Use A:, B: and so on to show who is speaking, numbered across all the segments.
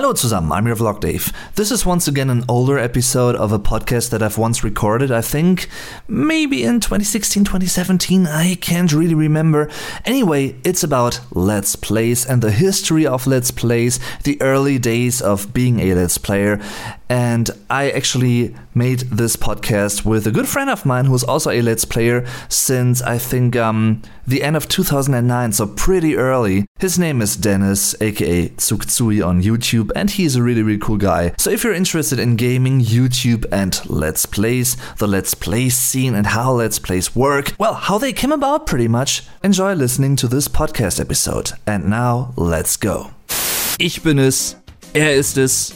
A: Hallo zusammen, I'm your vlog Dave. This is once again an older episode of a podcast that I've once recorded, I think maybe in 2016, 2017, I can't really remember. Anyway, it's about Let's Plays and the history of Let's Plays, the early days of being a Let's Player, and I actually made this podcast with a good friend of mine who's also a Let's Player since I think um, the end of 2009, so pretty early. His name is Dennis, aka Tsuktsui on YouTube, and he's a really, really cool guy. So if you're interested in gaming, YouTube, and Let's Plays, the Let's Play scene, and how Let's Plays work, well, how they came about pretty much, enjoy listening to this podcast episode. And now, let's go. Ich bin es, er ist es,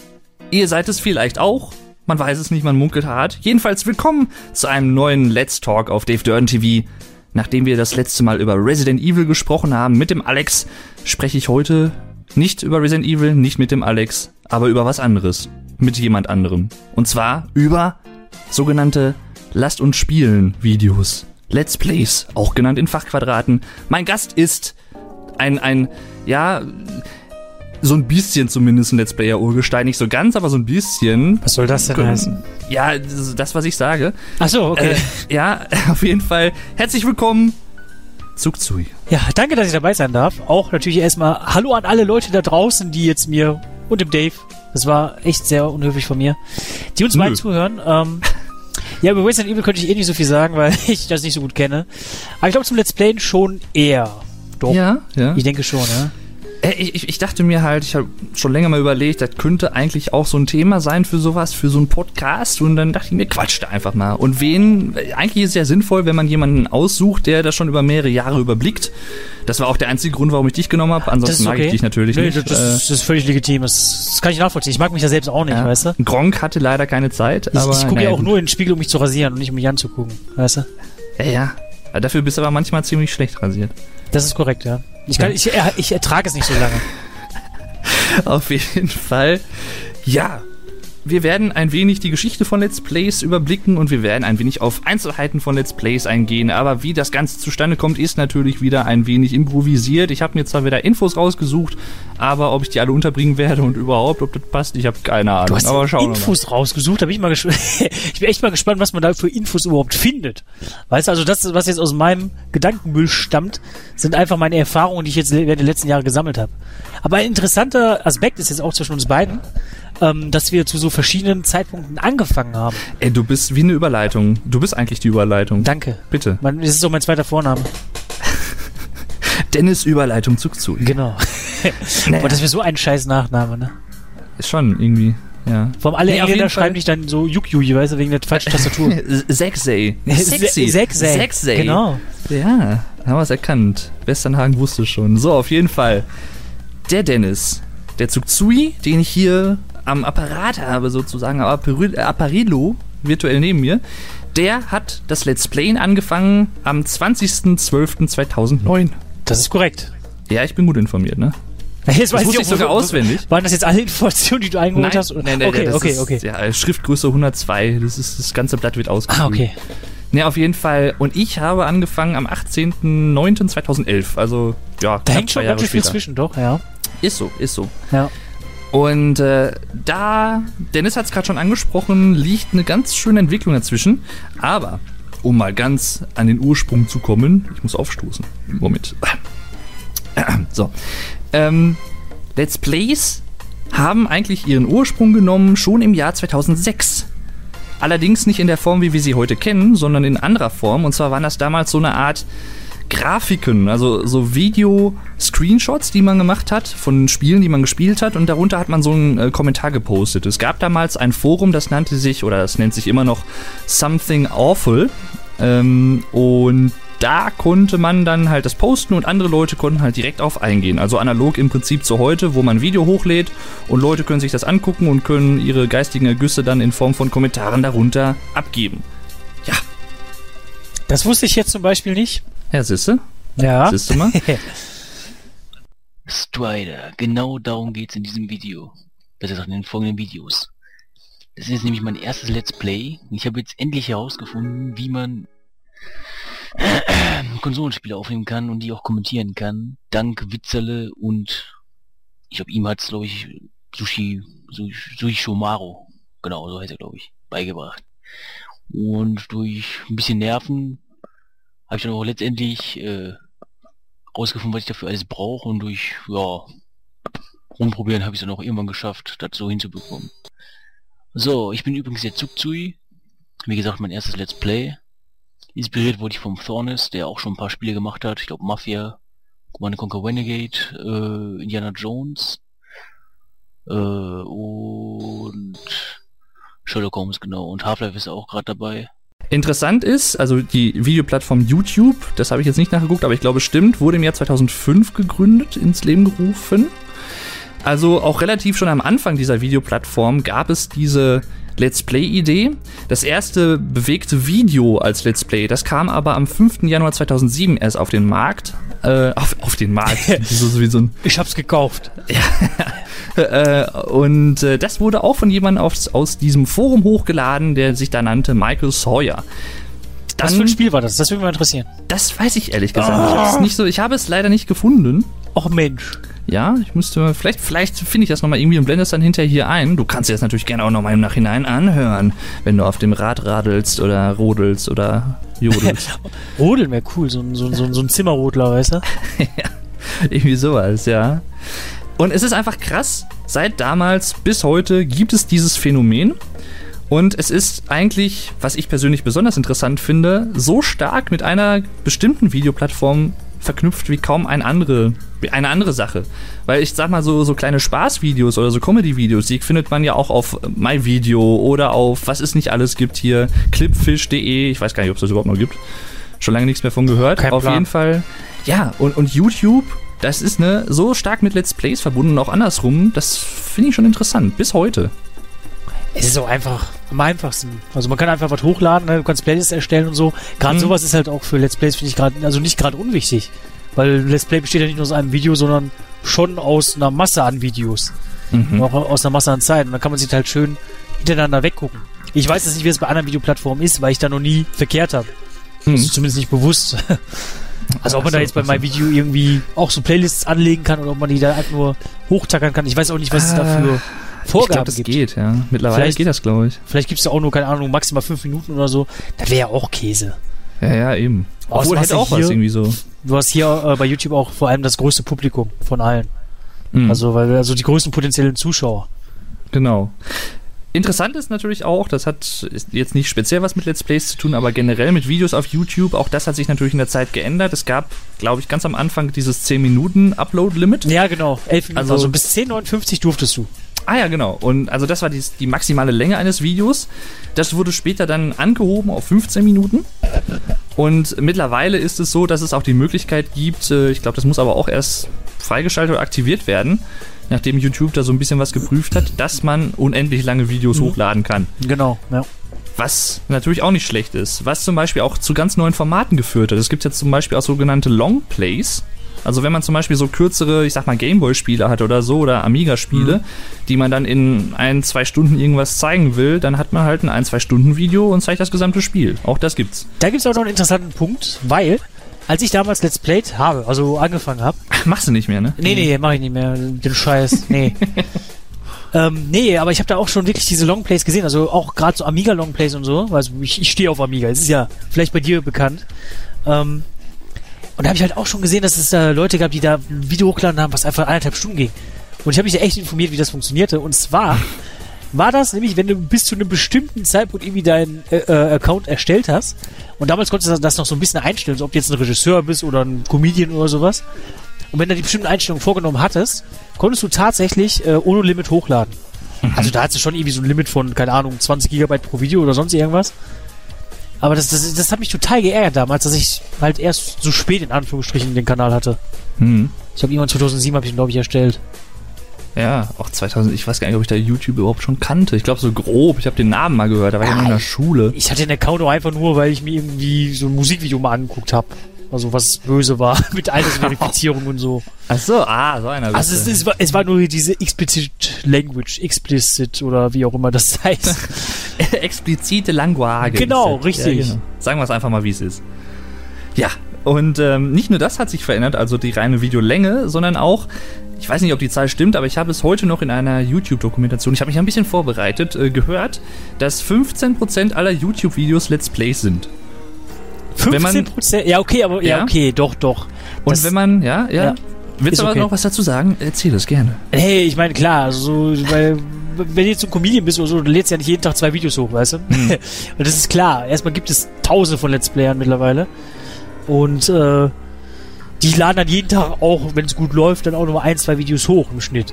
A: Ihr seid es vielleicht auch. Man weiß es nicht, man munkelt hart. Jedenfalls willkommen zu einem neuen Let's Talk auf Dave Durden TV. Nachdem wir das letzte Mal über Resident Evil gesprochen haben mit dem Alex, spreche ich heute nicht über Resident Evil, nicht mit dem Alex, aber über was anderes. Mit jemand anderem. Und zwar über sogenannte Lasst uns spielen Videos. Let's Plays, auch genannt in Fachquadraten. Mein Gast ist ein, ein, ja, so ein bisschen zumindest ein Let's Player Urgestein. Nicht so ganz, aber so ein bisschen.
B: Was soll das denn heißen?
A: Ja, das, was ich sage.
B: Ach so, okay.
A: Äh, ja, auf jeden Fall. Herzlich willkommen. Zugzui.
B: Ja, danke, dass ich dabei sein darf. Auch natürlich erstmal Hallo an alle Leute da draußen, die jetzt mir und dem Dave, das war echt sehr unhöflich von mir, die uns Nö. beiden zuhören. Ähm, ja, über Resident Evil könnte ich eh nicht so viel sagen, weil ich das nicht so gut kenne. Aber ich glaube zum Let's Playen schon eher.
A: Doch. Ja, ja.
B: Ich denke schon, ja.
A: Äh, ich, ich dachte mir halt, ich habe schon länger mal überlegt, das könnte eigentlich auch so ein Thema sein für sowas, für so einen Podcast. Und dann dachte ich mir, quatsch da einfach mal. Und wen, eigentlich ist es ja sinnvoll, wenn man jemanden aussucht, der das schon über mehrere Jahre überblickt. Das war auch der einzige Grund, warum ich dich genommen habe. Ansonsten okay. mag ich dich natürlich nee, nicht.
B: Das, das, ist völlig legitim. Das, das, kann ich nachvollziehen. Ich mag mich ja selbst auch nicht, ja. weißt du?
A: Gronk hatte leider keine Zeit.
B: Ich, ich gucke ja auch nur in den Spiegel, um mich zu rasieren und nicht um mich anzugucken, weißt du?
A: Ja, ja. Dafür bist du aber manchmal ziemlich schlecht rasiert.
B: Das ist korrekt, ja. Ich, kann, ich, ich ertrage es nicht so lange.
A: Auf jeden Fall. Ja, wir werden ein wenig die Geschichte von Let's Plays überblicken und wir werden ein wenig auf Einzelheiten von Let's Plays eingehen. Aber wie das Ganze zustande kommt, ist natürlich wieder ein wenig improvisiert. Ich habe mir zwar wieder Infos rausgesucht, aber ob ich die alle unterbringen werde und überhaupt, ob das passt, ich habe keine Ahnung. Du
B: hast
A: aber
B: schauen Infos rausgesucht, bin ich mal ich bin echt mal gespannt, was man da für Infos überhaupt findet. Weißt du, also das, was jetzt aus meinem Gedankenmüll stammt, sind einfach meine Erfahrungen, die ich jetzt während der letzten Jahre gesammelt habe. Aber ein interessanter Aspekt ist jetzt auch zwischen uns beiden, ähm, dass wir zu so verschiedenen Zeitpunkten angefangen haben.
A: Ey, du bist wie eine Überleitung. Du bist eigentlich die Überleitung.
B: Danke.
A: Bitte.
B: Man, das ist so mein zweiter Vorname.
A: Dennis Überleitung Zug zu.
B: Genau. naja. Aber das wäre so ein scheiß Nachname, ne?
A: Ist schon irgendwie. Ja.
B: Vor allem alle nee, Engländer schreiben dich dann so Yukjuji, weißt du, wegen der falschen Tastatur.
A: Sexey.
B: Sexy. Sexey.
A: Sexey.
B: Genau.
A: Ja, haben wir es erkannt. Westernhagen wusste schon. So, auf jeden Fall. Der Dennis, der Zugzui, den ich hier am Apparat habe, sozusagen, am Apparillo, virtuell neben mir, der hat das Let's Playen angefangen am 20.12.2009.
B: Das ist korrekt.
A: Ja, ich bin gut informiert, ne?
B: Jetzt das wusste
A: ich sogar wo, auswendig.
B: Waren das jetzt alle Informationen, die du eingeholt
A: nein,
B: hast?
A: Nein, nein,
B: okay,
A: das
B: okay,
A: ist,
B: okay.
A: Ja, Schriftgröße 102. Das ist das ganze Blatt wird ausgefüllt.
B: Ah, okay.
A: Ne, auf jeden Fall. Und ich habe angefangen am 18.09.2011. Also, ja,
B: Da hängt schon ganz viel zwischen, doch, ja.
A: Ist so, ist so.
B: Ja.
A: Und äh, da, Dennis hat es gerade schon angesprochen, liegt eine ganz schöne Entwicklung dazwischen. Aber, um mal ganz an den Ursprung zu kommen, ich muss aufstoßen. Moment. So. Ähm, Let's Plays haben eigentlich ihren Ursprung genommen schon im Jahr 2006. Allerdings nicht in der Form, wie wir sie heute kennen, sondern in anderer Form. Und zwar waren das damals so eine Art Grafiken, also so Video-Screenshots, die man gemacht hat von Spielen, die man gespielt hat und darunter hat man so einen äh, Kommentar gepostet. Es gab damals ein Forum, das nannte sich, oder das nennt sich immer noch Something Awful ähm, und da konnte man dann halt das posten und andere Leute konnten halt direkt auf eingehen. Also analog im Prinzip zu heute, wo man ein Video hochlädt und Leute können sich das angucken und können ihre geistigen Ergüsse dann in Form von Kommentaren darunter abgeben. Ja.
B: Das wusste ich jetzt zum Beispiel nicht.
A: Ja, siehste?
B: Ja.
A: Siehste mal?
C: Strider, genau darum geht's in diesem Video. Besser gesagt in den folgenden Videos. Das ist jetzt nämlich mein erstes Let's Play. Ich habe jetzt endlich herausgefunden, wie man Konsolenspiele aufnehmen kann und die auch kommentieren kann. Dank Witzerle und ich glaube, ihm hat es, glaube ich, Sushi, Sushi Shomaro, genau, so heißt er, glaube ich, beigebracht. Und durch ein bisschen Nerven habe ich dann auch letztendlich äh, rausgefunden, was ich dafür alles brauche und durch, ja, rumprobieren habe ich es dann auch irgendwann geschafft, das so hinzubekommen. So, ich bin übrigens der Zugzui. Wie gesagt, mein erstes Let's Play. Inspiriert wurde ich vom Thornes, der auch schon ein paar Spiele gemacht hat. Ich glaube Mafia, Command Conquer Renegade, äh, Indiana Jones äh, und Sherlock Holmes, genau. Und Half-Life ist auch gerade dabei.
A: Interessant ist, also die Videoplattform YouTube, das habe ich jetzt nicht nachgeguckt, aber ich glaube, stimmt, wurde im Jahr 2005 gegründet, ins Leben gerufen. Also auch relativ schon am Anfang dieser Videoplattform gab es diese Let's Play-Idee. Das erste bewegte Video als Let's Play, das kam aber am 5. Januar 2007 erst auf den Markt. Äh, auf, auf den Markt.
B: so, so so ich hab's gekauft.
A: äh, und äh, das wurde auch von jemandem aus, aus diesem Forum hochgeladen, der sich da nannte Michael Sawyer.
B: Dann, Was für ein Spiel war das? Das würde mich mal interessieren.
A: Das weiß ich ehrlich gesagt oh. nicht. Ich, nicht so, ich habe es leider nicht gefunden.
B: Och Mensch.
A: Ja, ich müsste, vielleicht, vielleicht finde ich das nochmal irgendwie und blende es dann hinterher hier ein. Du kannst dir das natürlich gerne auch nochmal im Nachhinein anhören, wenn du auf dem Rad radelst oder rodelst oder jodelst.
B: Rodeln wäre cool, so, so, so, so ein Zimmerrodler, weißt du?
A: ja, irgendwie sowas, ja. Und es ist einfach krass, seit damals bis heute gibt es dieses Phänomen. Und es ist eigentlich, was ich persönlich besonders interessant finde, so stark mit einer bestimmten Videoplattform verknüpft wie kaum eine andere, eine andere Sache. Weil ich sag mal, so, so kleine Spaßvideos oder so Comedy-Videos, die findet man ja auch auf MyVideo oder auf was es nicht alles gibt hier, clipfish.de. Ich weiß gar nicht, ob es das überhaupt noch gibt. Schon lange nichts mehr von gehört.
B: Kein
A: auf
B: Plan.
A: jeden Fall. Ja, und, und YouTube, das ist ne, so stark mit Let's Plays verbunden, auch andersrum. Das finde ich schon interessant. Bis heute.
B: Es ist so einfach, am einfachsten. Also man kann einfach was hochladen, ne? du kannst Playlists erstellen und so. Gerade mhm. sowas ist halt auch für Let's Plays, finde ich gerade, also nicht gerade unwichtig. Weil Let's Play besteht ja nicht nur aus einem Video, sondern schon aus einer Masse an Videos. Mhm. Auch aus einer Masse an Zeit. Und dann kann man sich halt schön hintereinander weggucken. Ich weiß jetzt nicht, wie es bei anderen Videoplattformen ist, weil ich da noch nie verkehrt habe. Mhm. Das ist zumindest nicht bewusst. Also ob man da jetzt bei meinem Video irgendwie auch so Playlists anlegen kann oder ob man die da einfach nur hochtackern kann. Ich weiß auch nicht, was es dafür Vorgaben ich glaub,
A: das
B: gibt.
A: geht, ja. Mittlerweile vielleicht, geht das, glaube ich.
B: Vielleicht gibt es ja auch nur, keine Ahnung, maximal fünf Minuten oder so. Das wäre ja auch Käse.
A: Ja, ja, eben.
B: Obwohl hätte auch was irgendwie so. Du hast hier äh, bei YouTube auch vor allem das größte Publikum von allen. Mhm. Also, weil, also die größten potenziellen Zuschauer.
A: Genau. Interessant ist natürlich auch, das hat jetzt nicht speziell was mit Let's Plays zu tun, aber generell mit Videos auf YouTube, auch das hat sich natürlich in der Zeit geändert. Es gab, glaube ich, ganz am Anfang dieses 10 Minuten Upload-Limit.
B: Ja, genau. 11 Minuten. Also, also bis 10,59 durftest du.
A: Ah ja, genau. Und also das war die, die maximale Länge eines Videos. Das wurde später dann angehoben auf 15 Minuten. Und mittlerweile ist es so, dass es auch die Möglichkeit gibt, äh, ich glaube, das muss aber auch erst freigeschaltet oder aktiviert werden, nachdem YouTube da so ein bisschen was geprüft hat, dass man unendlich lange Videos mhm. hochladen kann.
B: Genau, ja.
A: Was natürlich auch nicht schlecht ist. Was zum Beispiel auch zu ganz neuen Formaten geführt hat. Es gibt jetzt zum Beispiel auch sogenannte Longplays. Also wenn man zum Beispiel so kürzere, ich sag mal Gameboy-Spiele hat oder so oder Amiga-Spiele, mhm. die man dann in ein, zwei Stunden irgendwas zeigen will, dann hat man halt ein ein, zwei Stunden Video und zeigt das gesamte Spiel. Auch das gibt's.
B: Da gibt's auch noch einen interessanten Punkt, weil als ich damals Let's Played habe, also angefangen habe.
A: Machst du nicht mehr, ne?
B: Nee, nee, mach ich nicht mehr. Den Scheiß. Nee. ähm, nee, aber ich habe da auch schon wirklich diese Longplays gesehen, also auch gerade so Amiga Longplays und so. Also ich, ich stehe auf Amiga, es ist ja vielleicht bei dir bekannt. Ähm, und da habe ich halt auch schon gesehen, dass es da Leute gab, die da ein Video hochgeladen haben, was einfach eineinhalb Stunden ging. Und ich habe mich da echt informiert, wie das funktionierte. Und zwar war das nämlich, wenn du bis zu einem bestimmten Zeitpunkt irgendwie deinen äh, äh, Account erstellt hast. Und damals konntest du das noch so ein bisschen einstellen, so ob du jetzt ein Regisseur bist oder ein Comedian oder sowas. Und wenn du die bestimmten Einstellungen vorgenommen hattest, konntest du tatsächlich äh, ohne Limit hochladen. Mhm. Also da hattest du schon irgendwie so ein Limit von, keine Ahnung, 20 Gigabyte pro Video oder sonst irgendwas. Aber das, das, das hat mich total geärgert damals, dass ich halt erst so spät in Anführungsstrichen den Kanal hatte. Hm. Ich habe irgendwann 2007 habe ich ihn glaube ich erstellt.
A: Ja, auch 2000, ich weiß gar nicht, ob ich da YouTube überhaupt schon kannte. Ich glaube so grob, ich habe den Namen mal gehört, da war ja, ich noch in der Schule.
B: Ich hatte den Account auch einfach nur, weil ich mir irgendwie so ein Musikvideo mal angeguckt habe. Also was böse war mit Altersverifizierung und so.
A: Ach so, ah, so einer.
B: Also es, es, war, es war nur diese explicit Language, explicit oder wie auch immer das heißt.
A: Explizite Language.
B: Genau, richtig. Ja, genau.
A: Sagen wir es einfach mal, wie es ist. Ja, und ähm, nicht nur das hat sich verändert, also die reine Videolänge, sondern auch ich weiß nicht, ob die Zahl stimmt, aber ich habe es heute noch in einer YouTube-Dokumentation, ich habe mich ein bisschen vorbereitet, äh, gehört, dass 15% aller YouTube-Videos Let's Plays sind.
B: 15
A: man-
B: Prozent? Ja, okay, aber ja,
A: Ja?
B: okay, doch, doch.
A: Und
B: Das-
A: wenn man, ja, ja,
B: Ja,
A: willst du aber
B: okay.
A: noch was dazu sagen? Erzähl es gerne.
B: Hey, ich meine, klar, also, so, weil, wenn du jetzt ein Comedian bist oder so, du lädst ja nicht jeden Tag zwei Videos hoch, weißt du?
A: Hm.
B: Und das ist klar. Erstmal gibt es tausende von Let's Playern mittlerweile. Und, äh, die laden dann jeden Tag auch, wenn es gut läuft, dann auch nur ein, zwei Videos hoch im Schnitt.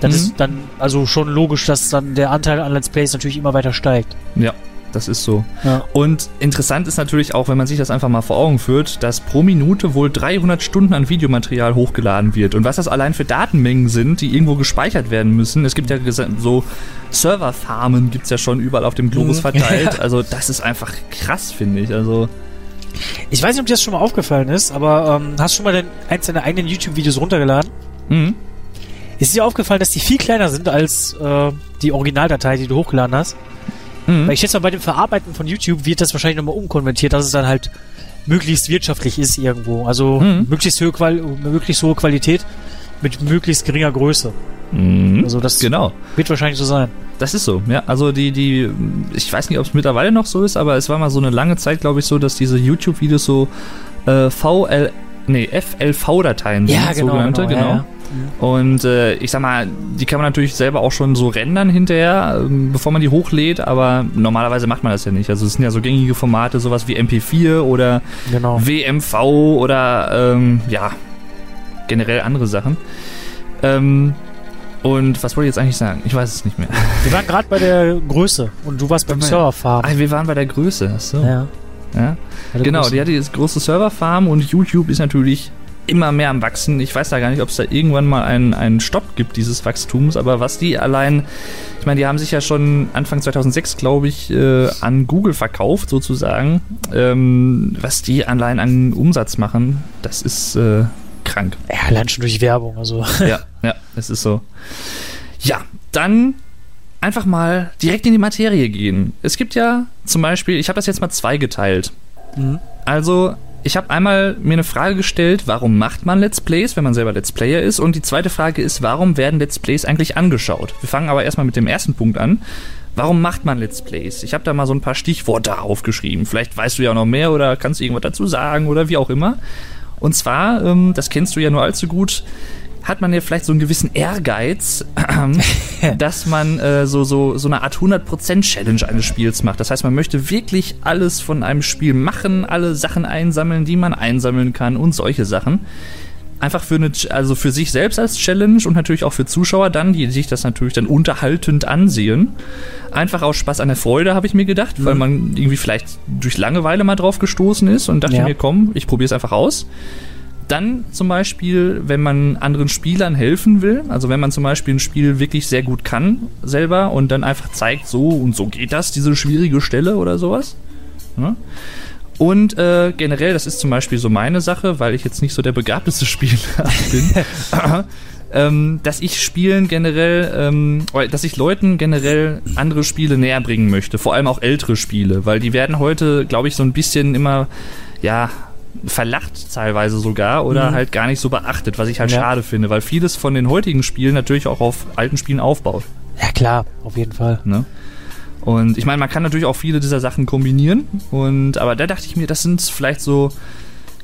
B: Das
A: Mhm.
B: ist dann also schon logisch, dass dann der Anteil an Let's Plays natürlich immer weiter steigt.
A: Ja, das ist so.
B: Ja.
A: Und interessant ist natürlich auch, wenn man sich das einfach mal vor Augen führt, dass pro Minute wohl 300 Stunden an Videomaterial hochgeladen wird. Und was das allein für Datenmengen sind, die irgendwo gespeichert werden müssen. Es gibt ja so Serverfarmen, gibt es ja schon überall auf dem Globus
B: Mhm.
A: verteilt. Also das ist einfach krass, finde ich. Also
B: Ich weiß nicht, ob dir das schon mal aufgefallen ist, aber ähm, hast du schon mal eins deiner eigenen YouTube-Videos runtergeladen?
A: mhm.
B: Ist dir aufgefallen, dass die viel kleiner sind als äh, die Originaldatei, die du hochgeladen hast?
A: Mhm.
B: Weil ich schätze mal, bei dem Verarbeiten von YouTube wird das wahrscheinlich nochmal umkonvertiert, dass es dann halt möglichst wirtschaftlich ist irgendwo. Also
A: Mhm.
B: möglichst, hohe Qual möglichst hohe Qualität mit möglichst geringer Größe.
A: Mhm.
B: Also das
A: Genau.
B: wird wahrscheinlich so sein.
A: Das ist so, ja. Also die, die, ich weiß nicht, ob es mittlerweile noch so ist, aber es war mal so eine lange Zeit, glaube ich, so, dass diese YouTube-Videos so äh, VL, nee, FLV-Dateien sind, sogenannte, genau.
B: ja, ja.
A: Und äh, ich sag mal, die kann man natürlich selber auch schon so rendern hinterher, ähm, bevor man die hochlädt, aber normalerweise macht man das ja nicht. Also es sind ja so gängige Formate, sowas wie MP4 oder
B: Genau.
A: WMV oder ähm, ja, generell andere Sachen. Ähm, und was wollte ich jetzt eigentlich sagen? Ich weiß es nicht mehr.
B: Wir waren gerade bei der Größe und du warst beim
A: Bei-
B: Serverfarm.
A: Ah, wir waren bei der Größe. Achso.
B: Ja.
A: Ja. Genau, die hat jetzt große Serverfarm und YouTube ist natürlich immer mehr am Wachsen. Ich weiß da gar nicht, ob es da irgendwann mal einen, einen Stopp gibt dieses Wachstums, aber was die allein, ich meine, die haben sich ja schon Anfang 2006, glaube ich, äh, an Google verkauft sozusagen. Ähm, was die allein an Umsatz machen, das ist äh, krank.
B: Ja, allein schon durch Werbung. Also.
A: ja, ja, es ist so. Ja, dann einfach mal direkt in die Materie gehen. Es gibt ja zum Beispiel, ich habe das jetzt mal zweigeteilt.
B: Mhm.
A: Also, ich habe einmal mir eine Frage gestellt, warum macht man Let's Plays, wenn man selber Let's Player ist? Und die zweite Frage ist, warum werden Let's Plays eigentlich angeschaut? Wir fangen aber erstmal mit dem ersten Punkt an. Warum macht man Let's Plays? Ich habe da mal so ein paar Stichworte aufgeschrieben. Vielleicht weißt du ja noch mehr oder kannst du irgendwas dazu sagen oder wie auch immer. Und zwar, ähm, das kennst du ja nur allzu gut, hat man ja vielleicht so einen gewissen Ehrgeiz, dass man äh, so, so, so eine Art 100%-Challenge eines Spiels macht. Das heißt, man möchte wirklich alles von einem Spiel machen, alle Sachen einsammeln, die man einsammeln kann und solche Sachen. Einfach für eine, also für sich selbst als Challenge und natürlich auch für Zuschauer dann, die sich das natürlich dann unterhaltend ansehen. Einfach aus Spaß an der Freude, habe ich mir gedacht, weil man irgendwie vielleicht durch Langeweile mal drauf gestoßen ist und dachte
B: Ja.
A: mir, komm, ich probiere es einfach aus. Dann zum Beispiel, wenn man anderen Spielern helfen will, also wenn man zum Beispiel ein Spiel wirklich sehr gut kann selber und dann einfach zeigt, so und so geht das, diese schwierige Stelle oder sowas. Ja? Und äh, generell, das ist zum Beispiel so meine Sache, weil ich jetzt nicht so der begabteste Spieler bin, ähm, dass ich Spielen generell, ähm, dass ich Leuten generell andere Spiele näher bringen möchte, vor allem auch ältere Spiele, weil die werden heute, glaube ich, so ein bisschen immer, ja, verlacht teilweise sogar oder
B: Mhm.
A: halt gar nicht so beachtet, was ich halt
B: Ja.
A: schade finde, weil vieles von den heutigen Spielen natürlich auch auf alten Spielen aufbaut.
B: Ja, klar, auf jeden Fall.
A: Ne? Und ich meine, man kann natürlich auch viele dieser Sachen kombinieren. Und aber da dachte ich mir, das sind vielleicht so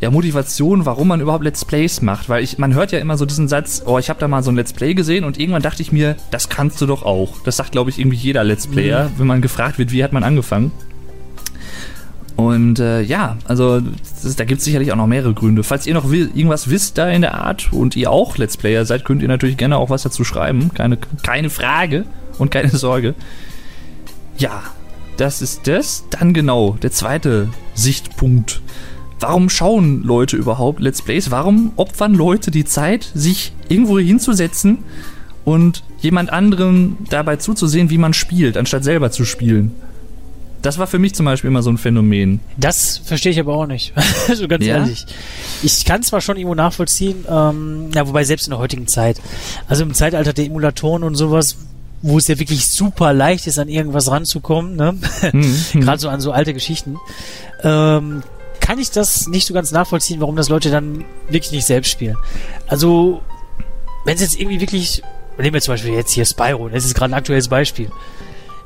A: ja, Motivationen, warum man überhaupt Let's Plays macht. Weil ich, man hört ja immer so diesen Satz, oh, ich habe da mal so ein Let's Play gesehen und irgendwann dachte ich mir, das kannst du doch auch. Das sagt, glaube ich, irgendwie jeder Let's Player, wenn man gefragt wird, wie hat man angefangen. Und äh, ja, also das, da gibt es sicherlich auch noch mehrere Gründe. Falls ihr noch irgendwas wisst da in der Art und ihr auch Let's Player seid, könnt ihr natürlich gerne auch was dazu schreiben. Keine, keine Frage und keine Sorge. Ja, das ist das. Dann genau, der zweite Sichtpunkt. Warum schauen Leute überhaupt Let's Plays? Warum opfern Leute die Zeit, sich irgendwo hinzusetzen und jemand anderen dabei zuzusehen, wie man spielt, anstatt selber zu spielen? Das war für mich zum Beispiel immer so ein Phänomen.
B: Das verstehe ich aber auch nicht. also ganz
A: Ja?
B: ehrlich. Ich kann zwar schon irgendwo nachvollziehen, ähm, ja, wobei selbst in der heutigen Zeit, also im Zeitalter der Emulatoren und sowas, wo es ja wirklich super leicht ist, an irgendwas ranzukommen, ne?
A: Hm, hm.
B: gerade so an so alte Geschichten, ähm, kann ich das nicht so ganz nachvollziehen, warum das Leute dann wirklich nicht selbst spielen. Also wenn es jetzt irgendwie wirklich, nehmen wir zum Beispiel jetzt hier Spyro, das ist gerade ein aktuelles Beispiel.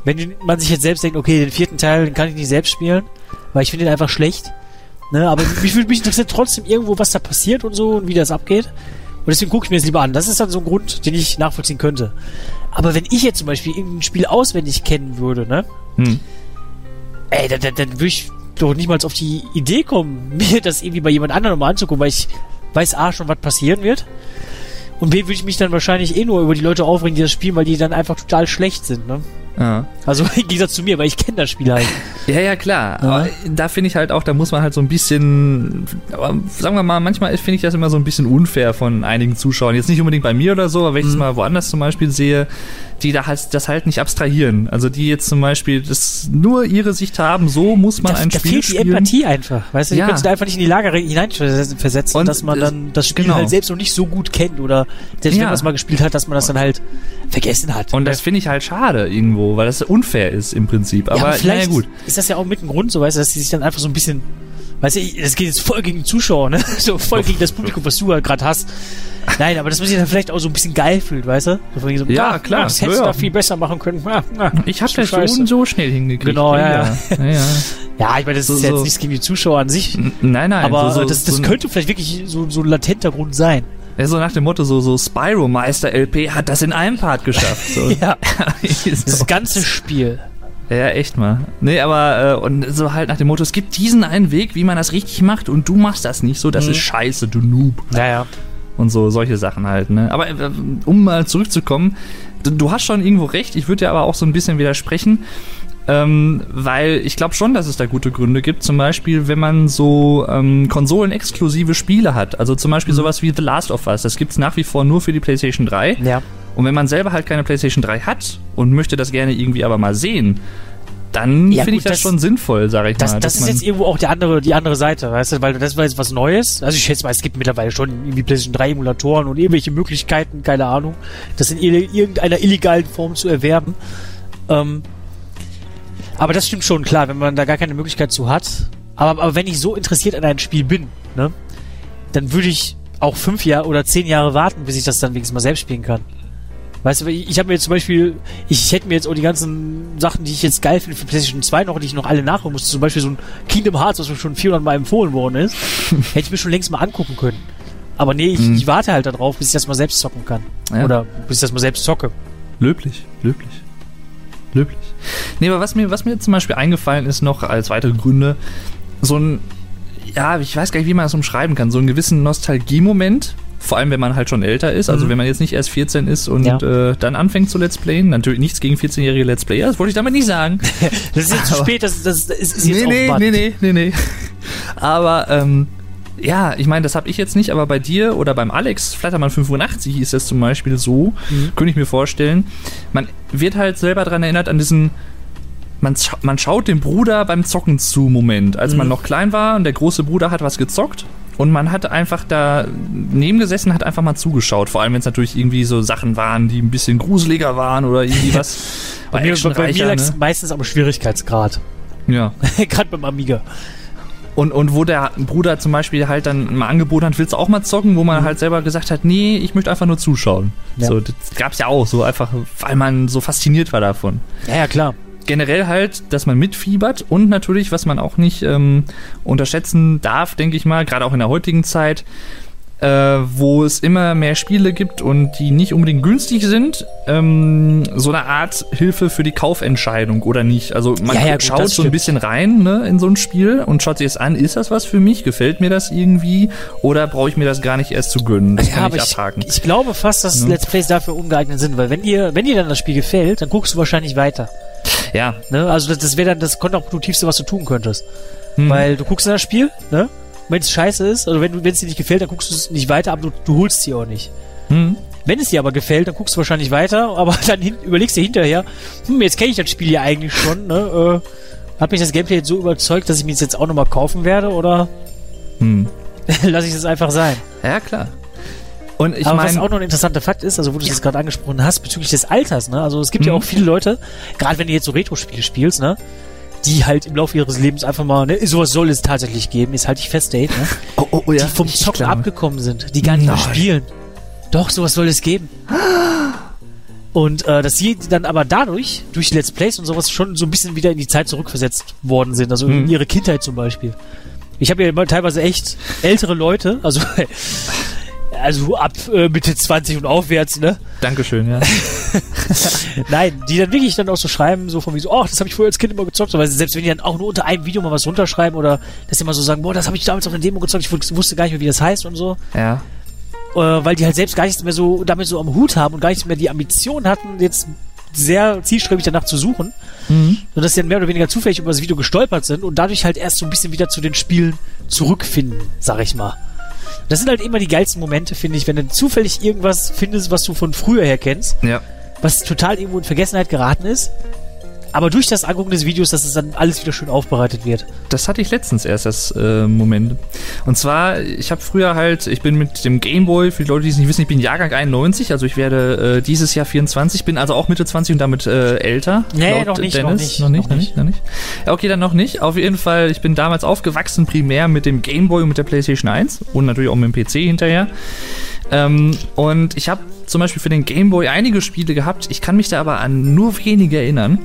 B: Wenn man sich jetzt selbst denkt, okay, den vierten Teil, den kann ich nicht selbst spielen, weil ich finde den einfach schlecht. Ne, aber mich, mich interessiert trotzdem irgendwo, was da passiert und so und wie das abgeht. Und deswegen gucke ich mir das lieber an. Das ist dann so ein Grund, den ich nachvollziehen könnte. Aber wenn ich jetzt zum Beispiel irgendein Spiel auswendig kennen würde, ne?
A: Hm.
B: Ey, dann, dann, dann würde ich doch nicht mal auf die Idee kommen, mir das irgendwie bei jemand anderem mal anzugucken, weil ich weiß A schon, was passieren wird. Und B würde ich mich dann wahrscheinlich eh nur über die Leute aufregen, die das spielen, weil die dann einfach total schlecht sind, ne?
A: Ja.
B: Also im Gegensatz zu mir, weil ich kenne das Spiel halt.
A: Ja, ja, klar.
B: Ja.
A: Aber da finde ich halt auch, da muss man halt so ein bisschen, aber sagen wir mal, manchmal finde ich das immer so ein bisschen unfair von einigen Zuschauern. Jetzt nicht unbedingt bei mir oder so, aber wenn ich es
B: Mhm.
A: mal woanders zum Beispiel sehe, die da halt, das halt nicht abstrahieren. Also die jetzt zum Beispiel das nur ihre Sicht haben, so muss man
B: Da,
A: ein
B: da
A: Spiel
B: fehlt die. Empathie einfach. Weißt du,
A: Ja.
B: die können sich da einfach nicht in die Lage hineinversetzen,
A: Und
B: dass man
A: das-
B: dann das Spiel
A: genau.
B: halt selbst noch nicht so gut kennt oder selbst
A: Ja.
B: wenn man es mal gespielt hat, dass man das dann halt vergessen hat.
A: Und das finde ich halt schade irgendwo, weil das unfair ist im Prinzip.
B: ja,
A: Aber
B: aber vielleicht
A: naja, gut.
B: ist das ja auch mit ein Grund, so weißt du, dass die sich dann einfach so ein bisschen, weißt du, das geht jetzt voll gegen die Zuschauer, ne? So voll gegen das Publikum, was du halt gerade hast. Nein, aber dass man sich dann vielleicht auch so ein bisschen geil fühlt, weißt du? So so,
A: Ja,
B: ah,
A: klar,
B: Das hättest
A: ja,
B: da viel besser machen können. Ah, ah,
A: Ich habe das
B: scheiße.
A: schon so schnell hingekriegt.
B: Genau, ja,
A: ja. ja, ja.
B: Ja, ich meine, das
A: So-
B: ist ja
A: so-
B: jetzt nichts gegen die Zuschauer an sich.
A: N- Nein, nein.
B: Aber
A: so, so,
B: das, das
A: so,
B: könnte vielleicht wirklich so, so ein latenter Grund sein.
A: Ja, so nach dem Motto, so, so Spyro Meister LP hat das in einem Part geschafft. So.
B: Ja.
A: so.
B: Das ganze Spiel.
A: Ja, echt mal. Nee, aber äh, und so halt nach dem Motto, es gibt diesen einen Weg, wie man das richtig macht und du machst das nicht so, das
B: Mhm.
A: ist scheiße, du Noob.
B: Naja.
A: Und so, solche Sachen halt, ne? Aber äh, um mal zurückzukommen, du, du hast schon irgendwo recht, ich würde dir aber auch so ein bisschen widersprechen. Ähm, weil ich glaube schon, dass es da gute Gründe gibt. Zum Beispiel, wenn man so ähm, konsolenexklusive Spiele hat. Also zum Beispiel sowas wie The Last of Us. Das gibt's nach wie vor nur für die PlayStation 3.
B: Ja.
A: Und wenn man selber halt keine PlayStation 3 hat und möchte das gerne irgendwie aber mal sehen, dann
B: Ja,
A: finde ich das,
B: das-
A: schon sinnvoll, sage ich
B: Das,
A: mal.
B: das ist jetzt irgendwo auch die andere, die andere Seite, weißt du, weil das war jetzt was Neues. Also ich schätze mal, es gibt mittlerweile schon irgendwie PlayStation 3 Emulatoren und irgendwelche Möglichkeiten, keine Ahnung, das in ir- irgendeiner illegalen Form zu erwerben. Ähm, aber das stimmt schon, klar, wenn man da gar keine Möglichkeit zu hat. Aber, aber wenn ich so interessiert an einem Spiel bin, ne, dann würde ich auch fünf Jahre oder zehn Jahre warten, bis ich das dann wenigstens mal selbst spielen kann. Weißt du, ich, ich habe mir jetzt zum Beispiel, ich hätte mir jetzt auch die ganzen Sachen, die ich jetzt geil finde für PlayStation 2 noch, die ich noch alle nachholen musste, zum Beispiel so ein Kingdom Hearts, was mir schon 400 Mal empfohlen worden ist, hätte ich mir schon längst mal angucken können. Aber nee, ich,
A: Mhm.
B: ich warte halt darauf, bis ich das mal selbst zocken kann.
A: Ja.
B: Oder bis ich das mal selbst zocke.
A: Löblich, löblich. Löblich. Nee, aber was mir, was mir zum Beispiel eingefallen ist noch als weitere Gründe, so ein, ja, ich weiß gar nicht, wie man das umschreiben kann, so einen gewissen Nostalgiemoment, vor allem wenn man halt schon älter ist, also
B: Mhm.
A: wenn man jetzt nicht erst 14 ist und
B: Ja.
A: äh, dann anfängt zu Let's Playen, natürlich nichts gegen 14-jährige Let's Player, das wollte ich damit nicht sagen.
B: Das ist jetzt zu spät, das, das, das ist, ist jetzt
A: nee, nee, nee, nee, nee, nee. Aber, ähm, ja, ich meine, das habe ich jetzt nicht, aber bei dir oder beim Alex, Flattermann 85 hieß das zum Beispiel so,
B: Mhm.
A: könnte ich mir vorstellen. Man wird halt selber daran erinnert an diesen, man, scha man schaut dem Bruder beim Zocken zu Moment, als man
B: Mhm.
A: noch klein war und der große Bruder hat was gezockt. Und man hat einfach da nebengesessen, hat einfach mal zugeschaut. Vor allem, wenn es natürlich irgendwie so Sachen waren, die ein bisschen gruseliger waren oder irgendwie was.
B: Bei mir, bei, mir
A: actionreicher,
B: lag es
A: ne?
B: meistens am Schwierigkeitsgrad.
A: Ja.
B: Gerade beim Amiga.
A: Und, und wo der Bruder zum Beispiel halt dann mal angeboten hat, willst du auch mal zocken, wo man halt selber gesagt hat, nee, ich möchte einfach nur zuschauen.
B: Ja.
A: So, das gab's ja auch, so einfach, weil man so fasziniert war davon.
B: Ja, ja, klar.
A: Generell halt, dass man mitfiebert und natürlich, was man auch nicht ähm, unterschätzen darf, denke ich mal, gerade auch in der heutigen Zeit, äh, wo es immer mehr Spiele gibt und die nicht unbedingt günstig sind, ähm, so eine Art Hilfe für die Kaufentscheidung oder nicht. Also man
B: Ja, ja,
A: schaut so ein bisschen rein ne, in so ein Spiel und schaut sich es an, ist das was für mich, gefällt mir das irgendwie oder brauche ich mir das gar nicht erst zu gönnen? Das
B: ja,
A: kann ich
B: ich,
A: abhaken.
B: ich glaube fast, dass
A: Ne?
B: Let's Plays dafür ungeeignet sind, weil wenn dir, wenn dir dann das Spiel gefällt, dann guckst du wahrscheinlich weiter.
A: Ja,
B: Ne? Also das, das wäre dann das kontraproduktivste, was du tun könntest.
A: hm.
B: Weil du guckst in das Spiel, ne? Wenn es scheiße ist, also wenn es dir nicht gefällt, dann guckst du es nicht weiter, aber du, du holst sie auch nicht.
A: hm.
B: Wenn es dir aber gefällt, dann guckst du wahrscheinlich weiter, aber dann hin, überlegst dir hinterher, hm, jetzt kenne ich das Spiel ja eigentlich schon, ne? Äh, hat mich das Gameplay jetzt so überzeugt, dass ich mir das jetzt auch nochmal kaufen werde oder
A: Hm.
B: lasse ich es einfach sein?
A: ja klar. Und ich
B: aber was
A: meine,
B: auch noch ein interessanter Fakt ist, also wo du es jetzt gerade angesprochen hast, bezüglich des Alters, ne? Also es gibt ja
A: Mhm.
B: auch viele Leute, gerade wenn du jetzt so Retro-Spiele spielst, ne? Die halt im Laufe ihres Lebens einfach mal, ne, sowas soll es tatsächlich geben, ist halt ich fest, Date, ne?
A: oh, oh, oh, ja.
B: Die vom Zocken abgekommen sind, die gar nicht mehr
A: Nein.
B: spielen. Doch, sowas soll es geben. Und äh, dass sie dann aber dadurch, durch Let's Plays und sowas, schon so ein bisschen wieder in die Zeit zurückversetzt worden sind. Also in
A: Mhm.
B: ihre Kindheit zum Beispiel. Ich habe ja immer teilweise echt ältere Leute, also, also ab äh, Mitte 20 und aufwärts, ne?
A: Dankeschön, ja.
B: Nein, die dann wirklich dann auch so schreiben, so von wie so, oh, das habe ich früher als Kind immer gezockt, weil selbst wenn die dann auch nur unter einem Video mal was runterschreiben oder dass sie mal so sagen, boah, das habe ich damals auf der Demo gezockt, ich wus- wusste gar nicht mehr, wie das heißt und so,
A: Ja.
B: äh, weil die halt selbst gar nichts mehr so damit so am Hut haben und gar nicht mehr die Ambition hatten, jetzt sehr zielstrebig danach zu suchen,
A: Mhm.
B: dass sie dann mehr oder weniger zufällig über das Video gestolpert sind und dadurch halt erst so ein bisschen wieder zu den Spielen zurückfinden, sag ich mal. Das sind halt immer die geilsten Momente, finde ich, wenn du zufällig irgendwas findest, was du von früher her kennst
A: Ja.
B: was total irgendwo in Vergessenheit geraten ist. Aber durch das Angucken des Videos, dass es dann alles wieder schön aufbereitet wird.
A: Das hatte ich letztens erst, das äh, Moment. Und zwar, ich habe früher halt, ich bin mit dem Gameboy, für die Leute, die es nicht wissen, ich bin Jahrgang 91, also ich werde äh, dieses Jahr 24, bin also auch Mitte 20 und damit äh, älter.
B: Nee, noch nicht, noch nicht,
A: Noch nicht,
B: noch
A: noch nicht, noch nicht. Ja, okay, dann noch nicht. Auf jeden Fall, ich bin damals aufgewachsen primär mit dem Gameboy und mit der PlayStation 1 und natürlich auch mit dem PC hinterher. Ähm, und ich habe zum Beispiel für den Gameboy einige Spiele gehabt. Ich kann mich da aber an nur wenige erinnern.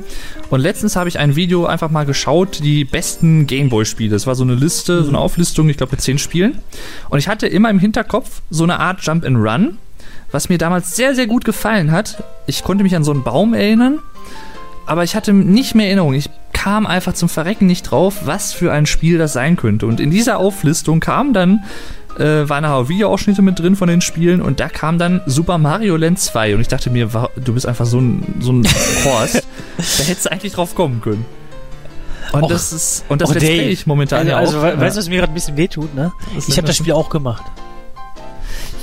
A: Und letztens habe ich ein Video einfach mal geschaut, die besten Gameboy-Spiele. Es war so eine Liste, so eine Auflistung, ich glaube mit zehn Spielen. Und ich hatte immer im Hinterkopf so eine Art Jump and Run, was mir damals sehr, sehr gut gefallen hat. Ich konnte mich an so einen Baum erinnern, aber ich hatte nicht mehr Erinnerung. Ich kam einfach zum Verrecken nicht drauf, was für ein Spiel das sein könnte. Und in dieser Auflistung kam dann äh, waren auch Videoausschnitte mit drin von den Spielen und da kam dann Super Mario Land 2 und ich dachte mir, du bist einfach so ein, so ein Horst, da hättest du eigentlich drauf kommen können. Und
B: Och,
A: das ist, und das Let's. Play ich momentan
B: Also,
A: ja auch.
B: also
A: ja.
B: weißt du, was mir gerade ein bisschen wehtut, ne?
A: Was
B: Ich habe das
A: das?
B: Spiel auch gemacht.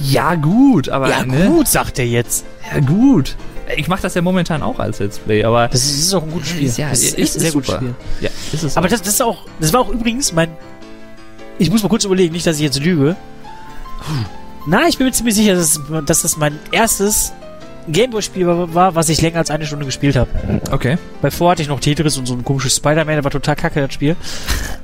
A: ja gut, aber
B: Ja,
A: ne?
B: gut, sagt er jetzt.
A: Ja gut. Ich mache das ja momentan auch als Let's Play, aber
B: Das ist, das ist auch ein gutes Spiel.
A: Ja,
B: das ist
A: ist-
B: ein sehr
A: ist
B: gutes. Spiel.
A: ja, ist es
B: Aber das, das ist auch, das war auch übrigens mein. Ich muss mal kurz überlegen, nicht, dass ich jetzt lüge. Na, ich bin mir ziemlich sicher, dass, dass das mein erstes Gameboy-Spiel war, war, was ich länger als eine Stunde gespielt habe.
A: okay.
B: Bei vor hatte ich noch Tetris und so ein komisches Spider-Man, der war total kacke, das Spiel.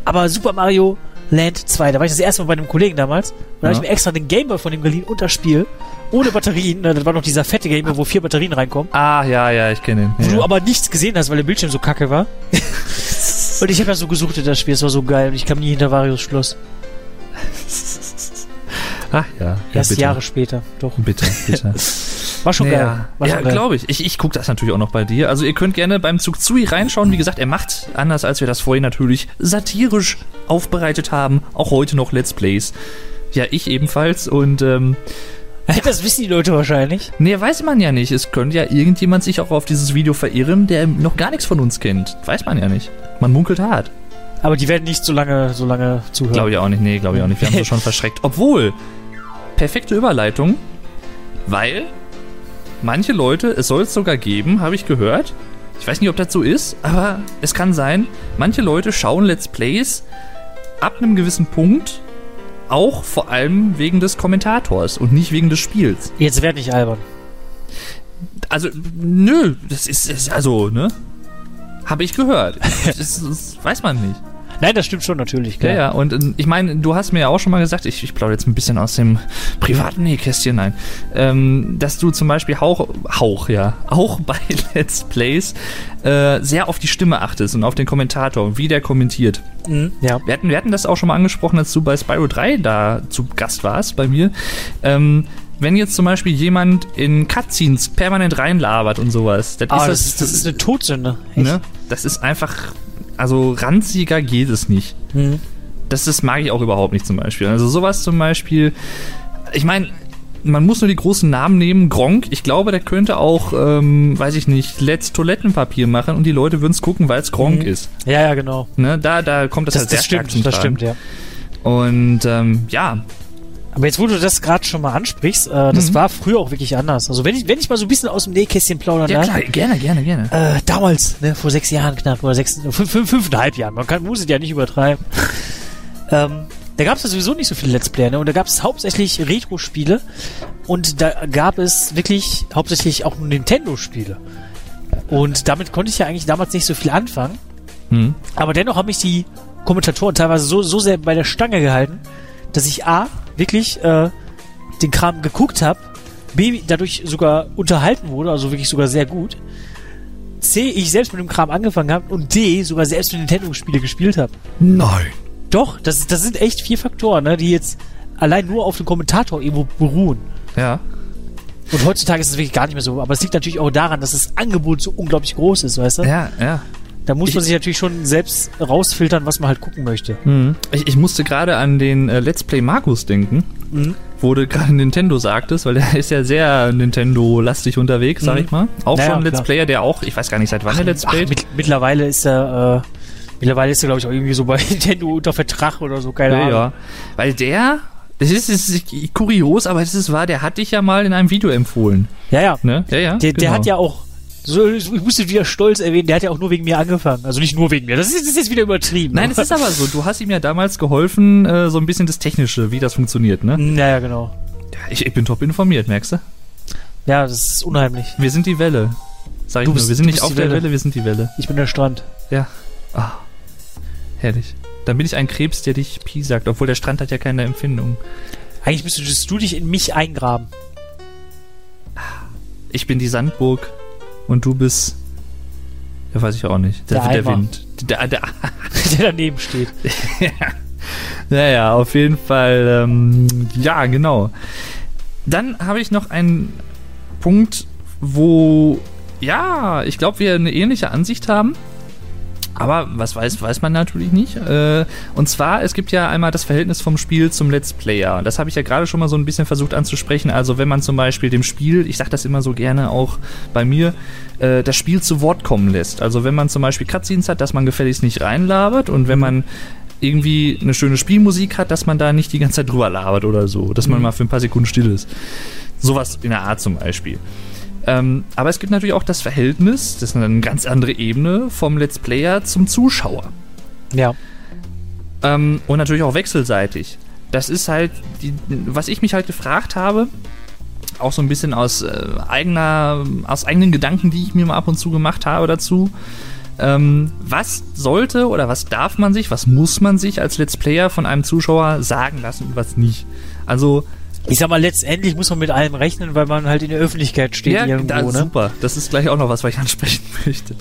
B: Aber Super Mario Land 2, da war ich das erste Mal bei einem Kollegen damals. Und da habe
A: Ja.
B: ich mir extra den Gameboy von dem geliehen und das Spiel. Ohne Batterien. Das war noch dieser fette Gameboy, wo vier Batterien reinkommen.
A: Ah, ja, ja, ich kenne ihn.
B: Wo
A: Ja.
B: du aber nichts gesehen hast, weil der Bildschirm so kacke war. und ich habe ja so gesucht in das Spiel, es war so geil. Und ich kam nie hinter Varios Schloss.
A: Ach ja. ja
B: Erst
A: bitte.
B: Jahre später. Doch.
A: Bitte, bitte.
B: War schon
A: Ja,
B: geil. War
A: ja glaube ich. Ich, ich gucke das natürlich auch noch bei dir. Also ihr könnt gerne beim Zug Zui reinschauen. Wie gesagt, er macht, anders als wir das vorhin natürlich satirisch aufbereitet haben, auch heute noch Let's Plays. Ja, ich ebenfalls. Und ähm,
B: Das wissen die Leute wahrscheinlich.
A: nee, weiß man ja nicht. Es könnte ja irgendjemand sich auch auf dieses Video verirren, der noch gar nichts von uns kennt. Weiß man ja nicht. Man munkelt hart.
B: Aber die werden nicht so lange, so lange zuhören.
A: Glaube ich auch nicht. Nee, glaube ich auch nicht. Wir haben sie schon verschreckt. Obwohl, perfekte Überleitung, weil manche Leute, es soll es sogar geben, habe ich gehört. Ich weiß nicht, ob das so ist, aber es kann sein, manche Leute schauen Let's Plays ab einem gewissen Punkt auch vor allem wegen des Kommentators und nicht wegen des Spiels.
B: Jetzt werd nicht albern.
A: Also, nö, das ist, ist also, ne? Habe ich gehört. das, das weiß man nicht.
B: Nein, das stimmt schon natürlich. Klar.
A: Ja, ja, und äh, ich meine, du hast mir ja auch schon mal gesagt, ich, ich plaudere jetzt ein bisschen aus dem privaten Nähkästchen, nein, ähm, dass du zum Beispiel Hauch, Hauch, ja, auch bei Let's Plays äh, sehr auf die Stimme achtest und auf den Kommentator, wie der kommentiert.
B: Mhm, ja.
A: Wir hatten, wir hatten das auch schon mal angesprochen, als du bei Spyro 3 da zu Gast warst bei mir. Ähm, wenn jetzt zum Beispiel jemand in Cutscenes permanent reinlabert und sowas, das
B: Aber
A: ist
B: das, ist, das ist eine Todsünde.
A: Ne? Das ist einfach, also ranziger geht es nicht
B: Mhm.
A: das, das mag ich auch überhaupt nicht zum Beispiel. Also sowas zum Beispiel, ich meine, man muss nur die großen Namen nehmen. Gronk, ich glaube, der könnte auch, ähm, weiß ich nicht, Let's Toilettenpapier machen und die Leute würden es gucken, weil es Gronk
B: Mhm.
A: ist.
B: Ja, ja, genau.
A: Ne? Da, da kommt das,
B: Das,
A: halt sehr
B: das
A: stark
B: stimmt, das stimmt, ja.
A: Und ähm, ja,
B: Aber jetzt, wo du das gerade schon mal ansprichst, äh, das
A: Mhm.
B: war früher auch wirklich anders. Also wenn ich, wenn ich mal so ein bisschen aus dem Nähkästchen plaudern
A: ja
B: darf.
A: klar, gerne, gerne, gerne.
B: Äh, damals, ne, vor sechs Jahren knapp, oder sechs, fünf, fünf, fünfeinhalb Jahren, man kann, muss es ja nicht übertreiben. ähm, da gab es ja sowieso nicht so viele Let's Player, ne? Und da gab es hauptsächlich Retro-Spiele und da gab es wirklich hauptsächlich auch Nintendo-Spiele. Und damit konnte ich ja eigentlich damals nicht so viel anfangen.
A: Hm.
B: Aber dennoch haben mich die Kommentatoren teilweise so, so sehr bei der Stange gehalten, dass ich A, wirklich äh, den Kram geguckt habe, B, dadurch sogar unterhalten wurde, also wirklich sogar sehr gut. C, ich selbst mit dem Kram angefangen habe und D, sogar selbst mit Nintendo-Spiele gespielt habe.
D: Nein.
B: Doch, das, das sind echt vier Faktoren, ne, die jetzt allein nur auf dem Kommentator irgendwo beruhen.
A: Ja.
B: Und heutzutage ist es wirklich gar nicht mehr so. Aber es liegt natürlich auch daran, dass das Angebot so unglaublich groß ist, weißt du?
A: Ja, ja.
B: Da muss man sich natürlich schon selbst rausfiltern, was man halt gucken möchte.
A: Mhm. Ich, ich musste gerade an den äh, Let's Play Markus denken,
B: Mhm.
A: wo du gerade Nintendo sagtest, weil der ist ja sehr Nintendo-lastig unterwegs, sag
B: Mhm.
A: ich mal. Auch
B: Naja,
A: schon ein Let's
B: klar.
A: Player, der auch, ich weiß gar nicht seit wann er Let's
B: Ach,
A: Playt.
B: mit, mittlerweile ist er, äh, mittlerweile ist er, glaube ich, auch irgendwie so bei Nintendo unter Vertrag oder so, keine
A: Ja,
B: Ahnung.
A: ja. Weil der, das ist, das ist kurios, aber es ist wahr, der hat dich ja mal in einem Video empfohlen.
B: Ja, ja.
A: Ne? Ja, ja.
B: Der, der
A: genau.
B: hat ja auch, so, ich musste wieder stolz erwähnen, der hat ja auch nur wegen mir angefangen. Also nicht nur wegen mir. Das ist, das ist jetzt wieder übertrieben.
A: Nein, es ist aber so. Du hast ihm ja damals geholfen, äh, so ein bisschen das Technische, wie das funktioniert, ne?
B: Naja, genau.
A: Ja, ich, ich bin top informiert, merkst du?
B: Ja, das ist unheimlich.
A: Wir sind die Welle. Sag ich
B: Du
A: nur,
B: bist-
A: wir sind nicht auf der
B: Welle.
A: Welle, wir sind die Welle.
B: Ich bin der Strand.
A: Ja. Ah. Herrlich. Dann bin ich ein Krebs, der dich Pi sagt, obwohl der Strand hat ja keine Empfindung.
B: Eigentlich müsstest du dich in mich eingraben.
A: Ich bin die Sandburg und du bist. Ja, weiß ich auch nicht.
B: Der
A: der
B: Eimer.
A: Wind. Der, der,
B: der daneben steht.
A: Naja, auf jeden Fall, ähm, ja, genau. Dann habe ich noch einen Punkt, wo, ja, ich glaube, wir eine ähnliche Ansicht haben. Aber was weiß, weiß man natürlich nicht. Äh, und zwar, es gibt ja einmal das Verhältnis vom Spiel zum Let's Player. Das habe ich ja gerade schon mal so ein bisschen versucht anzusprechen. Also wenn man zum Beispiel dem Spiel, ich sage das immer so gerne auch bei mir, äh, das Spiel zu Wort kommen lässt. Also wenn man zum Beispiel Cutscenes hat, dass man gefälligst nicht reinlabert und wenn man irgendwie eine schöne Spielmusik hat, dass man da nicht die ganze Zeit drüber labert oder so. Dass man
B: Mhm.
A: mal für ein paar Sekunden still ist. Sowas in der Art zum Beispiel. Ähm, aber es gibt natürlich auch das Verhältnis, das ist eine ganz andere Ebene, vom Let's Player zum Zuschauer.
B: Ja.
A: Ähm, und natürlich auch wechselseitig. Das ist halt, die, was ich mich halt gefragt habe, auch so ein bisschen aus äh, eigener, aus eigenen Gedanken, die ich mir mal ab und zu gemacht habe dazu. Ähm, was sollte oder was darf man sich, was muss man sich als Let's Player von einem Zuschauer sagen lassen und was nicht? Also,
B: Ich sag mal, letztendlich muss man mit allem rechnen, weil man halt in der Öffentlichkeit steht irgendwo,
A: da,
B: ne?
A: super. Das ist gleich auch noch was, was ich ansprechen möchte.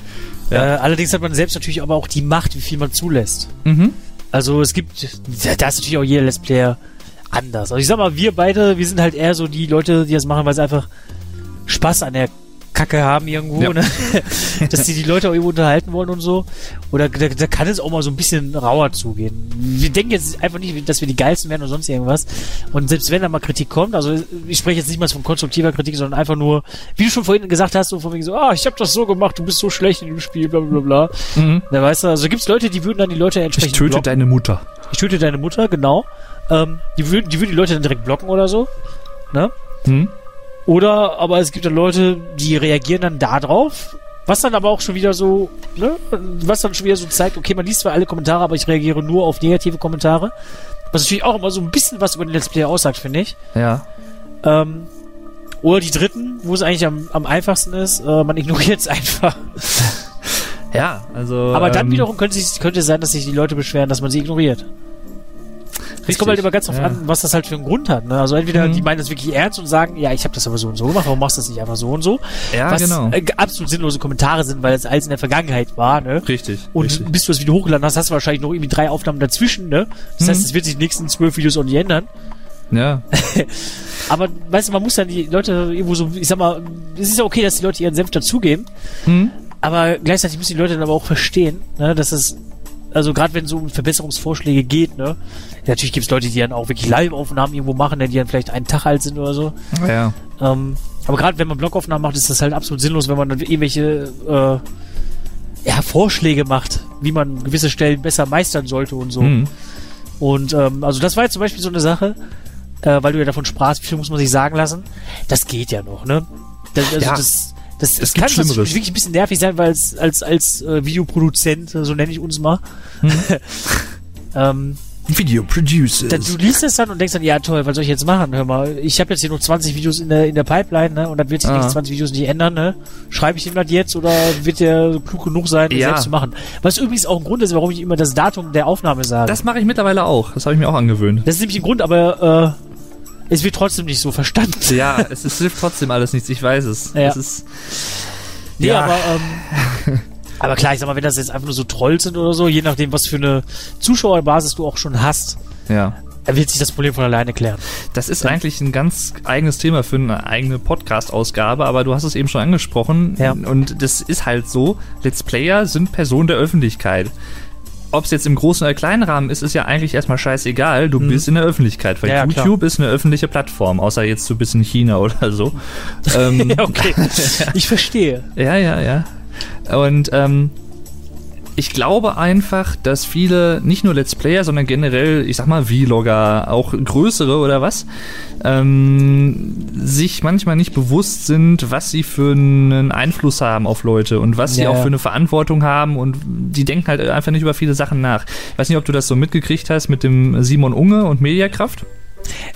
B: Äh,
A: Ja.
B: allerdings hat man selbst natürlich aber auch die Macht, wie viel man zulässt.
A: Mhm.
B: Also es gibt, da da ist natürlich auch jeder Let's Player anders. Also ich sag mal, wir beide, wir sind halt eher so die Leute, die das machen, weil sie einfach Spaß an der Kacke haben irgendwo,
A: Ja.
B: ne? Dass die die Leute auch irgendwo unterhalten wollen und so. Oder da, da kann es auch mal so ein bisschen rauer zugehen. Wir denken jetzt einfach nicht, dass wir die geilsten werden oder sonst irgendwas. Und selbst wenn da mal Kritik kommt, also ich spreche jetzt nicht mal von konstruktiver Kritik, sondern einfach nur, wie du schon vorhin gesagt hast, so von wegen so, ah, ich habe das so gemacht, du bist so schlecht in dem Spiel, bla bla bla.
A: Mhm.
B: Da weißt du, also gibt's Leute, die würden dann die Leute
A: Ich
B: entsprechend
A: töte
B: blocken.
A: deine Mutter.
B: Ich töte deine Mutter, genau. Ähm, die würden die, würden die Leute dann direkt blocken oder so. Ne?
A: Hm?
B: Oder, aber es gibt dann Leute, die reagieren dann da drauf. Was dann aber auch schon wieder so, ne? Was dann schon wieder so zeigt, okay, man liest zwar alle Kommentare, aber ich reagiere nur auf negative Kommentare. Was natürlich auch immer so ein bisschen was über den Let's Player aussagt, finde ich.
A: Ja.
B: Ähm, oder die dritten, wo es eigentlich am, am einfachsten ist, äh, man ignoriert es einfach.
A: Ja, also.
B: Aber dann
A: ähm,
B: wiederum könnte es sein, dass sich die Leute beschweren, dass man sie ignoriert. Es kommt halt immer ganz drauf
A: ja.
B: an, was das halt für einen Grund hat. Ne? Also entweder
A: Mhm.
B: die meinen das wirklich ernst und sagen, ja, ich habe das aber so und so gemacht, warum machst du das nicht einfach so und so?
A: Ja,
B: was
A: genau.
B: äh, absolut sinnlose Kommentare sind, weil es alles in der Vergangenheit war, ne?
A: Richtig.
B: Und
A: richtig.
B: bis du das Video hochgeladen hast, hast du wahrscheinlich noch irgendwie drei Aufnahmen dazwischen, ne? Das
A: Mhm.
B: heißt, es wird sich die nächsten zwölf Videos auch nicht ändern.
A: Ja.
B: Aber weißt du, man muss dann die Leute irgendwo so, ich sag mal, es ist ja okay, dass die Leute ihren Senf dazugeben,
A: Hm?
B: aber gleichzeitig müssen die Leute dann aber auch verstehen, ne, dass es, also gerade wenn es um Verbesserungsvorschläge geht, ne, natürlich gibt es Leute, die dann auch wirklich Live-Aufnahmen irgendwo machen, ne, die dann vielleicht einen Tag alt sind oder so.
A: Ja.
B: Ähm, aber gerade wenn man Blogaufnahmen macht, ist das halt absolut sinnlos, wenn man dann irgendwelche äh, ja, Vorschläge macht, wie man gewisse Stellen besser meistern sollte und so.
A: Hm.
B: Und ähm, also das war jetzt zum Beispiel so eine Sache, äh, weil du ja davon sprachst, wie viel muss man sich sagen lassen. Das geht ja noch, ne? Das, also
A: Ja.
B: das, das, das kann
A: Schlimmeres.
B: wirklich ein bisschen nervig sein, weil es als, als äh, Videoproduzent, äh, so nenne ich uns mal,
A: Hm.
B: ähm,
D: Video Producers.
B: dann, du liest es dann und denkst dann, ja toll, was soll ich jetzt machen? Hör mal, ich habe jetzt hier noch 20 Videos in der, in der Pipeline, ne? Und dann wird sich die
A: Ah.
B: nächsten 20 Videos nicht ändern, ne? Schreibe ich ihm das jetzt oder wird der klug genug sein, das
A: Ja.
B: selbst zu machen? Was übrigens auch ein Grund ist, warum ich immer das Datum der Aufnahme sage.
A: Das mache ich mittlerweile auch. Das habe ich mir auch angewöhnt.
B: Das ist nämlich ein Grund, aber es wird trotzdem nicht so verstanden.
A: Ja, es, es hilft trotzdem alles nichts, ich weiß es.
B: Ja.
A: es ist,
B: Nee,
A: Ja.
B: aber, ähm, aber klar, ich sag mal, wenn das jetzt einfach nur so Trolls sind oder so, je nachdem, was für eine Zuschauerbasis du auch schon hast,
A: ja.
B: dann wird sich das Problem von alleine klären.
A: Das ist eigentlich ein ganz eigenes Thema für eine eigene Podcast-Ausgabe, aber du hast es eben schon angesprochen.
B: Ja.
A: Und das ist halt so, Let's Player sind Personen der Öffentlichkeit. Ob es jetzt im großen oder kleinen Rahmen ist, ist ja eigentlich erstmal scheißegal. Du bist in der Öffentlichkeit, weil
B: Mhm. Ja, ja, klar.
A: YouTube ist eine öffentliche Plattform, außer jetzt du bist in China oder so. ähm,
B: Ja, okay. Ich verstehe.
A: ja, ja, ja. Und ähm, ich glaube einfach, dass viele, nicht nur Let's Player, sondern generell, ich sag mal, Vlogger, auch größere oder was, ähm, sich manchmal nicht bewusst sind, was sie für einen Einfluss haben auf Leute und was sie
B: Ja,
A: auch für eine Verantwortung haben und die denken halt einfach nicht über viele Sachen nach. Ich weiß nicht, ob du das so mitgekriegt hast mit dem Simon Unge und Mediakraft.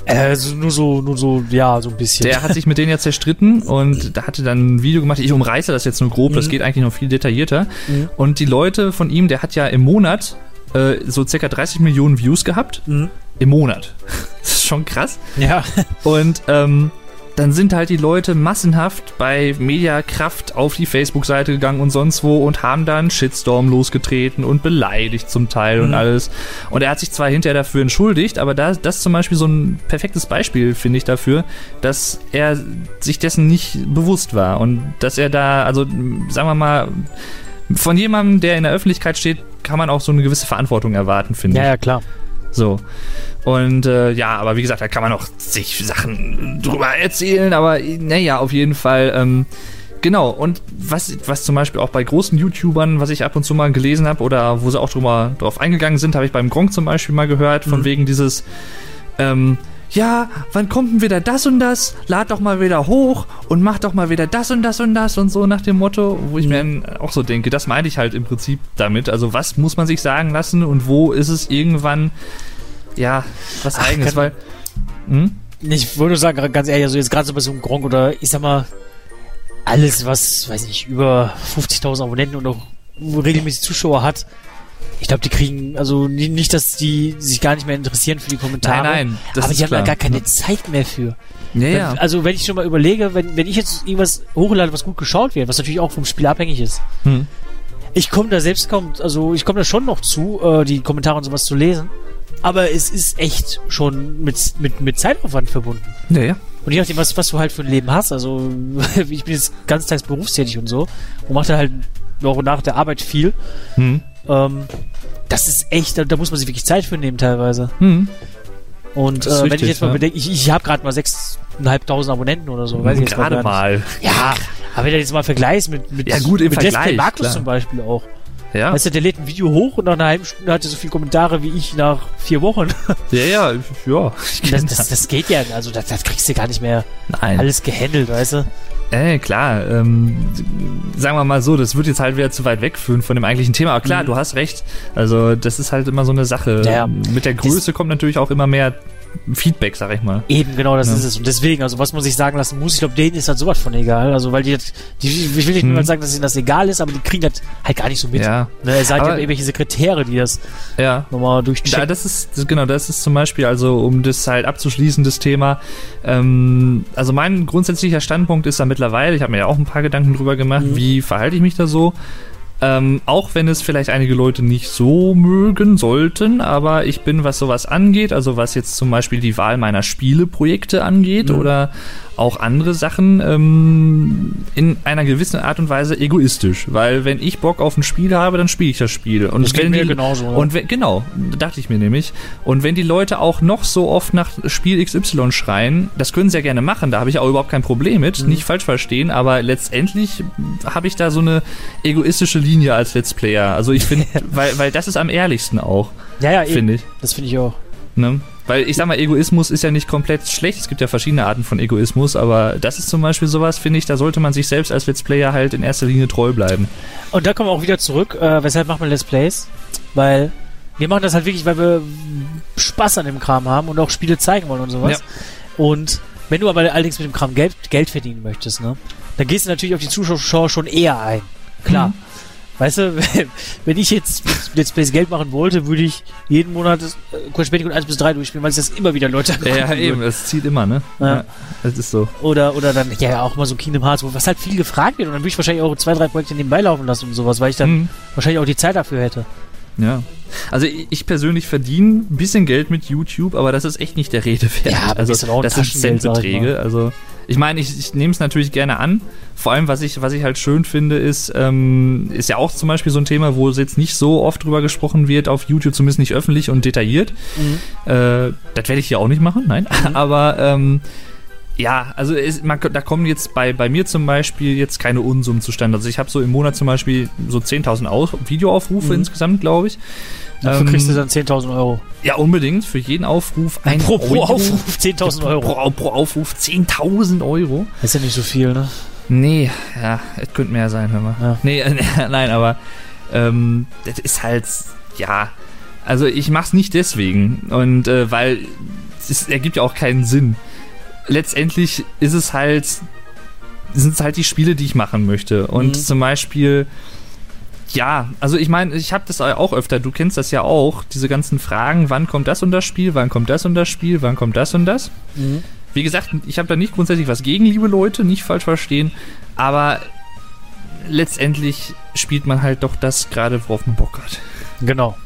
B: Äh, so, nur so, nur so, ja, so ein bisschen.
A: Der hat sich mit denen ja zerstritten und da hatte dann ein Video gemacht. Ich umreiße das jetzt nur grob, das geht eigentlich noch viel detaillierter.
B: Mhm.
A: Und die Leute von ihm, der hat ja im Monat äh, so circa 30 Millionen Views gehabt.
B: Mhm.
A: Im Monat. Das ist schon krass.
B: Ja.
A: Und ähm, dann sind halt die Leute massenhaft bei Mediakraft auf die Facebook-Seite gegangen und sonst wo und haben da einen Shitstorm losgetreten und beleidigt zum Teil und
B: Mhm.
A: alles. Und er hat sich zwar hinterher dafür entschuldigt, aber da, das ist zum Beispiel so ein perfektes Beispiel, finde ich, dafür, dass er sich dessen nicht bewusst war und dass er da, also sagen wir mal, von jemandem, der in der Öffentlichkeit steht, kann man auch so eine gewisse Verantwortung erwarten, finde
B: Ja,
A: ich.
B: ja, klar.
A: So. Und äh, ja, aber wie gesagt, da kann man auch sich Sachen drüber erzählen, aber naja, auf jeden Fall. Ähm, genau, und was, was zum Beispiel auch bei großen YouTubern, was ich ab und zu mal gelesen habe oder wo sie auch drüber, drauf eingegangen sind, habe ich beim Gronk zum Beispiel mal gehört, von
B: Mhm.
A: wegen dieses, ähm, ja, wann kommt denn wieder das und das? Lad doch mal wieder hoch und mach doch mal wieder das und das und das und so nach dem Motto, wo ich mir dann auch so denke, das meine ich halt im Prinzip damit. Also was muss man sich sagen lassen und wo ist es irgendwann, ja, was
B: Ach,
A: eigenes, weil, hm?
B: Ich wollte nur sagen, ganz ehrlich, also jetzt gerade so bei so einem Gronk oder ich sag mal, alles, was, weiß nicht, über 50.000 Abonnenten und auch regelmäßig Zuschauer hat, ich glaube, die kriegen, also nicht, dass die sich gar nicht mehr interessieren für die Kommentare.
A: Nein, nein, das
B: aber die haben da gar keine Zeit mehr für.
A: Ja,
B: Wenn,
A: ja.
B: Also wenn ich schon mal überlege, wenn, wenn ich jetzt irgendwas hochlade, was gut geschaut wird, was natürlich auch vom Spiel abhängig ist,
A: Hm.
B: ich komme da selbst kaum, also ich komme da schon noch zu, äh, die Kommentare und sowas zu lesen. Aber es ist echt schon mit, mit, mit Zeitaufwand verbunden.
A: Ja, ja.
B: Und je nachdem, was, was du halt für ein Leben hast, also ich bin jetzt ganztags berufstätig und so und mache da halt noch nach der Arbeit viel.
A: Hm.
B: Ähm, das ist echt, da, da muss man sich wirklich Zeit für nehmen teilweise.
A: Hm.
B: Und äh, wenn
A: richtig,
B: ich jetzt mal
A: ja.
B: bedenke, ich, ich habe gerade mal 6.500 Abonnenten oder so, weiß ich jetzt
A: Gerade mal.
B: Ja, aber wenn du jetzt mal vergleichst mit, mit,
A: Ja, gut, im
B: mit
A: Vergleich,
B: Markus
A: klar.
B: zum Beispiel auch.
A: Ja.
B: Weißt du, der lädt ein Video hoch und nach einer halben Stunde hat er so viele Kommentare wie ich nach vier Wochen.
A: ja, ja, ja.
B: Das, das, das geht ja, also das, das kriegst du gar nicht mehr
A: Nein.
B: alles gehandelt, weißt du?
A: Äh, klar, ähm, sagen wir mal so, das wird jetzt halt wieder zu weit wegführen von dem eigentlichen Thema. Aber klar,
B: Mhm.
A: du hast recht. Also, das ist halt immer so eine Sache.
B: Ja.
A: Mit der Größe kommt natürlich auch immer mehr Feedback, sag ich mal.
B: Eben, genau, das
A: Ja.
B: ist es. Und deswegen, also was man sich sagen lassen muss, ich glaube, denen ist halt sowas von egal. Also, weil die, das- die ich will nicht
A: Mhm.
B: nur sagen, dass ihnen das egal ist, aber die kriegen das halt gar nicht so mit.
A: Ja,
B: Ne, es sei denn,
A: Aber-
B: irgendwelche Sekretäre, die das
A: ja.
B: nochmal durchchecken.
A: das ist, genau, das ist zum Beispiel, also um das halt abzuschließen, das Thema, ähm, also mein grundsätzlicher Standpunkt ist da mittlerweile, ich habe mir ja auch ein paar Gedanken drüber gemacht,
B: Mhm.
A: wie verhalte ich mich da so, ähm, auch wenn es vielleicht einige Leute nicht so mögen sollten, aber ich bin, was sowas angeht, also was jetzt zum Beispiel die Wahl meiner Spieleprojekte angeht
B: Mhm.
A: oder auch andere Sachen, ähm, in einer gewissen Art und Weise egoistisch, weil wenn ich Bock auf ein Spiel habe, dann spiele ich das Spiel. Und
B: Das
A: wenn
B: mir
A: die,
B: genauso.
A: Und wenn, genau, dachte ich mir nämlich. Und wenn die Leute auch noch so oft nach Spiel XY schreien, das können sie ja gerne machen, da habe ich auch überhaupt kein Problem mit,
B: Mhm.
A: nicht falsch verstehen, aber letztendlich habe ich da so eine egoistische Linie als Let's Player. Also ich finde, weil, weil das ist am ehrlichsten auch,
B: ja, ja, eben.
A: finde ich.
B: Das finde ich auch.
A: Ne? Weil ich sag mal, Egoismus ist ja nicht komplett schlecht. Es gibt ja verschiedene Arten von Egoismus, aber das ist zum Beispiel sowas, finde ich, da sollte man sich selbst als Let's Player halt in erster Linie treu bleiben.
B: Und da kommen wir auch wieder zurück. Äh, weshalb macht man Let's Plays? Weil wir machen das halt wirklich, weil wir Spaß an dem Kram haben und auch Spiele zeigen wollen und sowas. Und wenn du aber allerdings mit dem Kram Geld, Geld verdienen möchtest, ne, dann gehst du natürlich auf die Zuschauer schon eher ein. Klar.
A: Mhm.
B: Weißt du, wenn ich jetzt mit Let's Plays Geld machen wollte, würde ich jeden Monat Crash Bandicoot 1 bis 3 durchspielen, weil es das immer wieder Leute
A: Ja, ja,
B: angucken
A: eben,
B: würden.
A: das zieht immer, ne?
B: Ja.
A: das ist so.
B: Oder, oder dann, ja, auch mal so Kingdom Hearts, wo- was halt viel gefragt wird. Und dann würde ich wahrscheinlich auch zwei, drei Projekte nebenbei laufen lassen und sowas, weil ich dann
A: Mhm.
B: wahrscheinlich auch die Zeit dafür hätte.
A: Ja. Also ich ich persönlich verdiene ein bisschen Geld mit YouTube, aber das ist echt nicht der Rede wert.
B: Ja, aber
A: also das sind Centbeträge. Also ich meine, ich, ich nehme es natürlich gerne an. Vor allem, was ich, was ich halt schön finde, ist, ähm, ist ja auch zum Beispiel so ein Thema, wo es jetzt nicht so oft drüber gesprochen wird auf YouTube, zumindest nicht öffentlich und detailliert. Äh, das werde ich hier auch nicht machen, nein. Aber ähm, ja, also es, man, da kommen jetzt bei, bei mir zum Beispiel jetzt keine Unsummen zustande. Also ich habe so im Monat zum Beispiel so 10.000 Aus- Videoaufrufe
B: Mhm.
A: insgesamt, glaube ich.
B: Dafür
A: Ähm,
B: kriegst du dann 10.000 Euro.
A: Ja, unbedingt. Für jeden Aufruf ein
B: pro, pro
A: Euro.
B: Aufruf 10.000 Euro.
A: Pro, pro Aufruf 10.000 Euro.
B: Das ist ja nicht so viel, ne?
A: Nee, ja, es könnte mehr sein, hör mal.
B: Ja.
A: Nee, nein, aber ähm, das ist halt, ja, also ich mach's nicht deswegen und äh, weil es ergibt ja auch keinen Sinn. Letztendlich ist es halt, sind es halt die Spiele, die ich machen möchte und
B: Mhm.
A: zum Beispiel ja, also ich meine, ich habe das auch öfter, du kennst das ja auch, diese ganzen Fragen, wann kommt das und das Spiel, wann kommt das und das Spiel, wann kommt das und das. Wie gesagt, ich habe da nicht grundsätzlich was gegen, liebe Leute, nicht falsch verstehen, aber letztendlich spielt man halt doch das gerade, worauf man Bock hat.
B: Genau.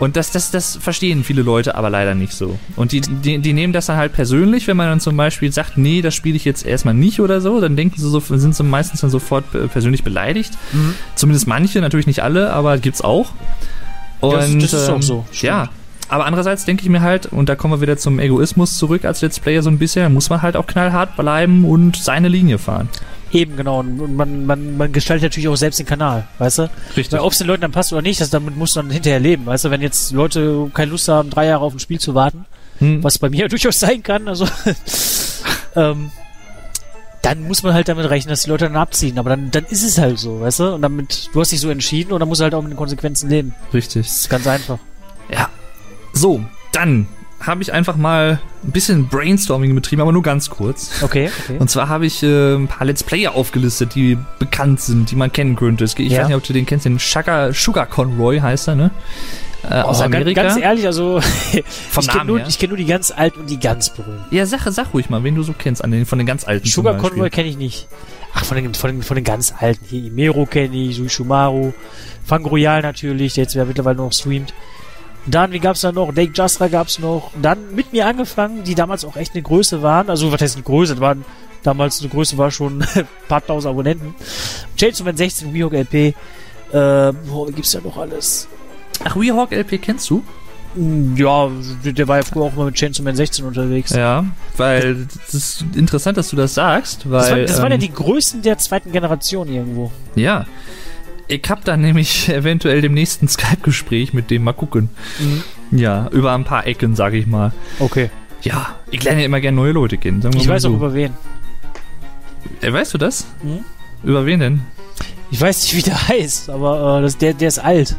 A: Und das, das, das verstehen viele Leute aber leider nicht so. Und die, die, die nehmen das dann halt persönlich, wenn man dann zum Beispiel sagt, nee, das spiele ich jetzt erstmal nicht oder so, dann denken sie so, sind sie meistens dann sofort persönlich beleidigt.
B: Mhm.
A: Zumindest manche, natürlich nicht alle, aber gibt's auch. Und,
B: Das- das ist auch
A: ähm,
B: so, stimmt.
A: Ja. Aber andererseits denke ich mir halt, und da kommen wir wieder zum Egoismus zurück als Let's Player so ein bisschen, muss man halt auch knallhart bleiben und seine Linie fahren.
B: Eben, genau. Und man, man, man gestaltet natürlich auch selbst den Kanal, weißt du?
A: Richtig.
B: Weil ob es den Leuten dann passt oder nicht, das, damit muss man hinterher leben, weißt du? Wenn jetzt Leute keine Lust haben, drei Jahre auf ein Spiel zu warten,
A: Hm.
B: was bei mir durchaus sein kann, also ähm, dann muss man halt damit rechnen, dass die Leute dann abziehen. Aber dann, dann ist es halt so, weißt du? Und damit, du hast dich so entschieden und dann musst du halt auch mit den Konsequenzen leben.
A: Richtig.
B: Das ist ganz einfach.
A: Ja. So, dann habe ich einfach mal ein bisschen Brainstorming betrieben, aber nur ganz kurz.
B: Okay, okay.
A: Und zwar habe ich äh, ein paar Let's Player aufgelistet, die bekannt sind, die man kennen könnte. Ich
B: Ja.
A: weiß nicht, ob du den kennst, den Sugar, Sugar Conroy heißt er, ne? Äh, aus
B: Oh,
A: Amerika.
B: Ganz, ganz ehrlich, also
A: Vom
B: ich kenne
A: Namen
B: nur, ich kenn nur die ganz alten und die ganz berühmten.
A: Ja, sag, sag ruhig mal, wen du so kennst, an den, von den ganz alten
B: Sugar. Convoy kenne ich nicht. Ach, von den, von den, von den ganz alten. Hier Imero kenne ich, Suishumaru, Fang Royal natürlich, der jetzt ja mittlerweile noch streamt. Dann, wie gab's da noch? Dake Justra gab's noch. Dann mit mir angefangen, die damals auch echt eine Größe waren. Also, was heißt eine Größe? Das waren damals eine Größe war schon ein paar tausend Abonnenten. Chainsaw Man 16, Wehawk LP. Äh, boah, gibt's da noch alles?
A: Ach, Weehawk LP kennst du?
B: Hm, Ja, der war ja früher auch mal mit Chainsaw Man 16 unterwegs.
A: Ja, weil das ist interessant, dass du das sagst, weil
B: das, war, das waren ja
A: ähm,
B: die größten der zweiten Generation irgendwo.
A: ja. Ich hab dann nämlich eventuell dem nächsten Skype-Gespräch mit dem mal gucken. Ja, über ein paar Ecken, sag ich mal.
B: Okay.
A: Ja, ich lerne ja immer gerne neue Leute kennen.
B: Ich weiß
A: so.
B: auch über wen.
A: Äh, weißt du das?
B: Mhm.
A: Über wen denn?
B: Ich weiß nicht, wie der heißt, aber äh, das, der, der ist alt.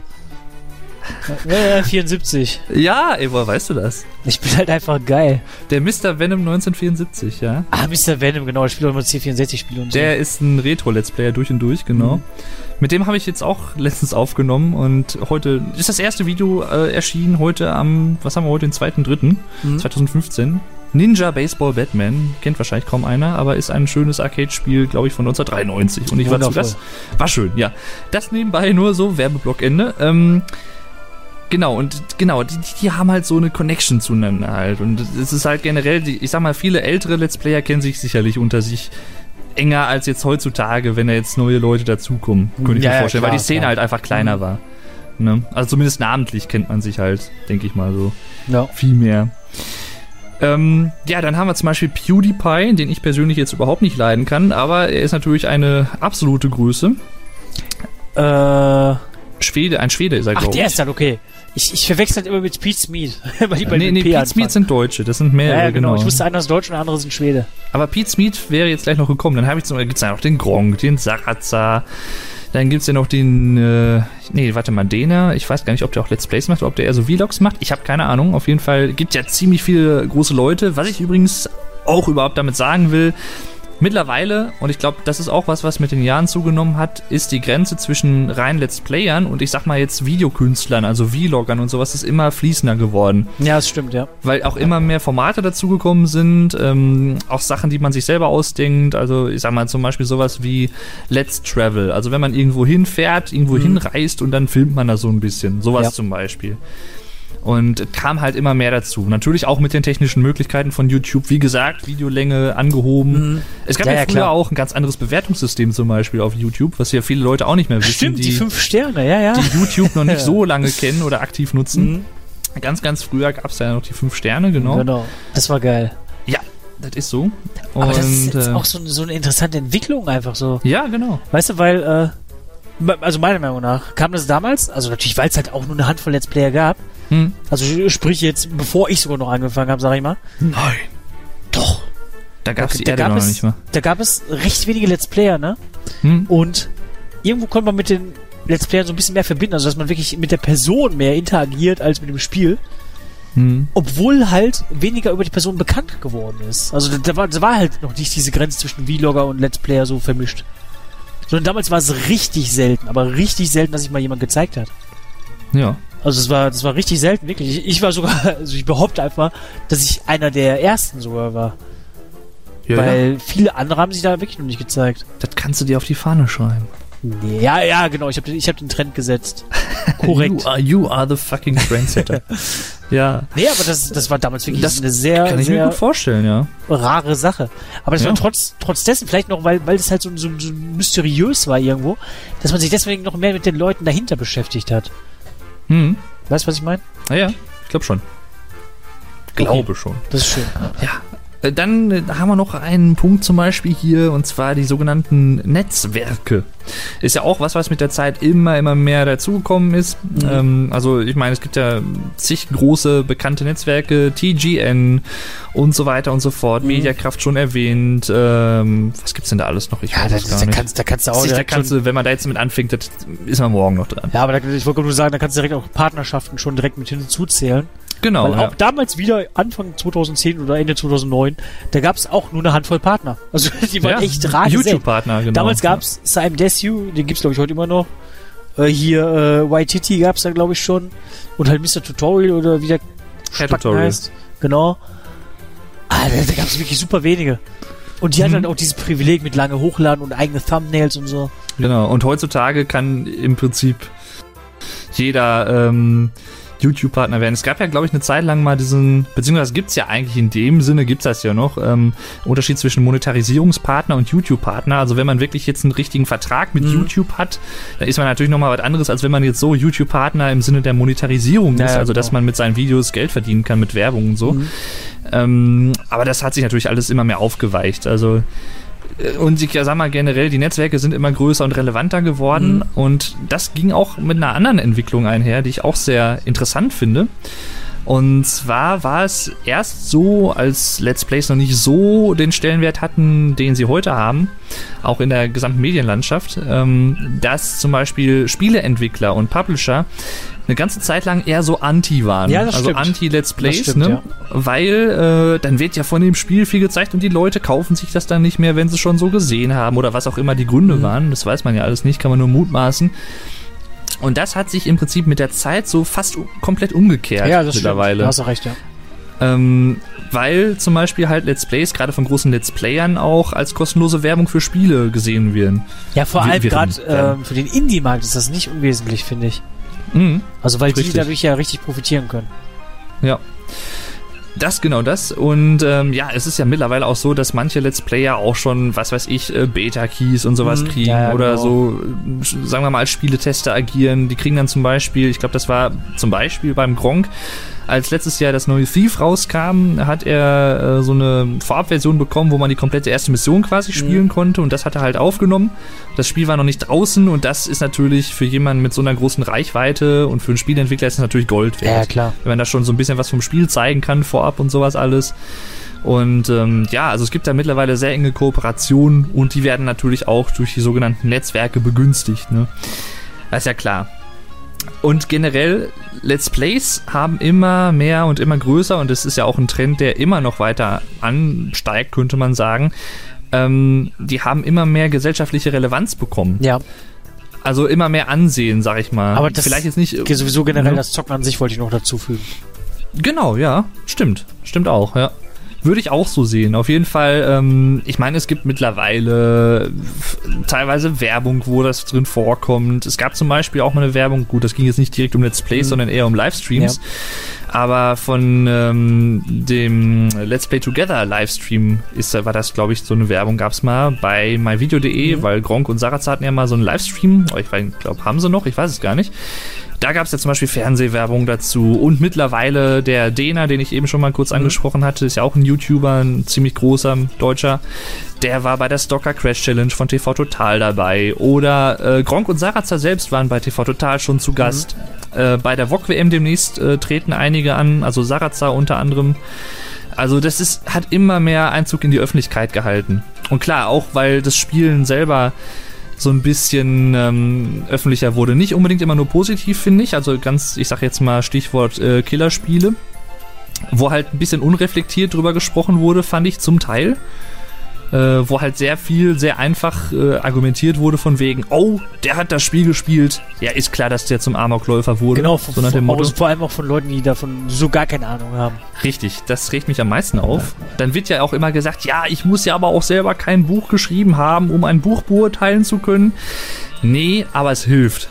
B: Ja, ja, 74.
A: Ja, ey, woher weißt du das?
B: Ich bin halt einfach geil.
A: Der Mr. Venom 1974, ja.
B: Ah, Mr. Venom, genau. Ich spiele auch immer C64-Spiele und so.
A: Der ist ein Retro-Let's Player durch und durch, genau.
B: Mhm.
A: Mit dem habe ich jetzt auch letztens aufgenommen und heute ist das erste Video äh, erschienen, heute am, was haben wir heute, den 2.3.
B: Mhm.
A: 2015. Ninja Baseball Batman, kennt wahrscheinlich kaum einer, aber ist ein schönes Arcade-Spiel, glaube ich, von 1993. Und ich war zu. Gast. War schön, ja. Das nebenbei nur so, Werbeblockende. Ähm, genau, und genau, die, die haben halt so eine Connection zueinander halt. Und es ist halt generell, ich sag mal, viele ältere Let's Player kennen sich sicherlich unter sich enger als jetzt heutzutage, wenn da jetzt neue Leute dazukommen, könnte ich
B: Ja,
A: mir
B: ja,
A: vorstellen,
B: klar,
A: weil die Szene
B: klar.
A: halt einfach kleiner
B: Mhm.
A: war. Ne? Also zumindest namentlich kennt man sich halt, denke ich mal so
B: Ja.
A: viel mehr. Ähm, ja, dann haben wir zum Beispiel PewDiePie, den ich persönlich jetzt überhaupt nicht leiden kann, aber er ist natürlich eine absolute Größe.
B: Äh,
A: Schwede, ein Schwede ist er,
B: ach,
A: glaube
B: der
A: ich.
B: ist dann okay. Ich, ich verwechsel halt immer mit Pete Smith. weil die
A: nee,
B: beiden
A: nee,
B: P
A: Pete. Smith sind Deutsche, das sind mehrere,
B: ja, ja, genau.
A: genau.
B: Ich wusste, einer ist Deutsch und der andere sind Schwede.
A: Aber Pete Smith wäre jetzt gleich noch gekommen. Dann habe ich zum Beispiel, gibt's ja noch den Gronk, den Sarazar. Dann gibt's ja noch den, äh, nee, warte mal, Dena. Ich weiß gar nicht, ob der auch Let's Plays macht oder ob der eher so Vlogs macht. Ich habe keine Ahnung. Auf jeden Fall gibt ja ziemlich viele große Leute. Was ich übrigens auch überhaupt damit sagen will, Mittlerweile, und ich glaube, das ist auch was, was mit den Jahren zugenommen hat, ist die Grenze zwischen rein Let's Playern und ich sag mal jetzt Videokünstlern, also Vloggern und sowas, ist immer fließender geworden.
B: Ja, das stimmt, ja.
A: Weil auch immer mehr Formate dazugekommen sind, ähm, auch Sachen, die man sich selber ausdenkt. Also ich sag mal zum Beispiel sowas wie Let's Travel. Also wenn man irgendwo hinfährt, irgendwo
B: Mhm.
A: hinreist und dann filmt man da so ein bisschen. Sowas
B: Ja.
A: zum Beispiel. Und kam halt immer mehr dazu. Natürlich auch mit den technischen Möglichkeiten von YouTube. Wie gesagt, Videolänge angehoben.
B: Mhm.
A: Es gab
B: Ja,
A: ja,
B: ja,
A: früher
B: klar.
A: auch ein ganz anderes Bewertungssystem zum Beispiel auf YouTube, was ja viele Leute auch nicht mehr wissen,
B: Stimmt, die,
A: die,
B: fünf Sterne, ja, ja.
A: die YouTube noch nicht so lange kennen oder aktiv nutzen.
B: Mhm.
A: Ganz, ganz früher gab es ja noch die fünf Sterne, genau.
B: Genau. Das war geil.
A: Ja, das ist so. Und,
B: Aber das ist jetzt
A: äh,
B: auch so, eine- so eine interessante Entwicklung einfach so.
A: ja, genau.
B: Weißt du, weil, äh, also meiner Meinung nach, kam das damals, also natürlich, weil es halt auch nur eine Handvoll Let's Player gab,
A: Hm.
B: also sprich jetzt, bevor ich sogar noch angefangen habe, sag ich mal.
A: Nein.
B: Doch.
A: Da gab es die
B: da
A: Erde
B: gab es,
A: nicht mal.
B: Da gab es recht wenige Let's Player, ne?
A: Hm?
B: Und irgendwo konnte man mit den Let's Playern so ein bisschen mehr verbinden, also dass man wirklich mit der Person mehr interagiert als mit dem Spiel,
A: Hm.
B: obwohl halt weniger über die Person bekannt geworden ist. Also da, da, war, da war halt noch nicht diese Grenze zwischen Vlogger und Let's Player so vermischt. Sondern damals war es richtig selten, aber richtig selten, dass sich mal jemand gezeigt hat.
A: Ja.
B: Also es war, das war richtig selten, wirklich. Ich, ich war sogar, also ich behaupte einfach, dass ich einer der ersten sogar war.
A: ja, ja.
B: weil viele andere haben sich da wirklich noch nicht gezeigt.
A: Das kannst du dir auf die Fahne schreiben.
B: Ja, ja, genau. Ich habe ich hab den Trend gesetzt. Korrekt.
A: You are, you are the fucking trendsetter. ja.
B: Nee, aber das, das war damals wirklich
A: Das
B: eine sehr,
A: Kann ich mir
B: sehr
A: gut vorstellen, ja.
B: rare Sache. Aber das
A: Ja.
B: war trotz, trotz dessen, vielleicht noch, weil, weil das halt so, so, so mysteriös war irgendwo, dass man sich deswegen noch mehr mit den Leuten dahinter beschäftigt hat.
A: Hm.
B: Weißt du, was ich meine?
A: Naja, ich glaube schon. Glaube schon.
B: Das ist schön.
A: Äh, Dann haben wir noch einen Punkt zum Beispiel hier, und zwar die sogenannten Netzwerke. Ist ja auch was, was mit der Zeit immer, immer mehr dazugekommen ist.
B: Mhm.
A: Ähm, also ich meine, es gibt ja zig große bekannte Netzwerke, TGN und so weiter und so fort.
B: Mhm.
A: Mediakraft schon erwähnt. Ähm, was gibt's denn da alles noch? Ich
B: Ja,
A: weiß es gar
B: da,
A: nicht.
B: kannst, da kannst du auch
A: Sich, da kannst du, wenn man da jetzt mit anfängt, das ist man morgen noch dran.
B: Ja, aber da, ich wollte nur sagen, da kannst du direkt auch Partnerschaften schon direkt mit hinzuzählen.
A: Genau.
B: Weil
A: ja.
B: auch damals wieder, Anfang 2010 oder Ende 2009, da gab es auch nur eine Handvoll Partner. Also die waren
A: Ja,
B: echt rar.
A: YouTube-Partner, genau.
B: Damals gab es Simon Desue, den gibt's glaube ich heute immer noch. Äh, hier äh, Waititi gab's da glaube ich schon. Und halt Mr. Tutorial oder wie der
A: Herr Tutorial.
B: heißt. Genau. Ah, da, da gab's wirklich super wenige. Und die hatten
A: Mhm.
B: dann auch dieses Privileg mit lange Hochladen und eigene Thumbnails und so.
A: Genau, und heutzutage kann im Prinzip jeder ähm, YouTube-Partner werden. Es gab ja, glaube ich, eine Zeit lang mal diesen, beziehungsweise gibt es ja eigentlich in dem Sinne, gibt es das ja noch, ähm, Unterschied zwischen Monetarisierungspartner und YouTube-Partner. Also wenn man wirklich jetzt einen richtigen Vertrag mit
B: Mhm.
A: YouTube hat, dann ist man natürlich nochmal was anderes, als wenn man jetzt so YouTube-Partner im Sinne der Monetarisierung
B: Ja,
A: ist, also dass
B: genau.
A: man mit seinen Videos Geld verdienen kann mit Werbung und so.
B: Mhm.
A: Ähm, aber das hat sich natürlich alles immer mehr aufgeweicht. Also und ich ja, sag mal generell, die Netzwerke sind immer größer und relevanter geworden
B: Mhm.
A: und das ging auch mit einer anderen Entwicklung einher, die ich auch sehr interessant finde. Und zwar war es erst so, als Let's Plays noch nicht so den Stellenwert hatten, den sie heute haben, auch in der gesamten Medienlandschaft, ähm, dass zum Beispiel Spieleentwickler und Publisher eine ganze Zeit lang eher so anti waren.
B: Ja, das
A: also anti-Let's Plays,
B: stimmt,
A: ne?
B: ja.
A: Weil äh, dann wird ja von dem Spiel viel gezeigt und die Leute kaufen sich das dann nicht mehr, wenn sie schon so gesehen haben oder was auch immer die Gründe
B: Mhm.
A: waren. Das weiß man ja alles nicht, kann man nur mutmaßen. Und das hat sich im Prinzip mit der Zeit so fast komplett umgekehrt
B: Ja, das
A: mittlerweile.
B: stimmt. Hast du recht, ja.
A: Ähm, weil zum Beispiel halt Let's Plays, gerade von großen Let's Playern auch, als kostenlose Werbung für Spiele gesehen werden.
B: Ja, vor allem gerade ähm, für den Indie-Markt ist das nicht unwesentlich, finde ich.
A: Mhm.
B: Also weil
A: Richtig.
B: die dadurch ja richtig profitieren können.
A: Ja. Das, genau das. Und ähm, ja, es ist ja mittlerweile auch so, dass manche Let's Player auch schon, was weiß ich, äh, Beta-Keys und sowas
B: Mhm.
A: kriegen
B: Ja,
A: oder
B: genau.
A: so, äh, sagen wir mal, als Spieletester agieren. Die kriegen dann zum Beispiel, ich glaube, das war zum Beispiel beim Gronk, als letztes Jahr das neue Thief rauskam, hat er äh, so eine Vorabversion bekommen, wo man die komplette erste Mission quasi spielen konnte und das hat er halt aufgenommen. Das Spiel war noch nicht draußen und das ist natürlich für jemanden mit so einer großen Reichweite und für einen Spielentwickler ist es natürlich Gold wert
B: klar.
A: wenn man da schon so ein bisschen was vom Spiel zeigen kann vorab und sowas alles. Und ähm, ja, also es gibt da mittlerweile sehr enge Kooperationen und die werden natürlich auch durch die sogenannten Netzwerke begünstigt. Ne? Das ist ja klar. Und generell, Let's Plays haben immer mehr und immer größer und es ist ja auch ein Trend, der immer noch weiter ansteigt, könnte man sagen, ähm, die haben immer mehr gesellschaftliche Relevanz bekommen.
B: Ja.
A: Also immer mehr Ansehen, sag ich mal.
B: Aber das
A: Vielleicht jetzt nicht.
B: Okay, sowieso generell
A: Ja.
B: das Zocken an sich wollte ich noch dazu fügen.
A: Genau, ja, stimmt. Stimmt auch, ja. Würde ich auch so sehen. Auf jeden Fall, ähm, ich meine, es gibt mittlerweile f- teilweise Werbung, wo das drin vorkommt. Es gab zum Beispiel auch mal eine Werbung, gut, das ging jetzt nicht direkt um Let's Plays, sondern eher um Livestreams. Aber von ähm, dem Let's Play Together Livestream ist, war das, glaube ich, so eine Werbung gab's mal bei myvideo.de, weil Gronk und Saraz hatten ja mal so einen Livestream. Oh, ich glaube, haben sie noch? Ich weiß es gar nicht. Da gab es ja zum Beispiel Fernsehwerbung dazu und mittlerweile der Dena, den ich eben schon mal kurz angesprochen hatte, ist ja auch ein YouTuber, ein ziemlich großer Deutscher. Der war bei der Stalker Crash Challenge von TV Total dabei. Oder äh, Gronk und Sarazar selbst waren bei TV Total schon zu Gast. Äh, bei der VOG WM demnächst äh, treten einige an, also Sarazar unter anderem. Also das ist, hat immer mehr Einzug in die Öffentlichkeit gehalten. Und klar, auch weil das Spielen selber so ein bisschen ähm, öffentlicher wurde. Nicht unbedingt immer nur positiv, finde ich. Also ganz, ich sag jetzt mal Stichwort äh, Killerspiele, wo halt ein bisschen unreflektiert drüber gesprochen wurde, fand ich zum Teil. Äh, wo halt sehr viel, sehr einfach äh, argumentiert wurde von wegen, oh, der hat das Spiel gespielt. Ja, ist klar, dass der zum Amokläufer wurde.
B: Genau,
A: so nach dem Motto.
B: vor allem auch von Leuten, die davon so gar keine Ahnung haben.
A: Richtig, das regt mich am meisten auf. Dann wird ja auch immer gesagt, ja, ich muss ja aber auch selber kein Buch geschrieben haben, um ein Buch beurteilen zu können. Nee, aber es hilft.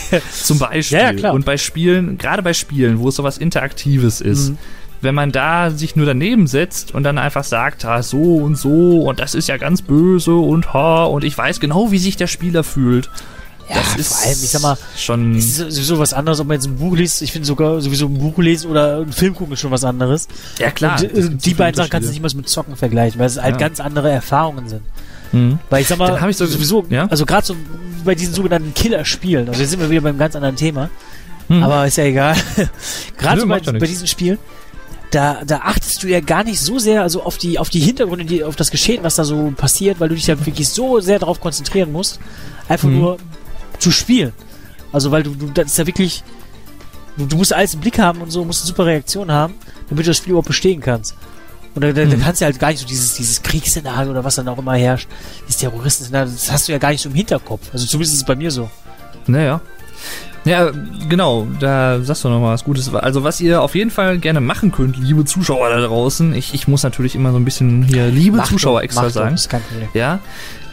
A: Zum Beispiel.
B: Ja, ja, klar.
A: Und bei Spielen, gerade bei Spielen, wo es sowas Interaktives ist,
B: Mhm.
A: Wenn man da sich nur daneben setzt und dann einfach sagt, ah, so und so und das ist ja ganz böse und ha und ich weiß genau, wie sich der Spieler fühlt.
B: Ja,
A: das ist
B: vor allem, ich sag mal,
A: schon.
B: es ist sowieso was anderes, ob man jetzt ein Buch liest. Ich finde sogar sowieso ein Buch lesen oder einen Film gucken ist schon was anderes.
A: Ja klar.
B: Und,
A: das
B: äh, die beiden Sachen kannst du nicht mal mit Zocken vergleichen, weil es halt
A: Ja.
B: ganz andere Erfahrungen sind.
A: Mhm.
B: Weil ich sag mal,
A: ich so-
B: sowieso,
A: ja?
B: also gerade so bei diesen sogenannten Killerspielen, also jetzt sind wir wieder beim ganz anderen Thema,
A: Mhm.
B: aber ist ja egal. gerade so bei, bei diesen Spielen, da, da achtest du ja gar nicht so sehr also auf die, auf die Hintergründe, die, auf das Geschehen, was da so passiert, weil du dich ja wirklich so sehr darauf konzentrieren musst, einfach
A: Mhm.
B: nur zu spielen. Also weil du, du das ist ja wirklich, du, du musst alles im Blick haben und so, musst eine super Reaktion haben, damit du das Spiel überhaupt bestehen kannst. Und da, da, da
A: Mhm.
B: kannst du halt gar nicht so dieses, dieses Kriegsszenario oder was dann auch immer herrscht, dieses Terroristen, das hast du ja gar nicht so im Hinterkopf. Also zumindest ist es bei mir so.
A: Naja. Ja, genau, da sagst du noch mal was Gutes. Also, was ihr auf jeden Fall gerne machen könnt, liebe Zuschauer da draußen, ich, ich muss natürlich immer so ein bisschen hier liebe
B: Mach
A: Zuschauer extra
B: mach doch,
A: sagen.
B: ist kein Problem.
A: Ja.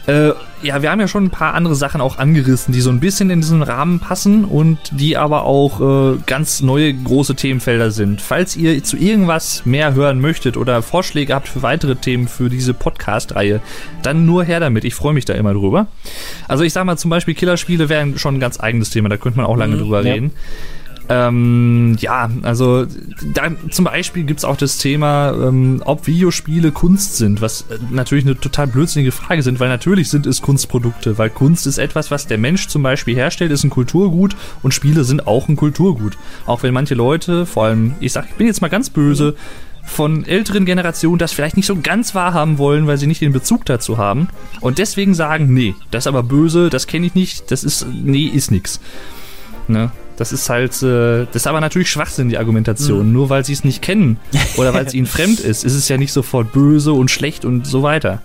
A: Äh, ja, wir haben ja schon ein paar andere Sachen auch angerissen, die so ein bisschen in diesen Rahmen passen und die aber auch äh, ganz neue große Themenfelder sind. Falls ihr zu irgendwas mehr hören möchtet oder Vorschläge habt für weitere Themen für diese Podcast-Reihe, dann nur her damit. Ich freue mich da immer drüber. Also ich sag mal zum Beispiel Killerspiele wären schon ein ganz eigenes Thema, da könnte man auch lange
B: Mhm,
A: drüber
B: ja.
A: reden. Ähm, ja, also da, zum Beispiel gibt's auch das Thema, ähm, ob Videospiele Kunst sind, was äh, natürlich eine total blödsinnige Frage sind, weil natürlich sind es Kunstprodukte, weil Kunst ist etwas, was der Mensch zum Beispiel herstellt, ist ein Kulturgut und Spiele sind auch ein Kulturgut. Auch wenn manche Leute, vor allem, ich sag, ich bin jetzt mal ganz böse, von älteren Generationen das vielleicht nicht so ganz wahrhaben wollen, weil sie nicht den Bezug dazu haben und deswegen sagen, nee, das ist aber böse, das kenne ich nicht, das ist, nee, ist nix. Ne? Das ist halt, äh, das ist aber natürlich Schwachsinn, die Argumentation. Nur weil sie es nicht kennen oder weil es ihnen fremd ist, ist es ja nicht sofort böse und schlecht und so weiter.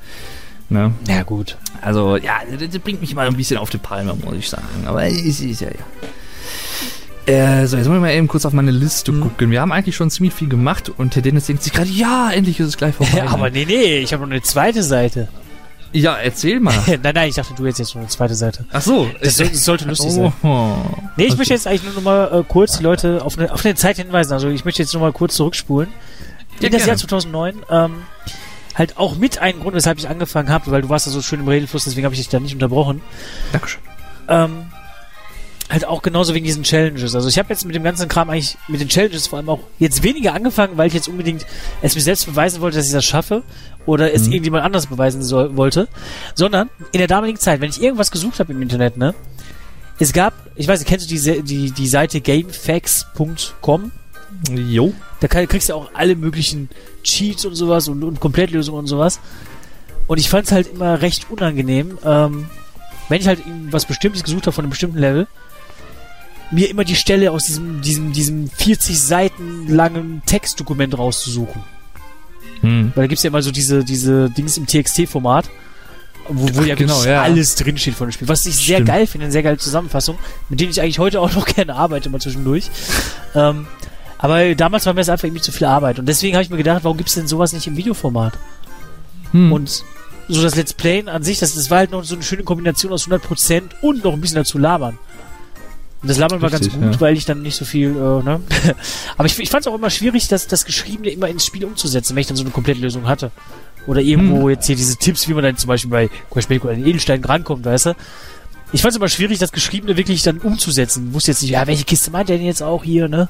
A: Ne?
B: Ja, gut.
A: Also, ja, das, bringt mich mal ein bisschen auf die Palme, muss ich sagen. Aber es ist ja, ja. Äh, so, jetzt wollen wir mal eben kurz auf meine Liste gucken. Wir haben eigentlich schon ziemlich viel gemacht und der Dennis denkt sich gerade, ja, endlich ist es gleich vorbei.
B: Ja, aber nee, nee, ich habe noch eine zweite Seite.
A: Ja, erzähl mal.
B: nein, nein, ich dachte, du hättest jetzt noch eine zweite Seite.
A: Ach so.
B: Das, das sollte lustig sein.
A: Oh.
B: Nee, ich möchte jetzt eigentlich nur noch mal äh, kurz die Leute auf eine, auf eine Zeit hinweisen. Also ich möchte jetzt nur mal kurz zurückspulen.
A: Ja,
B: in das
A: gerne.
B: Jahr 2009, ähm, halt auch mit einem Grund, weshalb ich angefangen habe, weil du warst ja so schön im Redefluss, deswegen habe ich dich da nicht unterbrochen.
A: Dankeschön.
B: Ähm, halt auch genauso wegen diesen Challenges. Also ich habe jetzt mit dem ganzen Kram eigentlich, mit den Challenges vor allem auch jetzt weniger angefangen, weil ich jetzt unbedingt es mir selbst beweisen wollte, dass ich das schaffe oder es
A: Mhm.
B: irgendjemand anders beweisen soll, wollte, sondern in der damaligen Zeit, wenn ich irgendwas gesucht habe im Internet, ne, es gab, ich weiß nicht, kennst du die, die, die Seite gamefacts.com?
A: Jo.
B: Da kann, kriegst du auch alle möglichen Cheats und sowas und, und Komplettlösungen und sowas. Und ich fand es halt immer recht unangenehm, ähm, wenn ich halt was Bestimmtes gesucht habe von einem bestimmten Level, mir immer die Stelle aus diesem, diesem, diesem 40 Seiten langen Textdokument rauszusuchen.
A: Hm.
B: Weil da gibt's ja immer so diese, diese Dings im TXT-Format. wo, wo ja
A: Genau, ja.
B: alles drinsteht von dem Spiel. Was ich sehr
A: Stimmt.
B: geil finde, eine sehr geile Zusammenfassung, mit denen ich eigentlich heute auch noch gerne arbeite, mal zwischendurch. ähm, aber damals war mir das einfach irgendwie zu viel Arbeit. Und deswegen habe ich mir gedacht, warum gibt es denn sowas nicht im Videoformat?
A: Hm.
B: Und so das Let's Playen an sich, das, das war halt noch so eine schöne Kombination aus 100% und noch ein bisschen dazu labern. Und das Labern war ganz
A: Richtig,
B: gut,
A: ja.
B: weil ich dann nicht so viel, äh, ne? Aber ich, ich fand es auch immer schwierig, das, das Geschriebene immer ins Spiel umzusetzen, wenn ich dann so eine Komplettlösung hatte. Oder irgendwo
A: Hm.
B: jetzt hier diese Tipps, wie man dann zum Beispiel bei Crash Bandicoot an den Edelstein rankommt, weißt du? Ich fand es immer schwierig, das Geschriebene wirklich dann umzusetzen. Wusste jetzt nicht, ja, welche Kiste meint der denn jetzt auch hier, ne?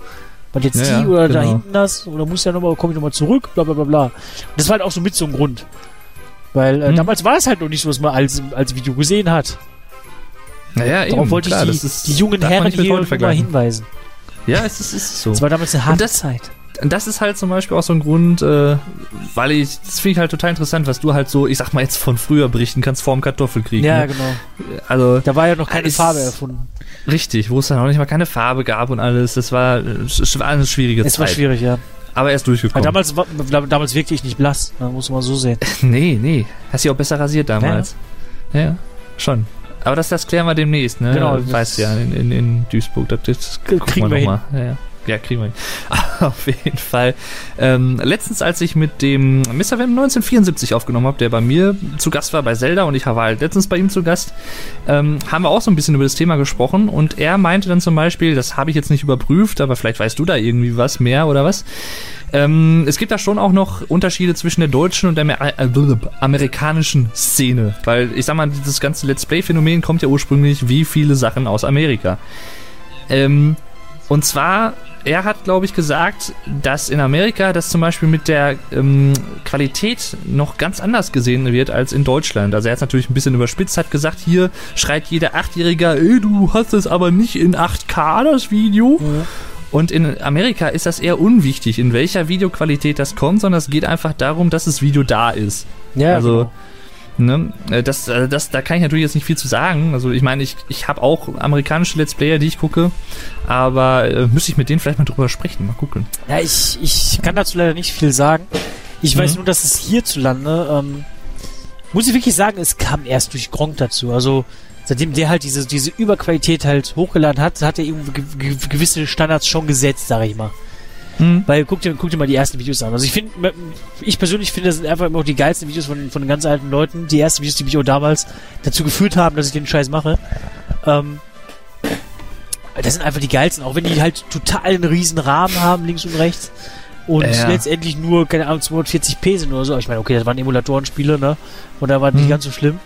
B: Und jetzt
A: Ja,
B: die oder da
A: genau.
B: hinten das? Oder muss ja nochmal, komme ich nochmal zurück? Bla bla bla bla. Und das war halt auch so mit so einem Grund. Weil äh,
A: Hm.
B: damals war es halt noch nicht so, was man als, als Video gesehen hat.
A: Naja,
B: Darauf
A: eben,
B: wollte
A: klar,
B: ich
A: das
B: die,
A: ist,
B: die jungen
A: man
B: Herren hier mal hinweisen.
A: Ja, es ist, es ist so.
B: Das war damals eine harte
A: das-
B: Zeit.
A: Und das ist halt zum Beispiel auch so ein Grund, äh, weil ich, das finde ich halt total interessant, was du halt so, ich sag mal jetzt von früher berichten kannst, vorm Kartoffelkrieg.
B: Ja,
A: ne?
B: genau.
A: Also,
B: Da war ja noch keine Farbe erfunden.
A: richtig, wo es dann auch nicht mal keine Farbe gab und alles. Das war, es war eine schwierige
B: Es war
A: Zeit.
B: schwierig, ja.
A: Aber er ist durchgekommen.
B: damals, war- damals wirkte ich nicht blass. Da muss man so sehen.
A: nee, nee. Hast dich auch besser rasiert damals. Ja, schon. Aber das, das klären wir demnächst, ne?
B: Genau,
A: weißt ja, in, in, in Duisburg. Das, das gucken
B: kriegen wir
A: noch Mal. Ja, ja. Ja, kriegen wir hin. Auf jeden Fall. Ähm, letztens, als ich mit dem Mr. Wem 1974 aufgenommen habe, der bei mir zu Gast war bei Zelda und ich war halt letztens bei ihm zu Gast, ähm, haben wir auch so ein bisschen über das Thema gesprochen und er meinte dann zum Beispiel, das habe ich jetzt nicht überprüft, aber vielleicht weißt du da irgendwie was mehr oder was. Ähm, es gibt da schon auch noch Unterschiede zwischen der deutschen und der äh, amerikanischen Szene. Weil ich sag mal, dieses ganze Let's Play-Phänomen kommt ja ursprünglich wie viele Sachen aus Amerika. Ähm, und zwar, er hat, glaube ich, gesagt, dass in Amerika das zum Beispiel mit der ähm, Qualität noch ganz anders gesehen wird als in Deutschland. Also er hat es natürlich ein bisschen überspitzt, hat gesagt, hier schreit jeder Achtjähriger, ey, du hast es aber nicht in 8K, das Video. Und in Amerika ist das eher unwichtig, in welcher Videoqualität das kommt, sondern es geht einfach darum, dass das Video da ist.
B: Ja,
A: also, ne, äh, das, äh, das, da kann ich natürlich jetzt nicht viel zu sagen. Also, ich meine, ich, ich habe auch amerikanische Let's Player, die ich gucke, aber äh, müsste ich mit denen vielleicht mal drüber sprechen, mal gucken.
B: Ja, ich, ich kann dazu leider nicht viel sagen. Ich weiß
A: Mhm.
B: nur, dass es hierzulande, ähm, muss ich wirklich sagen, es kam erst durch Gronk dazu. Also, seitdem der halt diese, diese Überqualität halt hochgeladen hat, hat er ge gewisse Standards schon gesetzt, sag ich mal.
A: Hm.
B: Weil guck dir, guck dir mal die ersten Videos an. Also ich finde, ich persönlich finde, das sind einfach immer noch die geilsten Videos von, von den ganz alten Leuten. Die ersten Videos, die mich auch damals dazu geführt haben, dass ich den Scheiß mache. Ähm, das sind einfach die geilsten, auch wenn die halt total einen riesen Rahmen haben, links und rechts. Und
A: Ja.
B: letztendlich nur, keine Ahnung, 240p sind oder so. Ich meine, okay, das waren Emulatorenspiele, ne? Und da war nicht
A: Hm.
B: ganz so schlimm.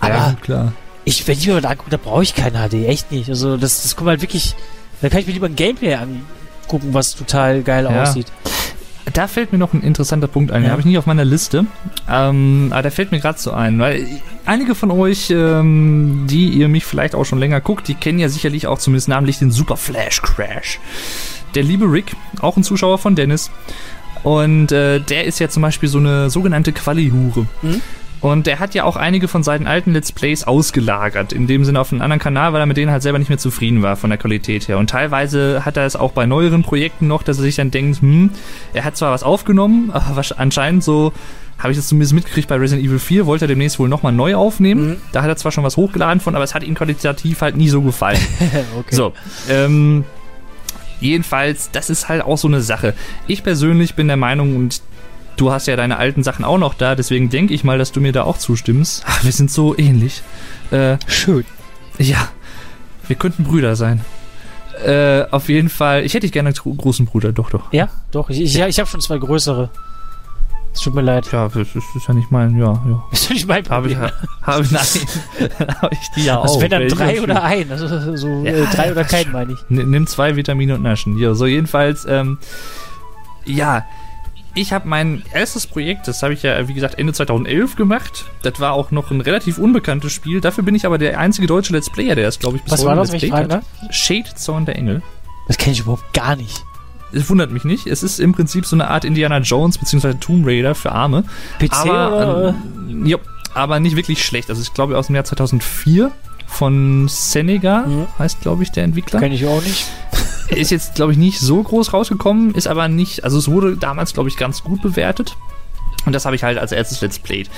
B: Aber
A: ja, klar.
B: ich, wenn ich mir mal angucke, da brauche ich kein HD, echt nicht. Also das, das kommt halt wirklich, da kann ich mir lieber ein Gameplay angucken, was total geil
A: Ja.
B: aussieht.
A: Da fällt mir noch ein interessanter Punkt ein, den
B: Ja.
A: habe ich nicht auf meiner Liste. Ähm, aber der fällt mir gerade so ein, weil einige von euch, ähm, die ihr mich vielleicht auch schon länger guckt, die kennen ja sicherlich auch zumindest namentlich den Super Flash Crash. Der liebe Rick, auch ein Zuschauer von Dennis. Und äh, der ist ja zum Beispiel so eine sogenannte Quali-Hure.
B: Mhm.
A: Und der hat ja auch einige von seinen alten Let's Plays ausgelagert. In dem Sinne auf einen anderen Kanal, weil er mit denen halt selber nicht mehr zufrieden war von der Qualität her. Und teilweise hat er es auch bei neueren Projekten noch, dass er sich dann denkt, hm, er hat zwar was aufgenommen, aber anscheinend so, habe ich das zumindest mitgekriegt bei Resident Evil 4, wollte er demnächst wohl nochmal neu aufnehmen.
B: Mhm.
A: Da hat er zwar schon was hochgeladen von, aber es hat ihm qualitativ halt nie so gefallen.
B: okay.
A: So, ähm, jedenfalls, das ist halt auch so eine Sache. Ich persönlich bin der Meinung, und du hast ja deine alten Sachen auch noch da, deswegen denke ich mal, dass du mir da auch zustimmst. Ach, wir sind so ähnlich. Äh,
B: Schön.
A: ja, wir könnten Brüder sein. Äh, auf jeden Fall, ich hätte dich gerne gro- großen Bruder, doch, doch.
B: Ja, doch. Ich, ich, ja, ich habe schon zwei größere. Es tut mir leid.
A: Ja, das ist, ist ja nicht mein, ja, ja.
B: Das ist nicht mein
A: Habe ich,
B: Problem.
A: habe ich, nein, habe ich die ja
B: Also
A: auch.
B: wenn dann drei oder ein. Also so
A: Ja,
B: äh, drei oder kein, meine ich.
A: Nimm zwei Vitamine und Naschen. Ja, so jedenfalls, ähm, ja, ich habe mein erstes Projekt, das habe ich ja, wie gesagt, Ende 2011 gemacht. Das war auch noch ein relativ unbekanntes Spiel. Dafür bin ich aber der einzige deutsche Let's Player, der es, glaube ich, bis
B: Was
A: heute
B: war das,
A: Let's Played hat. Shade Zorn der Engel.
B: Das kenne ich überhaupt gar nicht.
A: Es wundert mich nicht. Es ist im Prinzip so eine Art Indiana Jones bzw. Tomb Raider für Arme.
B: PC
A: aber, ähm, ja, aber nicht wirklich schlecht. Also ich glaube aus dem Jahr 2004 von Senega,
B: Mhm.
A: heißt glaube ich der Entwickler.
B: Kenne ich auch nicht.
A: Ist jetzt, glaube ich, nicht so groß rausgekommen, ist aber nicht, also es wurde damals, glaube ich, ganz gut bewertet. Und das habe ich halt als erstes Let's Played.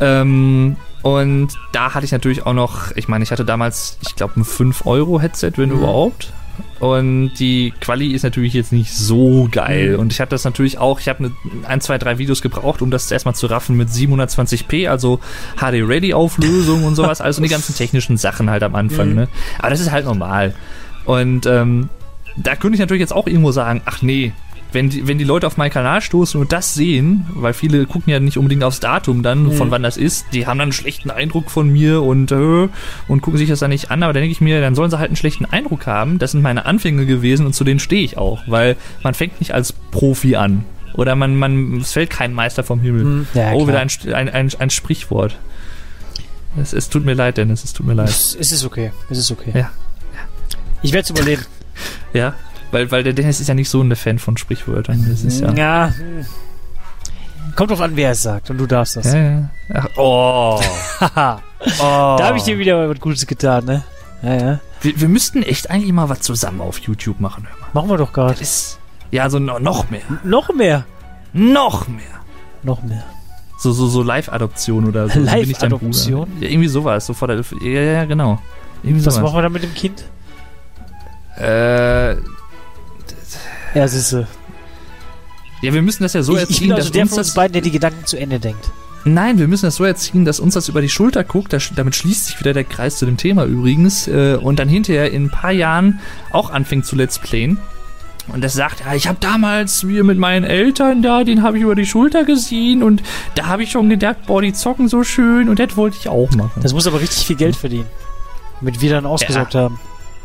A: Ähm, und da hatte ich natürlich auch noch, ich meine, ich hatte damals, ich glaube, ein 5-Euro-Headset, wenn
B: Mhm.
A: überhaupt. Und die Quali ist natürlich jetzt nicht so geil.
B: Mhm.
A: Und ich habe das natürlich auch, ich habe ne, ein, zwei, drei Videos gebraucht, um das erstmal zu raffen mit 720p, also HD-Ready-Auflösung und sowas, also die ganzen technischen Sachen halt am Anfang.
B: Mhm.
A: Ne? Aber das ist halt normal. Und ähm, da könnte ich natürlich jetzt auch irgendwo sagen, ach nee, wenn die, wenn die Leute auf meinen Kanal stoßen und das sehen, weil viele gucken ja nicht unbedingt aufs Datum dann, von
B: Mhm.
A: wann das ist, die haben dann einen schlechten Eindruck von mir und, äh, und gucken sich das dann nicht an, aber dann denke ich mir, dann sollen sie halt einen schlechten Eindruck haben. Das sind meine Anfänge gewesen und zu denen stehe ich auch, weil man fängt nicht als Profi an. Oder man, man, es fällt kein Meister vom Himmel.
B: Hm, ja,
A: oh,
B: klar.
A: wieder ein, ein, ein, ein Sprichwort. Es, es tut mir leid, Dennis, es tut mir leid.
B: Es, es ist okay. Es ist okay.
A: Ja.
B: Ich werde es überleben.
A: Ja, weil, weil der Dennis ist ja nicht so ein Fan von Sprichwörtern. Das ist ja.
B: ja. hm. Kommt drauf an, wer es sagt. Und du darfst das.
A: Ja, ja. Ach, oh. Oh.
B: Da habe ich dir wieder was Gutes getan, ne? Ja, ja.
A: wir, wir müssten echt eigentlich mal was zusammen auf YouTube machen. Hör mal.
B: Machen wir doch gerade.
A: Ja, so no, noch mehr.
B: Noch mehr.
A: Noch mehr.
B: Noch mehr.
A: So, so, so Live-Adoption oder so.
B: Live-Adoption?
A: Ja, irgendwie sowas. So vor der, ja, ja, genau. Irgendwie
B: Was
A: sowas.
B: machen wir dann mit dem Kind?
A: Äh,
B: Ja, siehste.
A: ja, wir müssen das ja so
B: ich, ich
A: erziehen,
B: bin also
A: dass
B: der
A: uns
B: von uns
A: das.
B: beiden, der die Gedanken zu Ende denkt.
A: Nein, wir müssen das so erziehen, dass uns das über die Schulter guckt. Das, damit schließt sich wieder der Kreis zu dem Thema übrigens. Äh, und dann hinterher in ein paar Jahren auch anfängt zu Let's Playen. Und das sagt, ja, ich habe damals wir mit meinen Eltern da, den habe ich über die Schulter gesehen und da habe ich schon gedacht, boah, die zocken so schön und das wollte ich auch machen.
B: Das muss aber richtig viel Geld verdienen. Damit wir dann ausgesorgt haben.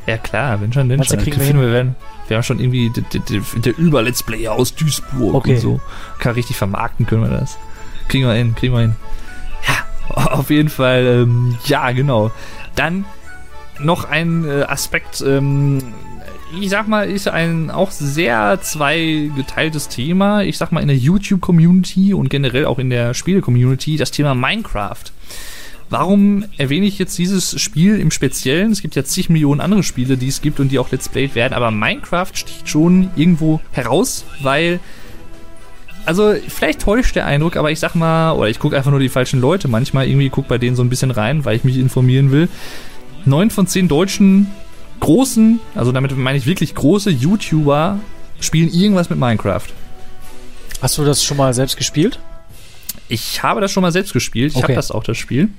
A: Ja klar, wenn schon,
B: du,
A: schon.
B: kriegen wir
A: wir, werden, wir haben schon irgendwie der Über-Let's Player aus Duisburg
B: Okay.
A: und so. Kann richtig vermarkten können wir das. Kriegen wir hin, kriegen wir hin. Ja, auf jeden Fall, ähm, ja, genau. Dann noch ein äh, Aspekt, ähm, ich sag mal, ist ein auch sehr zweigeteiltes Thema. Ich sag mal, in der YouTube-Community und generell auch in der Spiele-Community das Thema Minecraft. Warum erwähne ich jetzt dieses Spiel im Speziellen? Es gibt ja zig Millionen andere Spiele, die es gibt und die auch Let's Played werden, aber Minecraft sticht schon irgendwo heraus, weil also vielleicht täuscht der Eindruck, aber ich sag mal, oder ich gucke einfach nur die falschen Leute manchmal, irgendwie guck bei denen so ein bisschen rein, weil ich mich informieren will. Neun von zehn deutschen großen, also damit meine ich wirklich große YouTuber, spielen irgendwas mit Minecraft.
B: Hast du das schon mal selbst gespielt?
A: Ich habe das schon mal selbst gespielt. Ich
B: Okay.
A: habe das auch, das Spiel.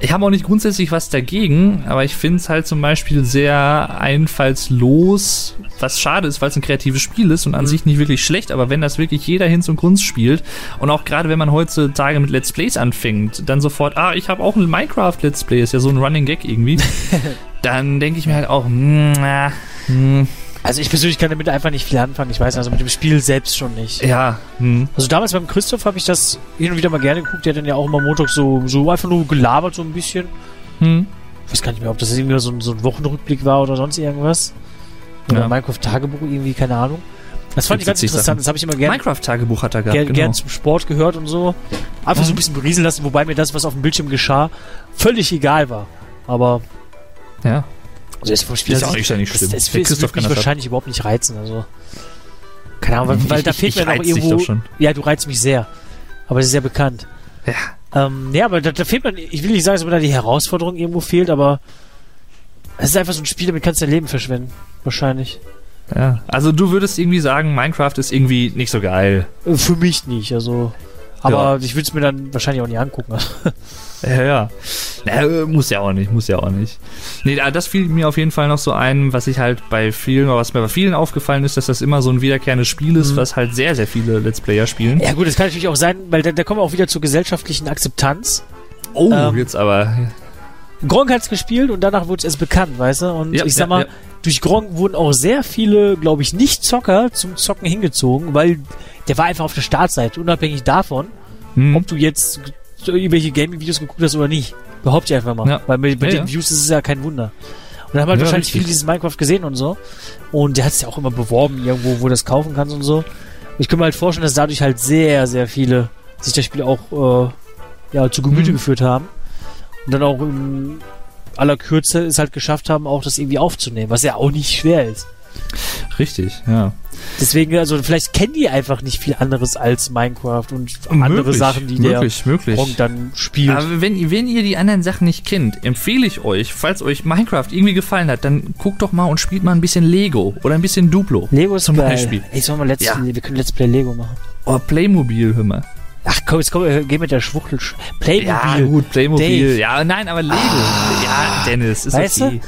A: Ich habe auch nicht grundsätzlich was dagegen, aber ich finde es halt zum Beispiel sehr einfallslos, was schade ist, weil es ein kreatives Spiel ist und an
B: Mhm.
A: sich nicht wirklich schlecht, aber wenn das wirklich jeder hin zum Kunst spielt und auch gerade wenn man heutzutage mit Let's Plays anfängt, dann sofort, ah, ich habe auch ein Minecraft-Let's Play, ist ja so ein Running Gag irgendwie, dann denke ich mir halt auch, hm, na, hm,
B: Also ich persönlich kann damit einfach nicht viel anfangen. Ich weiß also mit dem Spiel selbst schon nicht.
A: ja, hm,
B: Also damals beim Christoph habe ich das hin und wieder mal gerne geguckt. Der hat dann ja auch immer Montag so, so einfach nur gelabert so ein bisschen.
A: hm.
B: Ich weiß gar nicht mehr, ob das irgendwie so ein, so ein Wochenrückblick war oder sonst irgendwas. Oder
A: Ja.
B: Minecraft-Tagebuch irgendwie, keine Ahnung. Das fand ich ganz interessant.
A: Sachen.
B: Das habe ich immer gerne
A: Minecraft-Tagebuch hat er gehabt,
B: gern,
A: genau.
B: gern zum Sport gehört und so. Einfach so ein bisschen berieseln lassen, wobei mir das, was auf dem Bildschirm geschah, völlig egal war. Aber
A: Ja.
B: Also vom Spiel
A: Ist
B: sich-
A: nicht, ja nicht
B: das,
A: schlimm.
B: das,
A: Der
B: das
A: Christoph
B: wird mich
A: das
B: wahrscheinlich überhaupt nicht reizen. Also keine Ahnung, weil, weil da fehlt
A: ich
B: mir noch irgendwo. Ja, du reizt mich sehr. Aber das ist ja bekannt.
A: Ja.
B: Ähm, ja, aber da, da fehlt mir, ich will nicht sagen, dass mir da die Herausforderung irgendwo fehlt, aber es ist einfach so ein Spiel, damit kannst du dein Leben verschwenden. Wahrscheinlich.
A: Ja, also du würdest irgendwie sagen, Minecraft ist irgendwie nicht so geil.
B: Äh, Für mich nicht, also. Aber ich würde es mir dann wahrscheinlich auch nicht angucken.
A: Ja, ja. Na, äh, muss ja auch nicht, muss ja auch nicht. Nee, da- das fiel mir auf jeden Fall noch so ein, was ich halt bei vielen, was mir bei vielen aufgefallen ist, dass das immer so ein wiederkehrendes Spiel ist,
B: Mhm.
A: was halt sehr, sehr viele Let's Player spielen.
B: ja gut, das kann natürlich auch sein, weil da, da kommen wir auch wieder zur gesellschaftlichen Akzeptanz.
A: Oh,
B: Ähm,
A: jetzt aber.
B: Gronk hat's gespielt und danach wurde es erst bekannt, weißt du? Und
A: Ja,
B: ich sag
A: ja,
B: mal,
A: ja.
B: durch Gronk wurden auch sehr viele, glaube ich, Nicht-Zocker zum Zocken hingezogen, weil der war einfach auf der Startseite, unabhängig davon,
A: Hm.
B: ob du jetzt so irgendwelche Gaming-Videos geguckt hast oder nicht. Behaupte ich einfach mal.
A: Ja.
B: Weil bei, bei
A: Ja,
B: den
A: ja.
B: Views ist es ja kein Wunder. Und da haben halt wahrscheinlich
A: richtig.
B: viele dieses Minecraft gesehen und so. Und der hat es ja auch immer beworben, irgendwo, wo du das kaufen kannst und so. Und ich kann mir halt vorstellen, dass dadurch halt sehr, sehr viele sich das Spiel auch äh, ja, zu Gemüte
A: Mhm.
B: geführt haben. Und dann auch in aller Kürze es halt geschafft haben, auch das irgendwie aufzunehmen, was ja auch nicht schwer ist.
A: Richtig, ja.
B: Deswegen, also vielleicht kennen die einfach nicht viel anderes als Minecraft und andere
A: Möglich,
B: Sachen, die
A: möglich,
B: der
A: möglich.
B: Dann spielt.
A: Aber wenn, wenn ihr die anderen Sachen nicht kennt, empfehle ich euch, falls euch Minecraft irgendwie gefallen hat, dann guckt doch mal und spielt mal ein bisschen Lego oder ein bisschen Duplo.
B: Lego ist
A: zum
B: geil.
A: Beispiel.
B: Ey, sollen wir, let's,
A: Ja.
B: wir können Let's Play Lego machen.
A: Oh, Playmobil, hör mal.
B: Ach komm, jetzt komm, äh, geh mit der Schwuchtel. Playmobil.
A: Ja, gut, Playmobil.
B: Dave.
A: Ja, nein, aber Lego. Ja, Dennis, ist
B: Weißt
A: okay.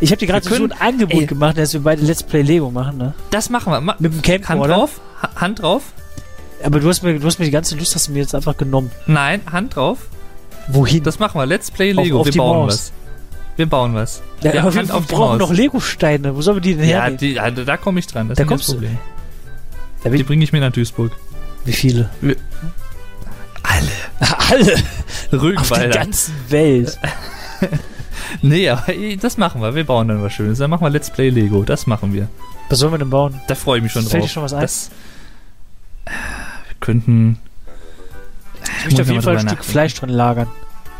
B: Ich habe dir gerade
A: Wir
B: so ein Angebot
A: ey.
B: gemacht, dass wir beide Let's Play Lego machen, ne?
A: Das machen wir. Ma
B: Mit dem
A: Hand
B: Camcorder.
A: drauf? Ha Hand drauf?
B: Aber du hast mir, du hast mir die ganze Lust, hast du mir jetzt einfach genommen.
A: Nein, Hand drauf.
B: Wohin?
A: Das machen wir. Let's Play
B: Auf-
A: Lego.
B: auf
A: wir
B: die
A: bauen
B: Maus.
A: was. Wir bauen was.
B: ja,
A: Hand
B: wir,
A: auf
B: wir
A: die
B: brauchen
A: Maus.
B: noch Lego-Steine. Wo sollen wir die denn
A: Ja,
B: hernehmen?
A: die, ja, da komme ich dran. Das
B: Da
A: ist
B: kommst
A: das
B: du.
A: Problem.
B: Bin
A: Die bringe ich mir nach Duisburg.
B: wie viele?
A: Wir-
B: Alle. Auf der
A: Rügenwalder.
B: ganzen Welt.
A: Nee, aber das machen wir. Wir bauen dann was Schönes. Dann machen wir Let's Play Lego. Das machen wir.
B: Was sollen wir denn bauen?
A: Da freue ich mich schon
B: Fällt
A: drauf.
B: dir schon was ein?
A: Das, äh, wir könnten.
B: Ich möchte auf jeden Fall ein Stück. Fleisch drin lagern.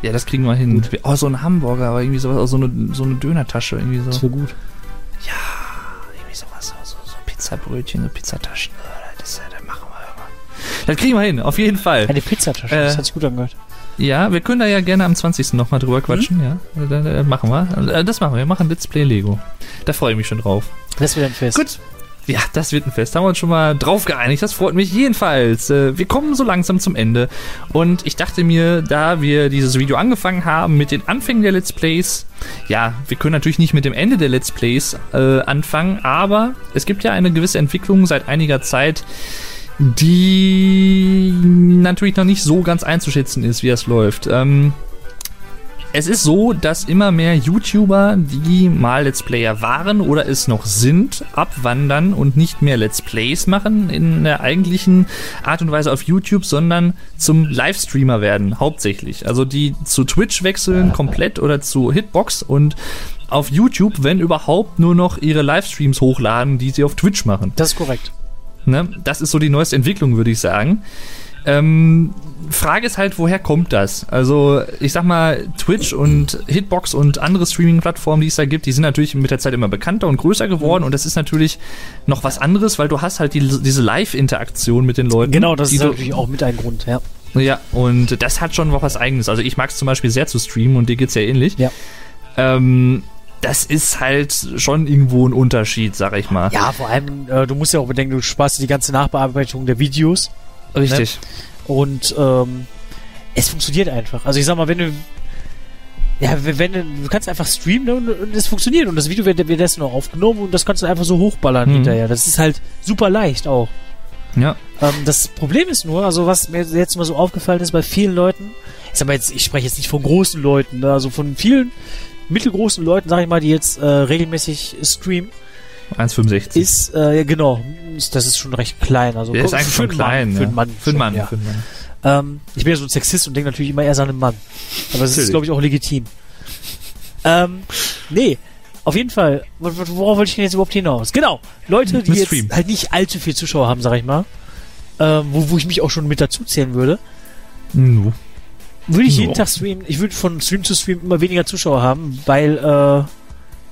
A: Ja, das kriegen wir hin. Oh, so ein Hamburger, aber irgendwie sowas, so eine, so eine Dönertasche, irgendwie so.
B: Das wäre gut.
A: Irgendwie sowas, so, so, so Pizzabrötchen, so Pizzataschen. Oh, Das, das machen wir immer. Das kriegen wir hin, auf jeden Fall.
B: Eine Pizzatasche.
A: Äh,
B: das hat sich gut angehört.
A: Ja, wir können da ja gerne am 20. nochmal drüber quatschen, ja. Da, da, machen wir. Äh, Das machen wir. Wir machen Let's Play Lego. Da freue ich mich schon drauf.
B: Das wird ein Fest.
A: Gut. Ja, das wird ein Fest. Da haben wir uns schon mal drauf geeinigt. Das freut mich jedenfalls. Äh, Wir kommen so langsam zum Ende. Und ich dachte mir, da wir dieses Video angefangen haben mit den Anfängen der Let's Plays, ja, wir können natürlich nicht mit dem Ende der Let's Plays äh, anfangen, aber es gibt ja eine gewisse Entwicklung seit einiger Zeit, die natürlich noch nicht so ganz einzuschätzen ist, wie es läuft. Ähm, es ist so, dass immer mehr YouTuber, die mal Let's Player waren oder es noch sind, abwandern und nicht mehr Let's Plays machen in der eigentlichen Art und Weise auf YouTube, sondern zum Livestreamer werden, hauptsächlich. Also die zu Twitch wechseln komplett oder zu Hitbox und auf YouTube, wenn überhaupt, nur noch ihre Livestreams hochladen, die sie auf Twitch machen.
B: Das ist korrekt.
A: Ne? Das ist so die neueste Entwicklung, würde ich sagen. Ähm, Frage ist halt, woher kommt das? Also, ich sag mal, Twitch und Hitbox und andere Streaming-Plattformen, die es da gibt, die sind natürlich mit der Zeit immer bekannter und größer geworden und das ist natürlich noch was anderes, weil du hast halt die, diese Live-Interaktion mit den Leuten.
B: Genau, das ist natürlich auch mit ein Grund, ja.
A: Ja, und das hat schon noch was Eigenes. Also, ich mag es zum Beispiel sehr zu streamen und dir geht's ja ähnlich.
B: Ja.
A: Ähm, das ist halt schon irgendwo ein Unterschied, sag ich mal.
B: Ja, vor allem, äh, du musst ja auch bedenken, du sparst die ganze Nachbearbeitung der Videos
A: Richtig.
B: und ähm, es funktioniert einfach. Also ich sag mal, wenn du ja, wenn, du du kannst einfach streamen ne, und, und es funktioniert und das Video wird währenddessen noch aufgenommen und das kannst du einfach so hochballern
A: Mhm.
B: hinterher. Das ist halt super leicht auch.
A: Ja.
B: Ähm, das Problem ist nur, also was mir jetzt mal so aufgefallen ist bei vielen Leuten, ich sag mal jetzt, ich spreche jetzt nicht von großen Leuten, ne, also von vielen mittelgroßen Leuten, sag ich mal, die jetzt äh, regelmäßig streamen,
A: 1,65.
B: ist, äh, ja genau, das ist schon recht klein. Also
A: Der ist eigentlich schon
B: einen Mann,
A: klein.
B: Für
A: ja.
B: einen Mann.
A: Für einen
B: schon,
A: Mann.
B: Ja.
A: Für einen Mann.
B: Ähm, ich bin ja so ein Sexist und denke natürlich immer eher an einen Mann. Aber das ist, glaube ich, auch legitim. Ähm, nee, auf jeden Fall, wo- wo- worauf wollte ich denn jetzt überhaupt hinaus? Genau, Leute, die jetzt halt nicht allzu viel Zuschauer haben, sag ich mal, ähm, wo, wo ich mich auch schon mit dazu zählen würde,
A: Nu.
B: Würde ich
A: Ja.
B: jeden Tag streamen, ich würde von Stream zu Stream immer weniger Zuschauer haben, weil äh,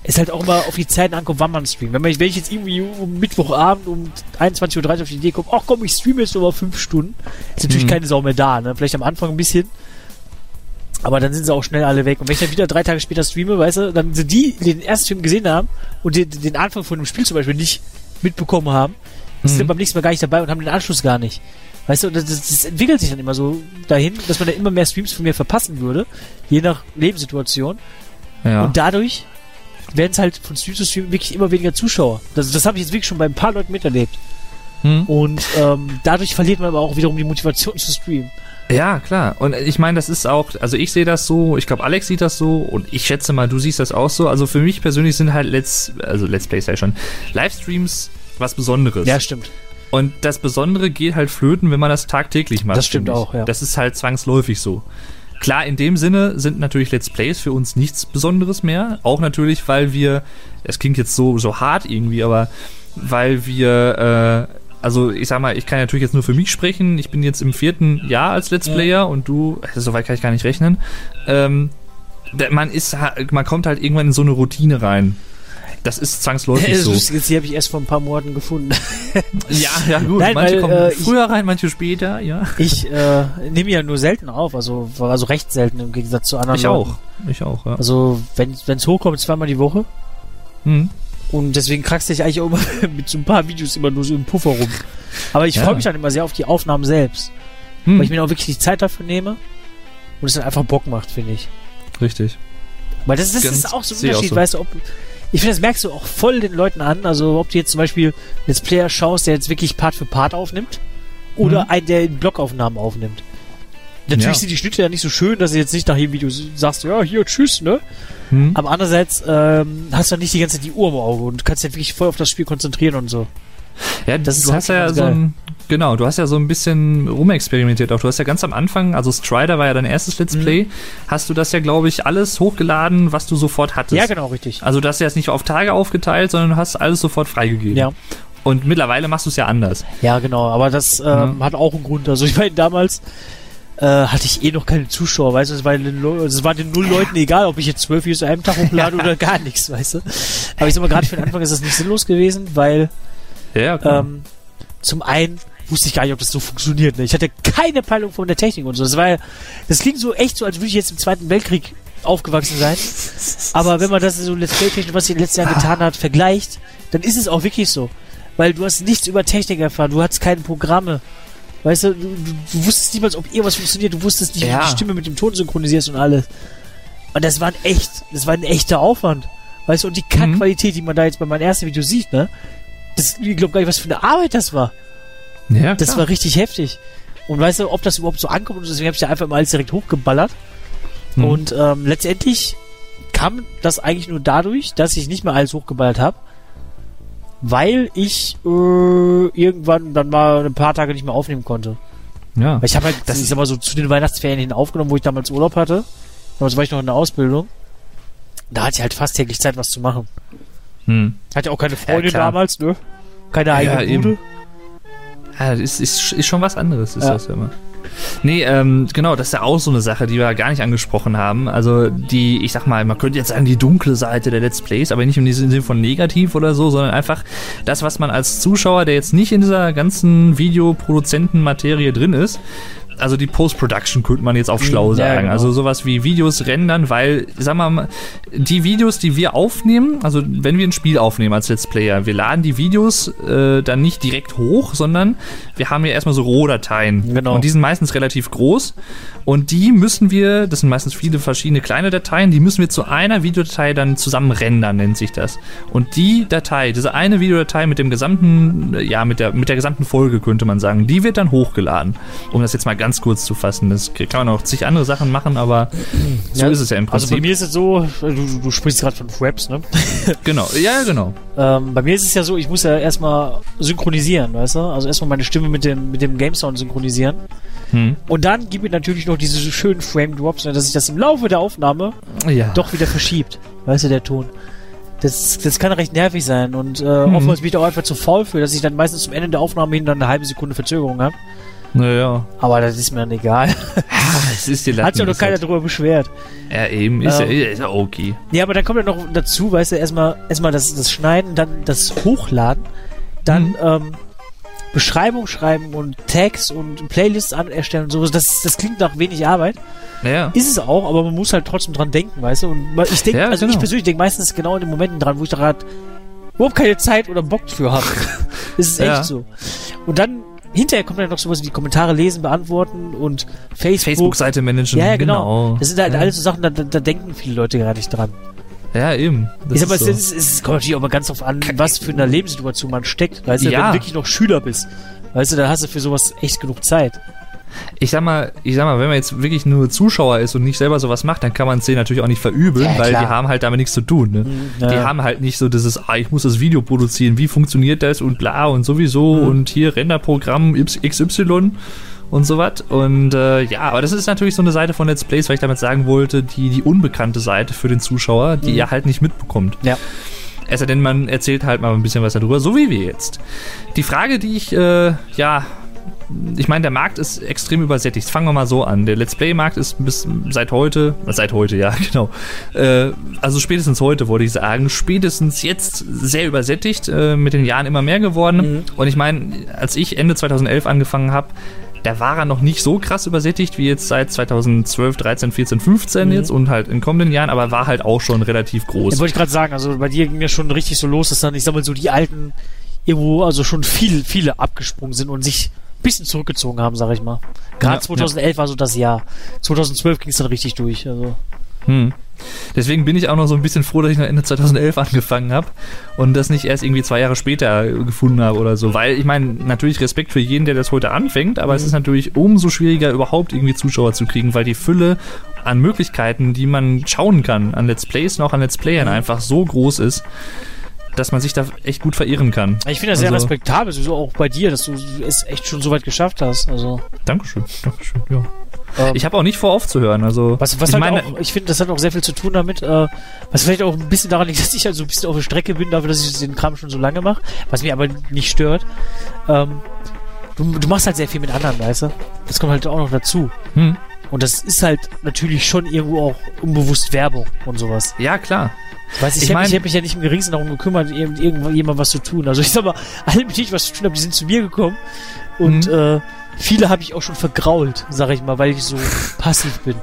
B: es halt auch immer auf die Zeiten ankommt, wann man streamt. Wenn, man, wenn ich jetzt irgendwie um Mittwochabend um 21.30 Uhr auf die Idee komme, ach komm, ich streame jetzt über fünf Stunden, ist natürlich
A: Mhm.
B: keine Sau mehr da, ne? Vielleicht am Anfang ein bisschen. Aber dann sind sie auch schnell alle weg. Und wenn ich dann wieder drei Tage später streame, weißt du, dann sind die, die den ersten Stream gesehen haben und den, den Anfang von dem Spiel zum Beispiel nicht mitbekommen haben, sind
A: Mhm.
B: dann beim nächsten Mal gar nicht dabei und haben den Anschluss gar nicht. Weißt du, das, das, entwickelt sich dann immer so dahin, dass man dann immer mehr Streams von mir verpassen würde, je nach Lebenssituation.
A: Ja.
B: Und dadurch werden es halt von Stream zu Stream wirklich immer weniger Zuschauer. Das, das habe ich jetzt wirklich schon bei ein paar Leuten miterlebt.
A: Hm?
B: Und ähm, dadurch verliert man aber auch wiederum die Motivation zu streamen.
A: ja, klar. Und ich meine, das ist auch, also ich sehe das so, ich glaube, Alex sieht das so und ich schätze mal, du siehst das auch so. Also für mich persönlich sind halt Let's, also Let's Plays ja schon, Livestreams was Besonderes.
B: Ja, stimmt.
A: Und das Besondere geht halt flöten, wenn man das tagtäglich macht.
B: Das stimmt auch, ja.
A: Das ist halt zwangsläufig so. Klar, in dem Sinne sind natürlich Let's Plays für uns nichts Besonderes mehr. Auch natürlich, weil wir, es klingt jetzt so, so hart irgendwie, aber weil wir, äh, also ich sag mal, ich kann natürlich jetzt nur für mich sprechen. Ich bin jetzt im vierten Jahr als Let's
B: Ja.
A: Player und du, also, soweit kann ich gar nicht rechnen. Ähm, man ist, man kommt halt irgendwann in so eine Routine rein. Das ist zwangsläufig
B: Das
A: so.
B: Ist, die habe ich erst vor ein paar Monaten gefunden.
A: Ja, ja, gut.
B: Nein,
A: manche
B: weil,
A: kommen
B: äh, ich-
A: früher rein, manche später, ja.
B: Ich äh, nehme ja nur selten auf, also, also recht selten im Gegensatz zu anderen
A: Ich
B: Leuten.
A: auch. Ich auch, ja.
B: Also wenn es hochkommt, zweimal die Woche.
A: Hm.
B: Und deswegen kraxte ich eigentlich auch immer mit so ein paar Videos immer nur so im Puffer rum. Aber ich
A: Ja.
B: freue mich dann immer sehr auf die Aufnahmen selbst.
A: Hm.
B: Weil ich mir auch wirklich die Zeit dafür nehme. Und es dann einfach Bock macht, finde ich.
A: Richtig.
B: Weil das, das ist auch so ein
A: ich
B: Unterschied,
A: so.
B: weißt du, ob. Ich finde, das merkst du auch voll den Leuten an. Also, ob du jetzt zum Beispiel Let's Player schaust, der jetzt wirklich Part für Part aufnimmt, oder
A: Mhm.
B: einen, der in Blockaufnahmen aufnimmt. Natürlich
A: Ja.
B: sind die Schnitte ja nicht so schön, dass du jetzt nicht nach jedem Video sagst, ja, hier, tschüss, ne?
A: Hm.
B: Aber andererseits ähm, hast du nicht die ganze Zeit die Uhr im Auge und kannst dich wirklich voll auf das Spiel konzentrieren und so.
A: Ja,
B: Das
A: du hast
B: halt
A: ja
B: ganz
A: so ein, genau, du hast ja so ein bisschen rumexperimentiert auch. Du hast ja ganz am Anfang, also Strider war ja dein erstes Let's
B: Mhm.
A: Play, hast du das ja, glaube ich, alles hochgeladen, was du sofort hattest.
B: Ja, genau, richtig.
A: Also das ist jetzt nicht auf Tage aufgeteilt, sondern du hast alles sofort freigegeben.
B: Ja.
A: Und mittlerweile machst du es ja anders.
B: Ja, genau, aber das ähm, hat auch einen Grund. Also ich meine, damals äh, hatte ich eh noch keine Zuschauer, weißt du, es war es war den null Leuten egal, ob ich jetzt zwölf Videos an einem Tag hochlade oder gar nichts, weißt du. Aber ich sag mal, gerade für den Anfang ist das nicht sinnlos gewesen, weil
A: Ja, klar.
B: ähm, zum einen wusste ich gar nicht, ob das so funktioniert. Ne? Ich hatte keine Peilung von der Technik und so. Das war ja, das klingt so echt so, als würde ich jetzt im Zweiten Weltkrieg aufgewachsen sein. Aber wenn man das so Let's Play-technisch, was sich in den letzten Jahren getan hat, vergleicht, dann ist es auch wirklich so. Weil du hast nichts über Technik erfahren, du hattest keine Programme. Weißt du, du, du, wusstest niemals, ob irgendwas funktioniert, du wusstest nicht, wie
A: Ja.
B: du die Stimme mit dem Ton synchronisierst und alles. Und das war ein echt, das war ein echter Aufwand. Weißt du, und die Kackqualität, die man da jetzt bei meinem ersten Video sieht, ne? Das, ich glaube gar nicht, was für eine Arbeit das war.
A: ja,
B: Das war richtig heftig. Und weißt du, ob das überhaupt so ankommt, und deswegen habe ich da einfach mal alles direkt hochgeballert.
A: Mhm.
B: Und ähm, letztendlich kam das eigentlich nur dadurch, dass ich nicht mehr alles hochgeballert habe, weil ich äh, irgendwann dann mal ein paar Tage nicht mehr aufnehmen konnte.
A: ja.
B: Weil ich habe halt, das sag mal so, zu den Weihnachtsferien hin aufgenommen, wo ich damals Urlaub hatte. Damals war ich noch in der Ausbildung. Da hatte ich halt fast täglich Zeit, was zu machen.
A: Hm.
B: Hatte auch keine Freundin
A: klar.
B: damals, ne? Keine eigene
A: eben.
B: Bude.
A: Ja, das ist, ist, ist schon was anderes, ist
B: Ja.
A: das ja immer. Nee, ähm, genau, das ist ja auch so eine Sache, die wir gar nicht angesprochen haben. Also die, ich sag mal, man könnte jetzt sagen, die dunkle Seite der Let's Plays, aber nicht im Sinne von negativ oder so, sondern einfach das, was man als Zuschauer, der jetzt nicht in dieser ganzen Videoproduzenten-Materie drin ist, also die Post-Production könnte man jetzt auf schlau
B: Ja,
A: sagen.
B: genau.
A: Also sowas wie Videos rendern, weil, sag mal, die Videos, die wir aufnehmen, also wenn wir ein Spiel aufnehmen als Let's Player, wir laden die Videos äh, dann nicht direkt hoch, sondern wir haben ja erstmal so Rohdateien.
B: Genau.
A: Und die sind meistens relativ groß. Und die müssen wir, das sind meistens viele verschiedene kleine Dateien, die müssen wir zu einer Videodatei dann zusammen rendern, nennt sich das. Und die Datei, diese eine Videodatei mit dem gesamten, äh, ja, mit der, mit der gesamten Folge, könnte man sagen, die wird dann hochgeladen. Um das jetzt mal ganz kurz zu fassen. Das kann man auch zig andere Sachen machen, aber so
B: Ja,
A: ist es ja im
B: Also
A: Prinzip.
B: bei mir ist es so, du, du, du sprichst gerade von Fraps, ne?
A: genau, ja, genau.
B: Ähm, bei mir ist es ja so, ich muss ja erstmal synchronisieren, weißt du? Also erstmal meine Stimme mit dem, mit dem Game Sound synchronisieren.
A: Hm.
B: Und dann gibt mir natürlich noch diese schönen Frame Drops, ne, dass sich das im Laufe der Aufnahme
A: Ja.
B: doch wieder verschiebt. Weißt du, der Ton. Das, das kann recht nervig sein und äh,
A: Mhm.
B: oftmals bin ich da auch einfach zu faul für, dass ich dann meistens zum Ende der Aufnahme hin dann eine halbe Sekunde Verzögerung habe.
A: Naja.
B: Aber das ist mir dann egal.
A: Es ist die
B: Hat sich auch noch keiner drüber beschwert.
A: Ja, eben. Ist,
B: Ähm.
A: ja, ist ja okay.
B: Ja, aber dann kommt ja noch dazu, weißt du, erstmal erstmal das, das Schneiden, dann das Hochladen, dann
A: Mhm.
B: ähm, Beschreibung schreiben und Tags und Playlists an erstellen und sowas. Das, das klingt nach wenig Arbeit.
A: Naja.
B: Ist es auch, aber man muss halt trotzdem dran denken, weißt du? Und ich denke,
A: Ja,
B: also
A: genau.
B: ich persönlich denke meistens genau in den Momenten dran, wo ich da gerade überhaupt keine Zeit oder Bock für habe. das ist echt
A: Ja.
B: so. Und dann hinterher kommt dann noch sowas wie Kommentare lesen, beantworten und Facebook.
A: Facebook-Seite managen.
B: ja, ja, genau. Das sind halt
A: ja.
B: alles so Sachen, da, da, da denken viele Leute gar nicht dran.
A: Ja, eben. Das
B: ich sag mal,
A: ist
B: es,
A: so.
B: ist, es kommt natürlich auch mal ganz drauf an, was für eine Lebenssituation man steckt. Weißt du,
A: Ja.
B: wenn du wirklich noch Schüler bist, weißt du, dann hast du für sowas echt genug Zeit.
A: Ich sag mal, ich sag mal, wenn man jetzt wirklich nur Zuschauer ist und nicht selber sowas macht, dann kann man es denen natürlich auch nicht verübeln,
B: Ja,
A: weil die haben halt damit nichts zu tun. Ne?
B: ja.
A: Die haben halt nicht so dieses, ah, ich muss das Video produzieren, wie funktioniert das und bla und sowieso
B: Mhm.
A: und hier Renderprogramm XY und so was. Und äh, ja, aber das ist natürlich so eine Seite von Let's Plays, weil ich damit sagen wollte, die, die unbekannte Seite für den Zuschauer, die
B: Mhm.
A: er halt nicht mitbekommt.
B: Ja.
A: Es sei denn, man erzählt halt mal ein bisschen was darüber, so wie wir jetzt. Die Frage, die ich, äh, ja, ich meine, der Markt ist extrem übersättigt. Fangen wir mal so an. Der Let's Play-Markt ist bis seit heute, seit heute, ja, genau. Äh, also spätestens heute, wollte ich sagen, spätestens jetzt sehr übersättigt, äh, mit den Jahren immer mehr geworden. Mhm. Und ich meine, als ich Ende 2011 angefangen habe, da war er noch nicht so krass übersättigt wie jetzt seit 2012, 13, 14, 15 mhm. jetzt und halt in kommenden Jahren, aber war halt auch schon relativ groß.
B: Ja, wollte ich gerade sagen, also bei dir ging ja schon richtig so los, dass dann, ich sag mal so, die alten irgendwo, also schon viel, viele abgesprungen sind und sich bisschen zurückgezogen haben, sag ich mal. Gerade ja, 2011 ja. war so das Jahr. 2012 ging es dann richtig durch, also.
A: Hm. Deswegen bin ich auch noch so ein bisschen froh, dass ich noch Ende 2011 angefangen habe und das nicht erst irgendwie zwei Jahre später gefunden habe oder so. Weil ich meine, natürlich Respekt für jeden, der das heute anfängt, aber mhm. es ist natürlich umso schwieriger, überhaupt irgendwie Zuschauer zu kriegen, weil die Fülle an Möglichkeiten, die man schauen kann, an Let's Plays und auch an Let's Playern mhm. einfach so groß ist dass man sich da echt gut verirren kann.
B: Ich finde das sehr also, respektabel, so auch bei dir, dass du es echt schon so weit geschafft hast. Also.
A: Dankeschön, Dankeschön, ja. Ähm, ich habe auch nicht vor aufzuhören. Also
B: was, was ich, halt auch, ich finde, das hat auch sehr viel zu tun damit, äh, was vielleicht auch ein bisschen daran liegt, dass ich halt so ein bisschen auf der Strecke bin, dafür, dass ich den Kram schon so lange mache, was mich aber nicht stört. Ähm, du, du machst halt sehr viel mit anderen, weißt du? Das kommt halt auch noch dazu. Hm. Und das ist halt natürlich schon irgendwo auch unbewusst Werbung und sowas.
A: Ja, klar.
B: Weiß ich, ich, mein, hab mich ja nicht im geringsten darum gekümmert, irgendjemand was zu tun. Also ich sag mal, alle, mit denen ich was zu tun habe, die sind zu mir gekommen und mhm. äh, viele habe ich auch schon vergrault, sag ich mal, weil ich so passiv bin.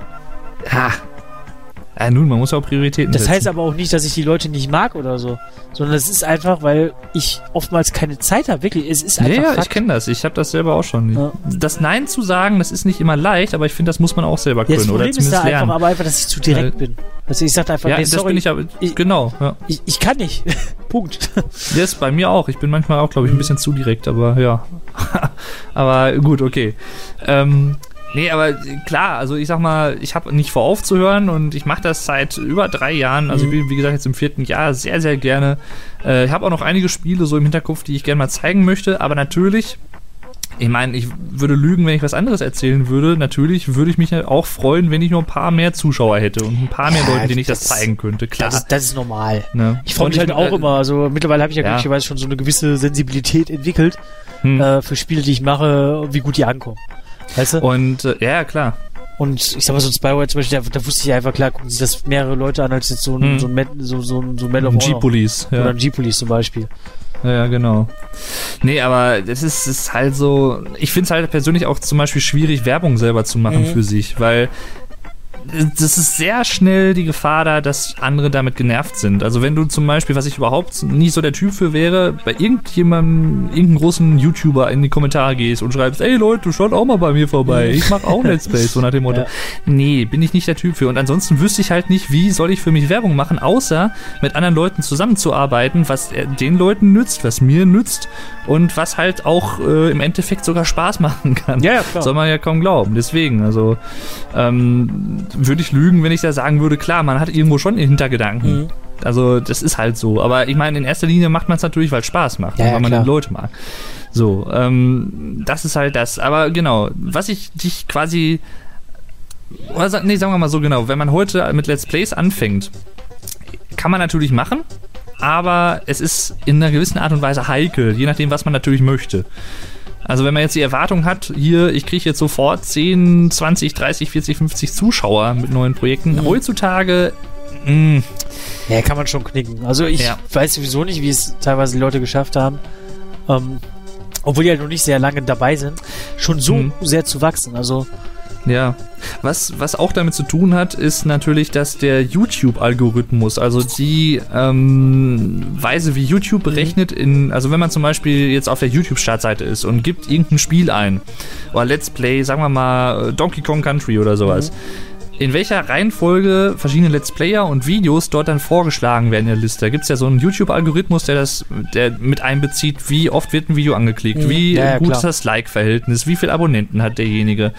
A: Ja, ja, nun, man muss auch Prioritäten
B: Das
A: setzen.
B: heißt aber auch nicht, dass ich die Leute nicht mag oder so, sondern es ist einfach, weil ich oftmals keine Zeit habe. Wirklich, es ist einfach.
A: Ja, ja ich kenne das. Ich habe das selber auch schon. Ja. Das Nein zu sagen, das ist nicht immer leicht, aber ich finde, das muss man auch selber können. Ja, das Problem oder ist da lernen.
B: einfach, aber einfach, dass ich zu direkt weil, bin. Also ich sage einfach,
A: ja, nee, sorry, das bin ich aber, ich, genau. Ja.
B: Ich, ich kann nicht. Punkt.
A: Das ist bei mir auch. Ich bin manchmal auch, glaube ich, ein bisschen zu direkt, aber ja. aber gut, okay. Ähm, Nee, aber klar, also ich sag mal, ich habe nicht vor aufzuhören und ich mache das seit über drei Jahren. Also ich bin, wie gesagt, jetzt im vierten Jahr sehr, sehr gerne. Äh, ich habe auch noch einige Spiele so im Hinterkopf, die ich gerne mal zeigen möchte, aber natürlich. Ich meine, ich würde lügen, wenn ich was anderes erzählen würde. Natürlich würde ich mich auch freuen, wenn ich noch ein paar mehr Zuschauer hätte und ein paar mehr ja, Leute, denen ich das, das zeigen könnte. Klar.
B: Das ist, das ist normal. Ne? Ich freue mich halt auch äh, immer. Also mittlerweile habe ich ja, ja. glücklicherweise schon so eine gewisse Sensibilität entwickelt hm. äh, für Spiele, die ich mache, wie gut die ankommen.
A: Weißt du? Und äh, ja, klar.
B: Und ich sag mal, so ein Spyware zum Beispiel, da, da wusste ich einfach klar, gucken sich das mehrere Leute an, als jetzt so ein, hm. so ein, Med, so, so, so ein Medal of
A: G-Police.
B: Ja. Oder ein G-Police zum Beispiel.
A: Ja, ja, genau. Nee, aber das ist, ist halt so. Ich finde es halt persönlich auch zum Beispiel schwierig, Werbung selber zu machen mhm. für sich, weil das ist sehr schnell die Gefahr da, dass andere damit genervt sind. Also wenn du zum Beispiel, was ich überhaupt nie so der Typ für wäre, bei irgendjemandem, irgendeinem großen YouTuber in die Kommentare gehst und schreibst, ey Leute, du schaut auch mal bei mir vorbei, ich mach auch Let's Plays, so nach dem Motto. Ja. Nee, bin ich nicht der Typ für. Und ansonsten wüsste ich halt nicht, wie soll ich für mich Werbung machen, außer mit anderen Leuten zusammenzuarbeiten, was den Leuten nützt, was mir nützt und was halt auch äh, im Endeffekt sogar Spaß machen kann. Ja, ja, klar. Soll man ja kaum glauben. Deswegen, also ähm, würde ich lügen, wenn ich da sagen würde, klar, man hat irgendwo schon Hintergedanken. Mhm. Also das ist halt so. Aber ich meine, in erster Linie macht man es natürlich, weil es Spaß macht, ja, weil man die Leute mag. So, ähm, das ist halt das. Aber genau, was ich dich quasi, oder, nee, sagen wir mal so genau, wenn man heute mit Let's Plays anfängt, kann man natürlich machen, aber es ist in einer gewissen Art und Weise heikel, je nachdem, was man natürlich möchte. Also wenn man jetzt die Erwartung hat, hier, ich kriege jetzt sofort 10, 20, 30, 40, 50 Zuschauer mit neuen Projekten, mhm. heutzutage
B: mm. ja, kann man schon knicken. Also ich ja. weiß sowieso nicht, wie es teilweise die Leute geschafft haben, ähm, obwohl die halt noch nicht sehr lange dabei sind, schon so mhm. sehr zu wachsen. Also
A: ja. Was, was auch damit zu tun hat, ist natürlich, dass der YouTube-Algorithmus, also die ähm, Weise, wie YouTube mhm. berechnet, in, also wenn man zum Beispiel jetzt auf der YouTube-Startseite ist und gibt irgendein Spiel ein, oder Let's Play, sagen wir mal Donkey Kong Country oder sowas, mhm in welcher Reihenfolge verschiedene Let's Player und Videos dort dann vorgeschlagen werden in der Liste. Da gibt es ja so einen YouTube-Algorithmus, der das der mit einbezieht, wie oft wird ein Video angeklickt, mhm. wie ja, ja, gut klar. ist das Like-Verhältnis, wie viele Abonnenten hat derjenige.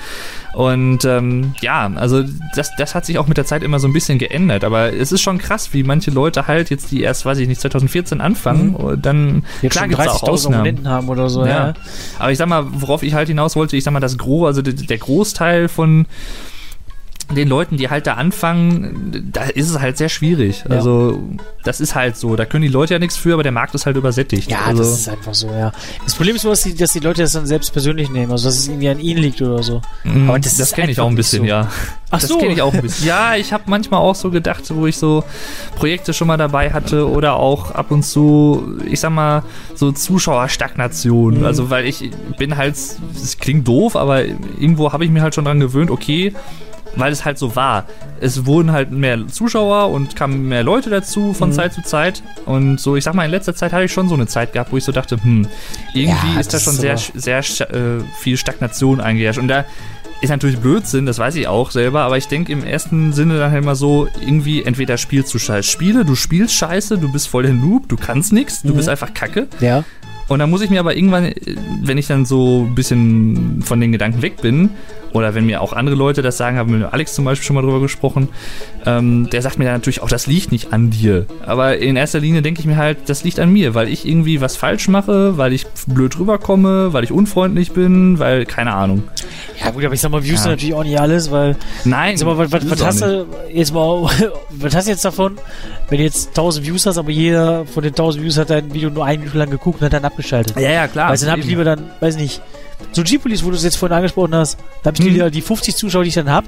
A: Und ähm, ja, also das, das hat sich auch mit der Zeit immer so ein bisschen geändert. Aber es ist schon krass, wie manche Leute halt jetzt, die erst, weiß ich nicht, 2014 anfangen, mhm. dann
B: jetzt klar gibt es auch Ausnahmen. Abonnenten haben oder so, ja. ja.
A: Aber ich sag mal, worauf ich halt hinaus wollte, ich sag mal, das Gros, also der Großteil von den Leuten, die halt da anfangen, da ist es halt sehr schwierig.
B: Ja.
A: Also, das ist halt so. Da können die Leute ja nichts für, aber der Markt ist halt übersättigt.
B: Ja,
A: also,
B: das ist einfach so, ja. Das Problem ist nur, dass die, dass die Leute das dann selbst persönlich nehmen, also dass es irgendwie an ihnen liegt oder so.
A: Mm,
B: Aber das
A: das kenne ich auch ein bisschen,
B: so.
A: ja.
B: Ach
A: das
B: so.
A: kenne ich auch ein bisschen. Ja, ich habe manchmal auch so gedacht, wo ich so Projekte schon mal dabei hatte oder auch ab und zu, ich sag mal, so Zuschauerstagnation.
B: Mhm.
A: Also, weil ich bin halt, es klingt doof, aber irgendwo habe ich mir halt schon dran gewöhnt, okay, weil es halt so war. Es wurden halt mehr Zuschauer und kamen mehr Leute dazu von
B: Mhm.
A: Zeit zu Zeit. Und so, ich sag mal, in letzter Zeit hatte ich schon so eine Zeit gehabt, wo ich so dachte, hm, irgendwie
B: Ja,
A: ist da schon
B: ist
A: sehr, sehr äh, viel Stagnation eingeherrscht. Und da ist natürlich Blödsinn, das weiß ich auch selber, aber ich denke im ersten Sinne dann halt immer so, irgendwie entweder spielst du scheiß Spiele, du spielst scheiße, du bist voll der Noob, du kannst nichts, du
B: Mhm.
A: bist einfach kacke.
B: Ja.
A: Und dann muss ich mir aber irgendwann, äh, wenn ich dann so ein bisschen von den Gedanken weg bin, oder wenn mir auch andere Leute das sagen, haben wir mit Alex zum Beispiel schon mal drüber gesprochen, ähm, der sagt mir dann natürlich auch, das liegt nicht an dir. Aber in erster Linie denke ich mir halt, das liegt an mir, weil ich irgendwie was falsch mache, weil ich blöd rüberkomme, weil ich unfreundlich bin, weil, keine Ahnung.
B: Ja gut, aber ich sag mal, Views
A: Ja.
B: sind natürlich auch nicht alles, weil
A: Nein,
B: Sag mal, was, was, was hast du jetzt mal, was hast du jetzt davon, wenn du jetzt 1000 Views hast, aber jeder von den 1000 Views hat dein Video nur eine Minute lang geguckt und hat dann abgeschaltet?
A: Ja, ja, klar.
B: Du, dann hab ich lieber dann, weiß nicht, so G-Police, wo du es jetzt vorhin angesprochen hast, da hab ich
A: Mhm.
B: lieber die 50 Zuschauer, die ich dann hab,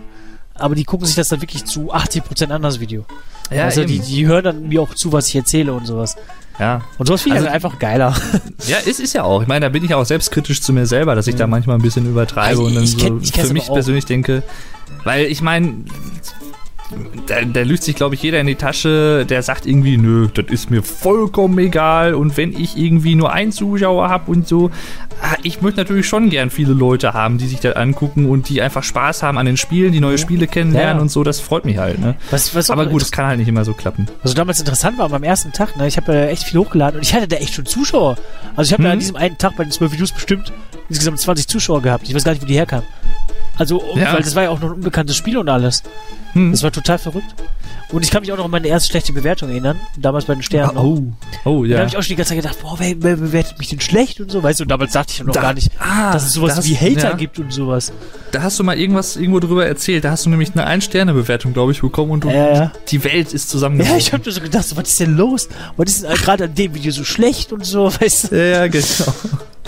B: aber die gucken sich das dann wirklich zu 80% an, das Video.
A: ja,
B: also die, die hören dann mir auch zu, was ich erzähle und sowas.
A: ja.
B: Und sowas finde ich
A: Also-
B: halt einfach geiler.
A: Ja, es ist ja auch. Ich meine, da bin ich auch selbstkritisch zu mir selber, dass ich da manchmal ein bisschen übertreibe
B: Also
A: und dann
B: ich kenn-
A: so
B: ich kenn's
A: für mich persönlich denke, weil ich meine, da, da lügt sich, glaube ich, jeder in die Tasche, der sagt irgendwie, nö, das ist mir vollkommen egal und wenn ich irgendwie nur einen Zuschauer habe und so, ah, ich möchte natürlich schon gern viele Leute haben, die sich das angucken und die einfach Spaß haben an den Spielen, die neue Spiele kennenlernen
B: Ja.
A: und so, das freut mich halt, ne?
B: Was, was
A: Aber gut, es kann halt nicht immer so klappen.
B: Also damals interessant war, am ersten Tag, ne, ich habe ja echt viel hochgeladen und ich hatte da echt schon Zuschauer. Also ich habe
A: Mhm.
B: da an diesem einen Tag bei den 12 Videos bestimmt insgesamt 20 Zuschauer gehabt. Ich weiß gar nicht, wo die herkamen. Also,
A: Ja.
B: weil das war ja auch noch ein unbekanntes Spiel und alles.
A: Hm.
B: Das war total verrückt. Und ich kann mich auch noch an meine erste schlechte Bewertung erinnern, damals bei den Sternen. noch.
A: oh, oh,
B: Da
A: ja.
B: habe ich auch schon die ganze Zeit gedacht, boah, wer, wer bewertet mich denn schlecht und so, weißt du, und damals dachte ich noch
A: Da-
B: gar nicht,
A: ah,
B: dass es sowas
A: da hast-
B: wie Hater
A: ja.
B: gibt und sowas.
A: Da hast du mal irgendwas irgendwo drüber erzählt. Da hast du nämlich eine Ein-Sterne-Bewertung, glaube ich, bekommen und du,
B: Ja, ja.
A: die Welt ist
B: Ja,
A: zusammengebrochen.
B: ich habe mir so gedacht, so, was ist denn los? Was ist denn gerade an dem Video so schlecht und so, weißt du?
A: ja, ja, genau.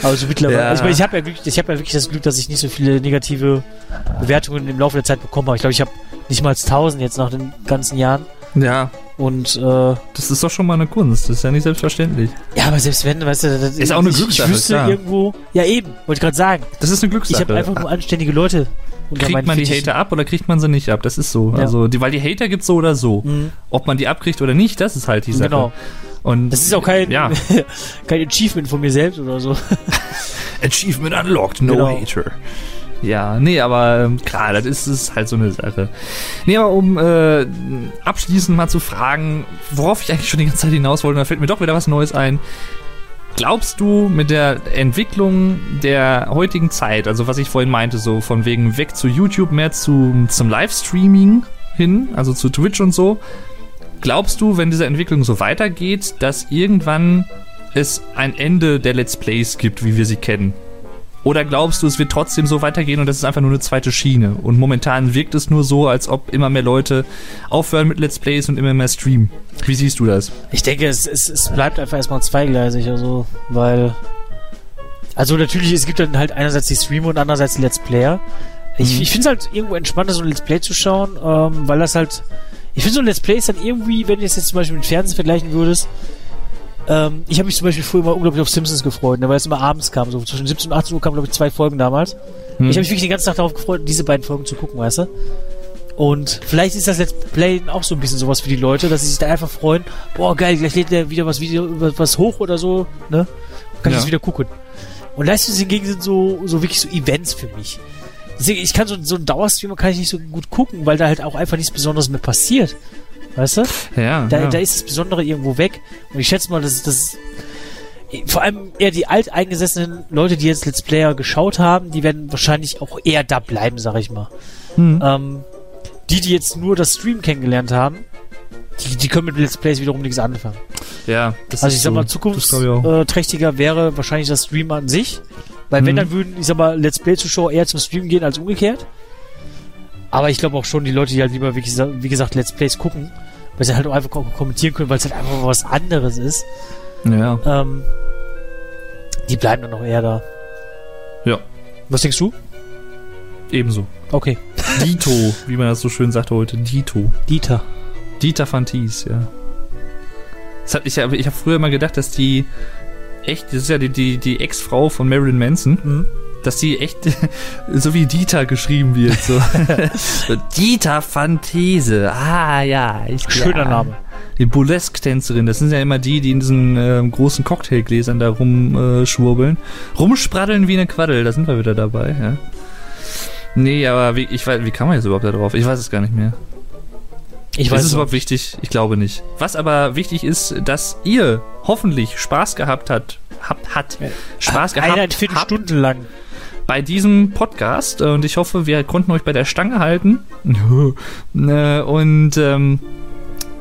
B: Also mittlerweile.
A: Ja.
B: Also ich, ich habe ja, wirklich- ich hab ja wirklich das Glück, dass ich nicht so viele negative Bewertungen im Laufe der Zeit bekommen habe. Ich glaube, ich habe nicht mal 1000 jetzt nach den ganzen Jahren.
A: Ja,
B: Und äh,
A: das ist doch schon mal eine Kunst. Das ist ja nicht selbstverständlich.
B: ja, aber selbst wenn, weißt du, das
A: Ist auch eine
B: ich,
A: Glückssache,
B: Ich wüsste
A: klar.
B: irgendwo. Ja, eben, wollte ich gerade sagen.
A: Das ist eine
B: Ich
A: Glückssache.
B: habe einfach nur anständige Leute
A: Kriegt man die
B: Fittichen.
A: Hater ab oder kriegt man sie nicht ab? Das ist so.
B: Ja.
A: Also, die, weil die Hater gibt's so oder so.
B: Mhm,
A: Ob man die abkriegt oder nicht, das ist halt die Sache.
B: genau.
A: Und
B: Das ist auch kein,
A: Ja.
B: kein Achievement von mir selbst oder so.
A: Achievement unlocked, no
B: Genau.
A: hater. Ja, nee, aber ähm, klar, das ist, ist halt so eine Sache. Nee, aber um äh, abschließend mal zu fragen, worauf ich eigentlich schon die ganze Zeit hinaus wollte, da fällt mir doch wieder was Neues ein. Glaubst du mit der Entwicklung der heutigen Zeit, also was ich vorhin meinte, so von wegen weg zu YouTube, mehr zu, zum Livestreaming hin, also zu Twitch und so, glaubst du, wenn diese Entwicklung so weitergeht, dass irgendwann es ein Ende der Let's Plays gibt, wie wir sie kennen? Oder glaubst du, es wird trotzdem so weitergehen und das ist einfach nur eine zweite Schiene? Und momentan wirkt es nur so, als ob immer mehr Leute aufhören mit Let's Plays und immer mehr streamen. Wie siehst du das?
B: Ich denke, es, es, es bleibt einfach erstmal zweigleisig, also, weil. Also natürlich, es gibt dann halt einerseits die Streamer und andererseits die Let's Player. Ich,
A: Mhm.
B: ich finde es halt irgendwo entspannter, so ein Let's Play zu schauen, ähm, weil das halt. Ich finde so ein Let's Play ist dann irgendwie, wenn du es jetzt zum Beispiel mit Fernsehen vergleichen würdest, ähm, ich habe mich zum Beispiel früher immer unglaublich auf Simpsons gefreut, ne, weil es immer abends kam, so zwischen 17 und 18 Uhr kamen, glaube ich, zwei Folgen damals.
A: Hm.
B: Ich habe mich wirklich den ganzen Tag darauf gefreut, diese beiden Folgen zu gucken, weißt du? Und vielleicht ist das Let's Play auch so ein bisschen sowas für die Leute, dass sie sich da einfach freuen, boah geil, gleich lädt der wieder was Video, was hoch oder so, ne? Kann ich
A: Ja.
B: das wieder gucken. Und Livestreams hingegen sind so, so wirklich so Events für mich. Deswegen, ich kann so, so einen Dauerstreamer kann ich nicht so gut gucken, weil da halt auch einfach nichts Besonderes mehr passiert. Weißt du?
A: ja,
B: Da,
A: ja.
B: da ist das Besondere irgendwo weg. Und ich schätze mal, dass das vor allem eher die alteingesessenen Leute, die jetzt Let's Player geschaut haben, die werden wahrscheinlich auch eher da bleiben, sag ich mal.
A: Hm.
B: Ähm, die, die jetzt nur das Stream kennengelernt haben, die, die können mit Let's Plays wiederum nichts anfangen.
A: ja, das
B: Also
A: ist
B: ich sag
A: so.
B: mal, zukunftsträchtiger wäre wahrscheinlich das Stream an sich. Weil wenn,
A: Mhm.
B: dann würden, ich sag mal, Let's Play-Zuschauer eher zum Stream gehen als umgekehrt. Aber ich glaube auch schon, die Leute, die halt lieber, wie gesagt, wie gesagt, Let's Plays gucken, weil sie halt auch einfach ko- kommentieren können, weil es halt einfach was anderes ist,
A: Ja.
B: ähm, die bleiben dann noch eher da.
A: Ja.
B: Was denkst du?
A: Ebenso.
B: Okay.
A: Dito, wie man das so schön sagt heute. Dito.
B: Dieter.
A: Dieter Van Thies, ja. Das hat, ich habe ich hab früher immer gedacht, dass die echt, das ist ja die, die, die Ex-Frau von Marilyn Manson,
B: Mhm.
A: dass die echt so wie Dieter geschrieben wird. So. so Dieter Van Thiese. Ah, ja. Ich,
B: Schöner
A: ja.
B: Name.
A: Die Burlesque-Tänzerin, das sind ja immer die, die in diesen ähm, großen Cocktailgläsern da rumschwurbeln. Äh, schwurbeln. Rumspraddeln wie eine Quaddel, da sind wir wieder dabei, ja. Nee, aber wie, ich weiß, wie kann man jetzt überhaupt da drauf? Ich weiß es gar nicht mehr.
B: Ich
A: ist
B: weiß
A: es
B: es
A: überhaupt wichtig? Ich glaube nicht. Was aber wichtig ist, dass ihr hoffentlich Spaß gehabt habt, habt, hat, Spaß gehabt
B: Eineinviertel
A: habt
B: Stunden lang.
A: bei diesem Podcast und ich hoffe, wir konnten euch bei der Stange halten. Äh, und ähm,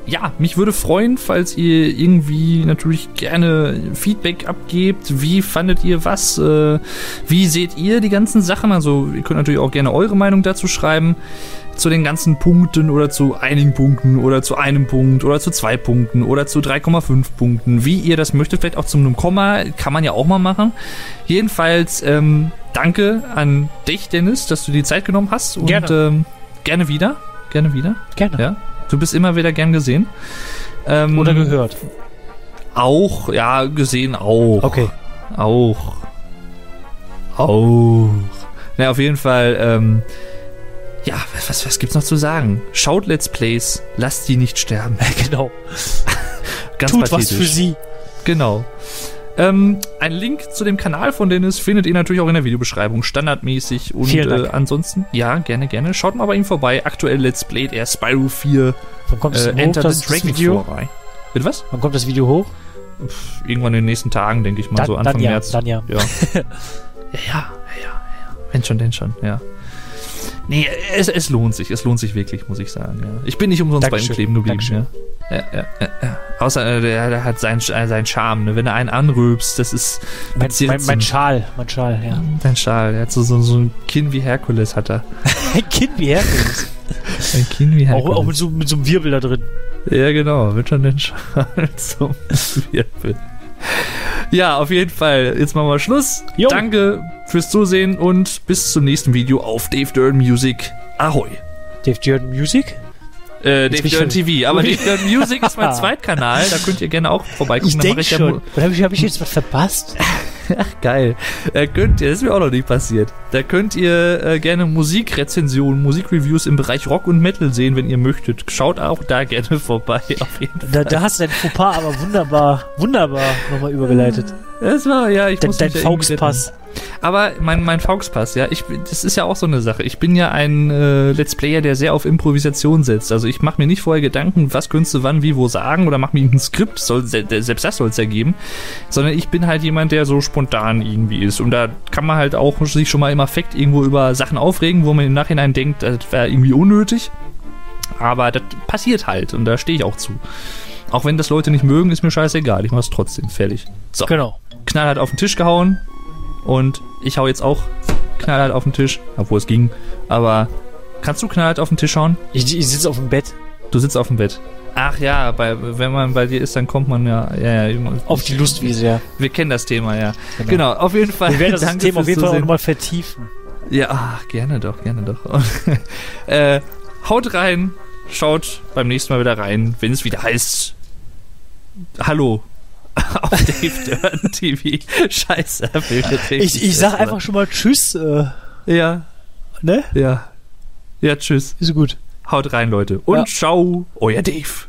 A: ja, mich würde freuen, falls ihr irgendwie natürlich gerne Feedback abgebt. Wie fandet ihr was? Äh, wie seht ihr die ganzen Sachen? Also ihr könnt natürlich auch gerne eure Meinung dazu schreiben. Zu den ganzen Punkten oder zu einigen Punkten oder zu einem Punkt oder zu zwei Punkten oder zu 3,5 Punkten. Wie ihr das möchtet, vielleicht auch zu einem Komma, kann man ja auch mal machen. Jedenfalls ähm, danke an dich, Dennis, dass du die Zeit genommen hast. Und
B: Gerne.
A: Ähm, gerne wieder. Gerne wieder.
B: Gerne.
A: Ja. Du bist immer wieder gern gesehen. Ähm,
B: Oder gehört.
A: Auch, ja, gesehen auch.
B: Okay.
A: Auch. Auch. Na, auf jeden Fall, ähm, ja, was, was, was gibt's noch zu sagen? Schaut Let's Plays, lasst die nicht sterben.
B: genau.
A: Ganz
B: Tut was
A: pathetisch.
B: für sie.
A: Genau. Ähm, ein Link zu dem Kanal von Dennis findet ihr natürlich auch in der Videobeschreibung, standardmäßig. Und. Äh, ansonsten, ja, gerne, gerne. Schaut mal bei ihm vorbei. Aktuell Let's Playt er Spyro 4
B: Wann kommt das
A: äh,
B: hoch,
A: Enter
B: das,
A: the Dragon
B: Video?
A: vorbei. Bitte was?
B: Wann kommt das Video hoch?
A: Irgendwann in den nächsten Tagen, denke ich mal,
B: Dann-
A: so Anfang
B: dann ja,
A: März.
B: dann ja.
A: Ja. ja, ja, ja, ja, ja. Wenn schon, denn schon, ja. Nee, es, es lohnt sich, es lohnt sich wirklich, muss ich sagen. Ja. Ich bin nicht umsonst bei ihm
B: Dankeschön.
A: kleben geblieben. Ja. Ja, ja, ja, ja. Außer äh, der, der hat seinen, äh, seinen Charme, ne? wenn er einen anrülpst, das ist
B: Mein, mein, mein Schal. Mein Schal, ja.
A: Dein Schal, er hat so, so, so ein Kinn wie Herkules, hat er.
B: Ein Kind wie Herkules.
A: Ein Kinn wie
B: auch,
A: Herkules.
B: auch mit, so, mit so einem Wirbel da drin.
A: Ja, genau, wird schon den Schal zum Wirbel. Ja, auf jeden Fall. Jetzt machen wir Schluss.
B: Jo.
A: Danke fürs Zusehen und bis zum nächsten Video auf Dave Dern Music. Ahoi.
B: Dave Jordan Music?
A: Äh, Dave
B: schon-
A: TV. Aber Dave Dern Music ist mein Zweitkanal. Da könnt ihr gerne auch vorbeigucken.
B: Ich denke schon. Oder habe ich, hab ich jetzt was verpasst?
A: Ach, geil. Da könnt ihr, das ist mir auch noch nicht passiert. Da könnt ihr äh, gerne Musikrezensionen, Musikreviews im Bereich Rock und Metal sehen, wenn ihr möchtet. Schaut auch da gerne vorbei. Auf jeden Fall.
B: Da, da hast du dein Fauxpas aber wunderbar, wunderbar nochmal übergeleitet.
A: Das war, ja, ich muss
B: dein Fauxpass.
A: Aber mein, mein Fauxpass, ja, ich, das ist ja auch so eine Sache. Ich bin ja ein äh, Let's Player, der sehr auf Improvisation setzt. Also ich mache mir nicht vorher Gedanken, was könntest du wann, wie, wo sagen oder mach mir ein Skript, soll, se- selbst das soll es ja geben. Sondern ich bin halt jemand, der so spontan irgendwie ist. Und da kann man halt auch sich schon mal im Affekt irgendwo über Sachen aufregen, wo man im Nachhinein denkt, das wäre irgendwie unnötig. Aber das passiert halt und da stehe ich auch zu. Auch wenn das Leute nicht mögen, ist mir scheißegal. Ich mach's trotzdem. Fertig. So
B: Genau.
A: Knallhart auf den Tisch gehauen und ich hau jetzt auch knallhart auf den Tisch, obwohl es ging. Aber kannst du knallhart auf den Tisch hauen?
B: Ich, ich sitze auf dem Bett.
A: Du sitzt auf dem Bett. Ach ja, bei, wenn man bei dir ist, dann kommt man ja, ja, ja
B: Auf die Lustwiese, ja.
A: Wir kennen das Thema, ja.
B: Genau.
A: Genau, auf jeden Fall.
B: Wir werden das Thema auf jeden Fall nochmal vertiefen.
A: Ja, ach, gerne doch, gerne doch. Und, äh, haut rein, schaut beim nächsten Mal wieder rein, wenn es wieder heißt. Hallo. Auf Dave Dern TV. Scheiße,
B: Ich, ich sag einfach schon mal Tschüss, äh,
A: Ja,
B: ne?
A: ja. Ja, tschüss.
B: Ist gut.
A: Haut rein, Leute. Und
B: Ja.
A: ciao, euer Dave.